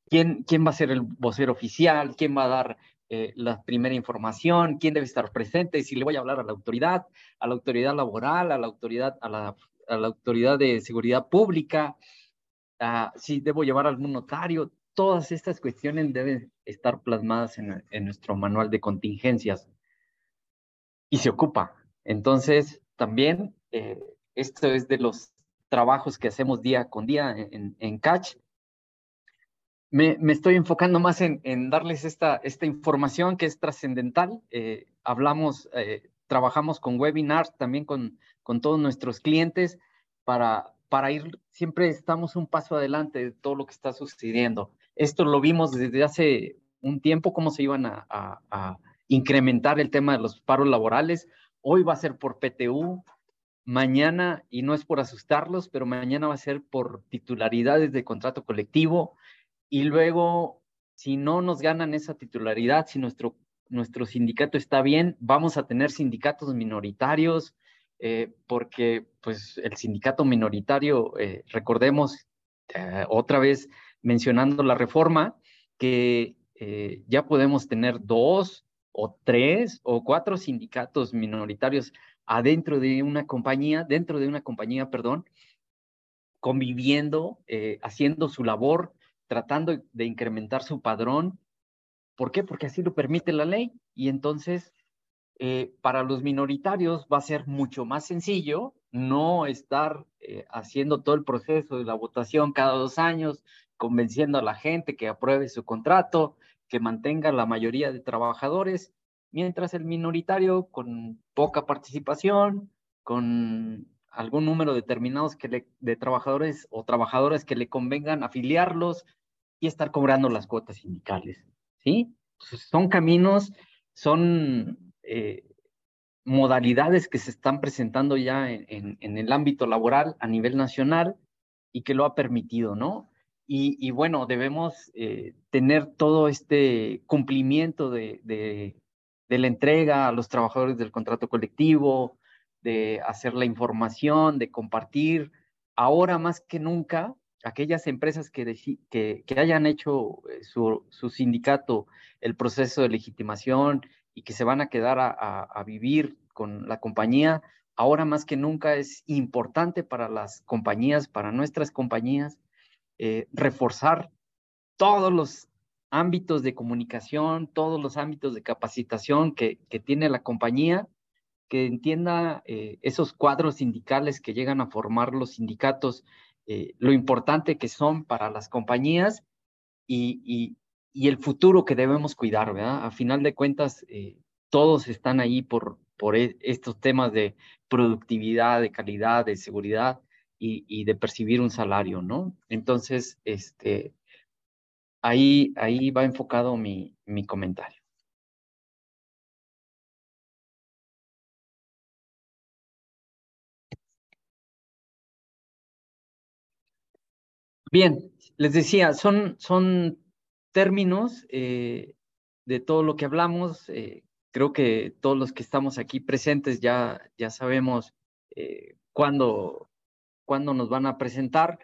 ¿quién, ¿Quién va a ser el vocero oficial? ¿Quién va a dar la primera información, quién debe estar presente, si le voy a hablar a la autoridad, a la autoridad laboral, a la autoridad, a la a la autoridad de seguridad pública, si debo llevar algún notario, todas estas cuestiones deben estar plasmadas en, nuestro manual de contingencias y se ocupa. Entonces, también eh, esto es de los trabajos que hacemos día con día en, Catch. Me, estoy enfocando más en, darles esta, esta información que es trascendental. Eh, hablamos, eh, trabajamos con webinars, también con, con todos nuestros clientes para, para ir, siempre estamos un paso adelante de todo lo que está sucediendo. Esto lo vimos desde hace un tiempo, cómo se iban a, a, incrementar el tema de los paros laborales. Hoy va a ser por PTU, mañana, y no es por asustarlos, pero mañana va a ser por titularidades de contrato colectivo. Y luego, si no nos ganan esa titularidad, si nuestro nuestro sindicato está bien, vamos a tener sindicatos minoritarios, eh, porque pues el sindicato minoritario, eh, recordemos eh, otra vez mencionando la reforma, que ya podemos tener dos o tres o cuatro sindicatos minoritarios adentro de una compañía, dentro de una compañía, perdón, conviviendo, haciendo su labor, tratando de incrementar su padrón ¿Por qué? Porque así lo permite la ley y entonces eh, para los minoritarios va a ser mucho más sencillo no estar eh, haciendo todo el proceso de la votación cada dos años, convenciendo a la gente que apruebe su contrato, que mantenga la mayoría de trabajadores, mientras el minoritario con poca participación, con algún número determinado que de trabajadores o trabajadoras que le convengan afiliarlos y estar cobrando las cuotas sindicales, ¿sí? son caminos, son eh, modalidades que se están presentando ya en, el ámbito laboral a nivel nacional y que lo ha permitido, ¿no? Y, bueno, debemos eh, tener todo este cumplimiento de, la entrega a los trabajadores del contrato colectivo, de hacer la información, de compartir. Ahora más que nunca, aquellas empresas que, hayan hecho eh, su, sindicato el proceso de legitimación y que se van a quedar a, vivir con la compañía, ahora más que nunca es importante para las compañías, para nuestras compañías, eh, reforzar todos los ámbitos de comunicación, todos los ámbitos de capacitación que, tiene la compañía, que entienda eh, esos cuadros sindicales que llegan a formar los sindicatos, eh, lo importante que son para las compañías y, y, el futuro que debemos cuidar, ¿verdad? A final de cuentas, eh, todos están ahí por, por e, estos temas de productividad, de calidad, de seguridad y, y, de percibir un salario, ¿no? Entonces, este, ahí, ahí va enfocado mi, mi comentario. Bien, les decía, son, son términos eh, de todo lo que hablamos. Eh, creo que todos los que estamos aquí presentes ya, ya sabemos eh, cuándo, cuándo, nos van a presentar.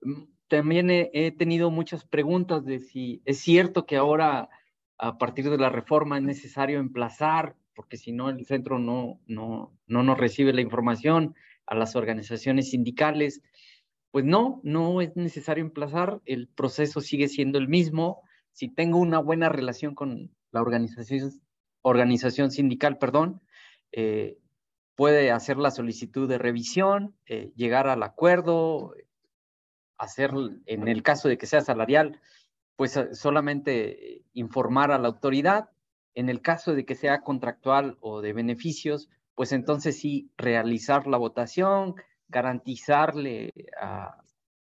Mm, también he, tenido muchas preguntas de si es cierto que ahora, a partir de la reforma, es necesario emplazar, porque si no, el centro no, no, no nos recibe la información a las organizaciones sindicales. Pues no, no es necesario emplazar, el proceso sigue siendo el mismo. Si tengo una buena relación con la organización, organización sindical, perdón, eh, puede hacer la solicitud de revisión, eh, llegar al acuerdo, hacer, en el caso de que sea salarial, pues eh, solamente informar a la autoridad. En el caso de que sea contractual o de beneficios, pues entonces sí realizar la votación, garantizarle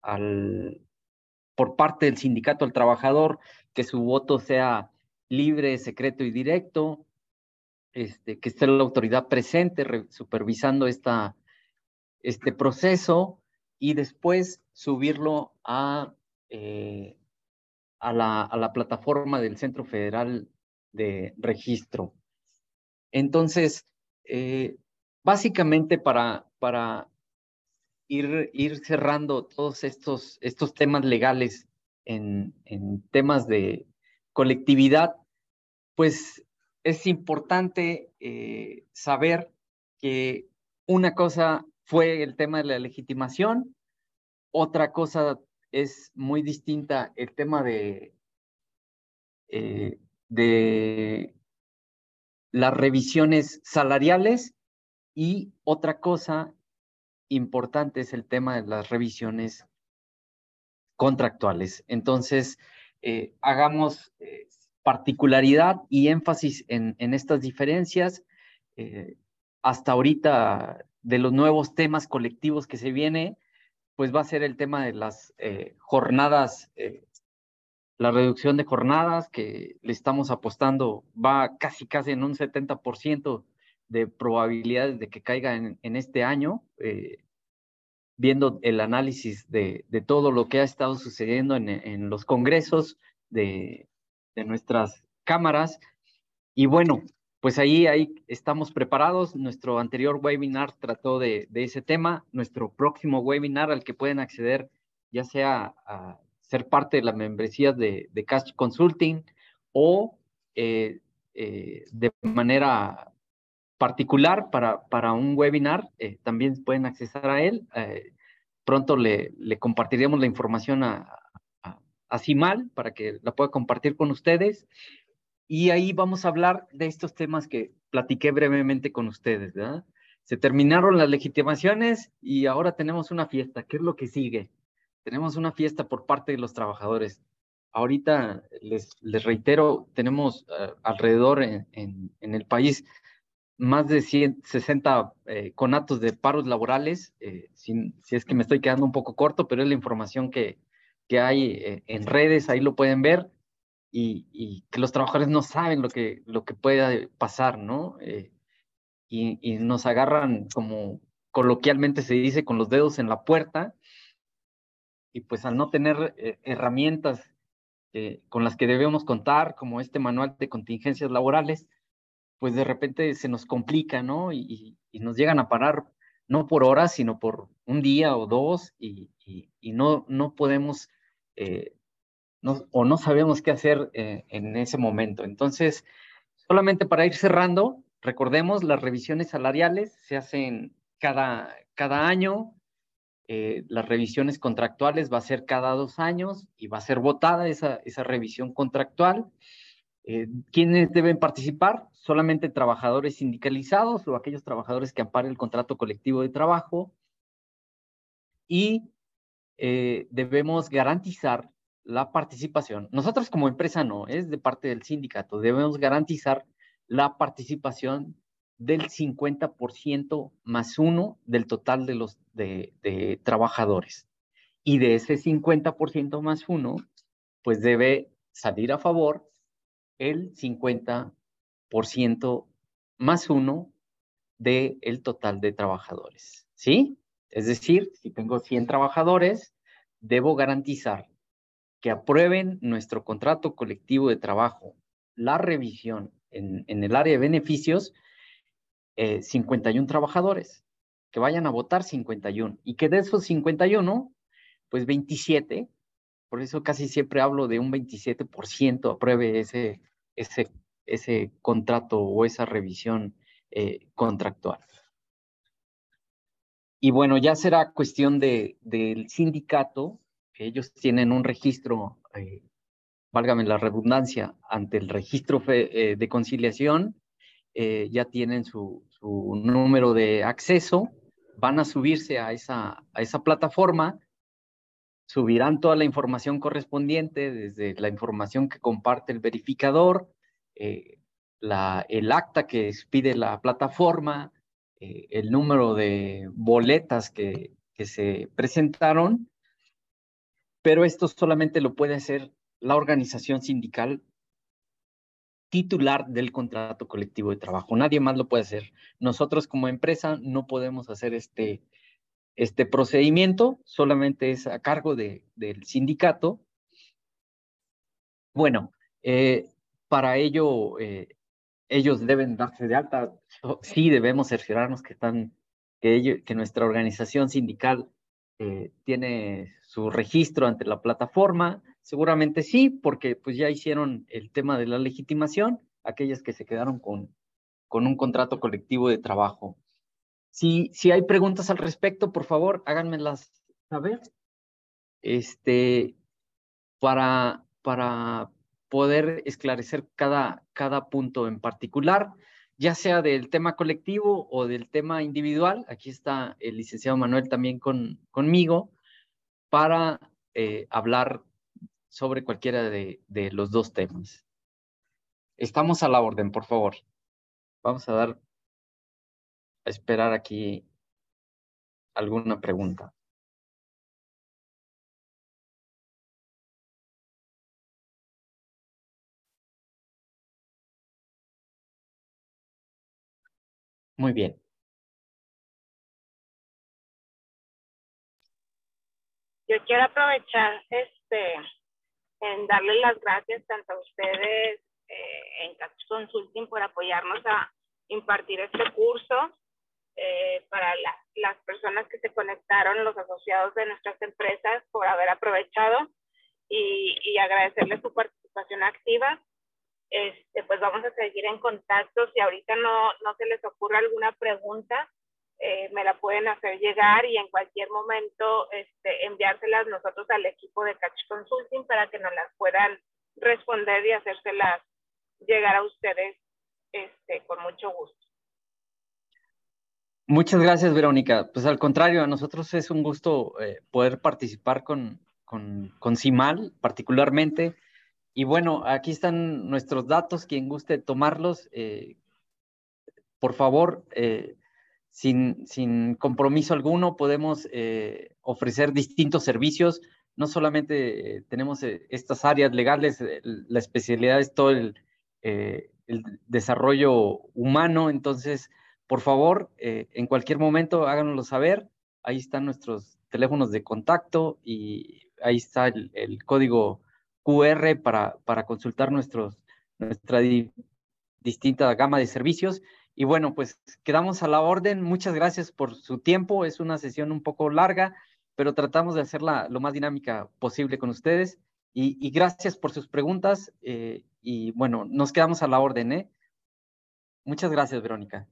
al, por parte del sindicato al trabajador que su voto sea libre, secreto y directo, este, que esté la autoridad presente supervisando esta, este proceso y después subirlo a, eh, a, la, a, la, plataforma del Centro Federal de Registro. Entonces, eh, básicamente para, para ir, ir cerrando todos estos, estos temas legales en, temas de colectividad, pues es importante eh, saber que una cosa fue el tema de la legitimación, otra cosa es muy distinta el tema de, eh, de las revisiones salariales y otra cosa importante es el tema de las revisiones contractuales. Entonces, eh, hagamos eh, particularidad y énfasis en, estas diferencias. Eh, hasta ahorita, de los nuevos temas colectivos que se viene, pues va a ser el tema de las jornadas, la reducción de jornadas, que le estamos apostando, va casi, casi en un 70% de probabilidades de que caiga en, este año, viendo el análisis de, todo lo que ha estado sucediendo en, los congresos de, nuestras cámaras. Y bueno, pues ahí, ahí estamos preparados. Nuestro anterior webinar trató de, ese tema. Nuestro próximo webinar al que pueden acceder, ya sea a ser parte de la membresía de, Cash Consulting o eh, eh, de manera particular para, para un webinar, eh, también pueden acceder a él. Eh, pronto le, le, compartiremos la información a, a, Simal para que la pueda compartir con ustedes. Y ahí vamos a hablar de estos temas que platiqué brevemente con ustedes, se terminaron las legitimaciones y ahora tenemos una fiesta. ¿Qué es lo que sigue? Tenemos una fiesta por parte de los trabajadores. Ahorita les, les reitero, tenemos eh, alrededor en, en, el país más de 160 eh, conatos de paros laborales, eh, si, si, es que me estoy quedando un poco corto, pero es la información que, que hay eh, en redes, ahí lo pueden ver, y, y, que los trabajadores no saben lo que, lo que puede pasar, ¿no? y, y, nos agarran, como coloquialmente se dice, con los dedos en la puerta, y pues al no tener herramientas con las que debemos contar, como este manual de contingencias laborales, pues de repente se nos complica, ¿no? Y, nos llegan a parar no por horas, sino por un día o dos y, no, no podemos eh, o no sabemos qué hacer eh, en ese momento. Entonces, solamente para ir cerrando, recordemos, las revisiones salariales se hacen cada, cada año, eh, las revisiones contractuales va a ser cada dos años y va a ser votada esa, esa revisión contractual. Eh, ¿Quiénes deben participar? Solamente trabajadores sindicalizados o aquellos trabajadores que amparen el contrato colectivo de trabajo. Y eh, debemos garantizar la participación. Nosotros como empresa no, es de parte del sindicato. Debemos garantizar la participación del 50% más uno del total de los de trabajadores. Y de ese 50% más uno, pues debe salir a favor el 50% más uno del el total de trabajadores, ¿sí? Es decir, si tengo 100 trabajadores, debo garantizar que aprueben nuestro contrato colectivo de trabajo, la revisión en, el área de beneficios, 51 eh, trabajadores, que vayan a votar 51 y que de esos 51, pues 27 por eso casi siempre hablo de un 27% apruebe ese, ese, ese contrato o esa revisión eh, contractual. Y bueno, ya será cuestión de, del sindicato, ellos tienen un registro, eh, válgame la redundancia, ante el registro eh, de conciliación, ya tienen su, su, número de acceso, van a subirse a esa, a esa plataforma subirán toda la información correspondiente, desde la información que comparte el verificador, eh, el acta que pide la plataforma, eh, el número de boletas que, que se presentaron, pero esto solamente lo puede hacer la organización sindical titular del contrato colectivo de trabajo. Nadie más lo puede hacer. Nosotros como empresa no podemos hacer este, este procedimiento solamente es a cargo de, del sindicato. Bueno, eh, para ello eh, ellos deben darse de alta. Sí debemos cerciorarnos que, están, que, que nuestra organización sindical eh, tiene su registro ante la plataforma. Seguramente sí, porque pues ya hicieron el tema de la legitimación, aquellas que se quedaron con, con un contrato colectivo de trabajo. Si, si hay preguntas al respecto, por favor, háganmelas saber. Este, para, para poder esclarecer cada, cada punto en particular, ya sea del tema colectivo o del tema individual. Aquí está el licenciado Manuel también con, conmigo para eh, hablar sobre cualquiera de, de los dos temas. Estamos a la orden, por favor. Vamos a dar esperar aquí alguna pregunta. Muy bien. Yo quiero aprovechar este en darle las gracias tanto a ustedes eh, en Catch Consulting por apoyarnos a impartir este curso eh, para las personas que se conectaron, los asociados de nuestras empresas, por haber aprovechado y, y agradecerles su participación activa. Este, pues vamos a seguir en contacto. Si ahorita no, no se les ocurre alguna pregunta, eh, me la pueden hacer llegar y en cualquier momento este, enviárselas nosotros al equipo de Catch Consulting para que nos las puedan responder y hacérselas llegar a ustedes este, con mucho gusto. Muchas gracias, Verónica. Pues al contrario, a nosotros es un gusto eh, poder participar con, con, con CIMAL particularmente. Y bueno, aquí están nuestros datos, quien guste tomarlos, eh, por favor, eh, sin, sin, compromiso alguno, podemos ofrecer distintos servicios. No solamente tenemos estas áreas legales, la especialidad es todo el, el desarrollo humano, entonces por favor, eh, en cualquier momento háganoslo saber. Ahí están nuestros teléfonos de contacto y ahí está el, código QR para, para consultar nuestros, nuestra distinta gama de servicios. Y bueno, pues quedamos a la orden. Muchas gracias por su tiempo. Es una sesión un poco larga, pero tratamos de hacerla lo más dinámica posible con ustedes. Y, gracias por sus preguntas. Eh, y bueno, nos quedamos a la orden. ¿eh? Muchas gracias, Verónica.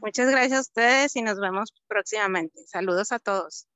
Muchas gracias a ustedes y nos vemos próximamente. Saludos a todos.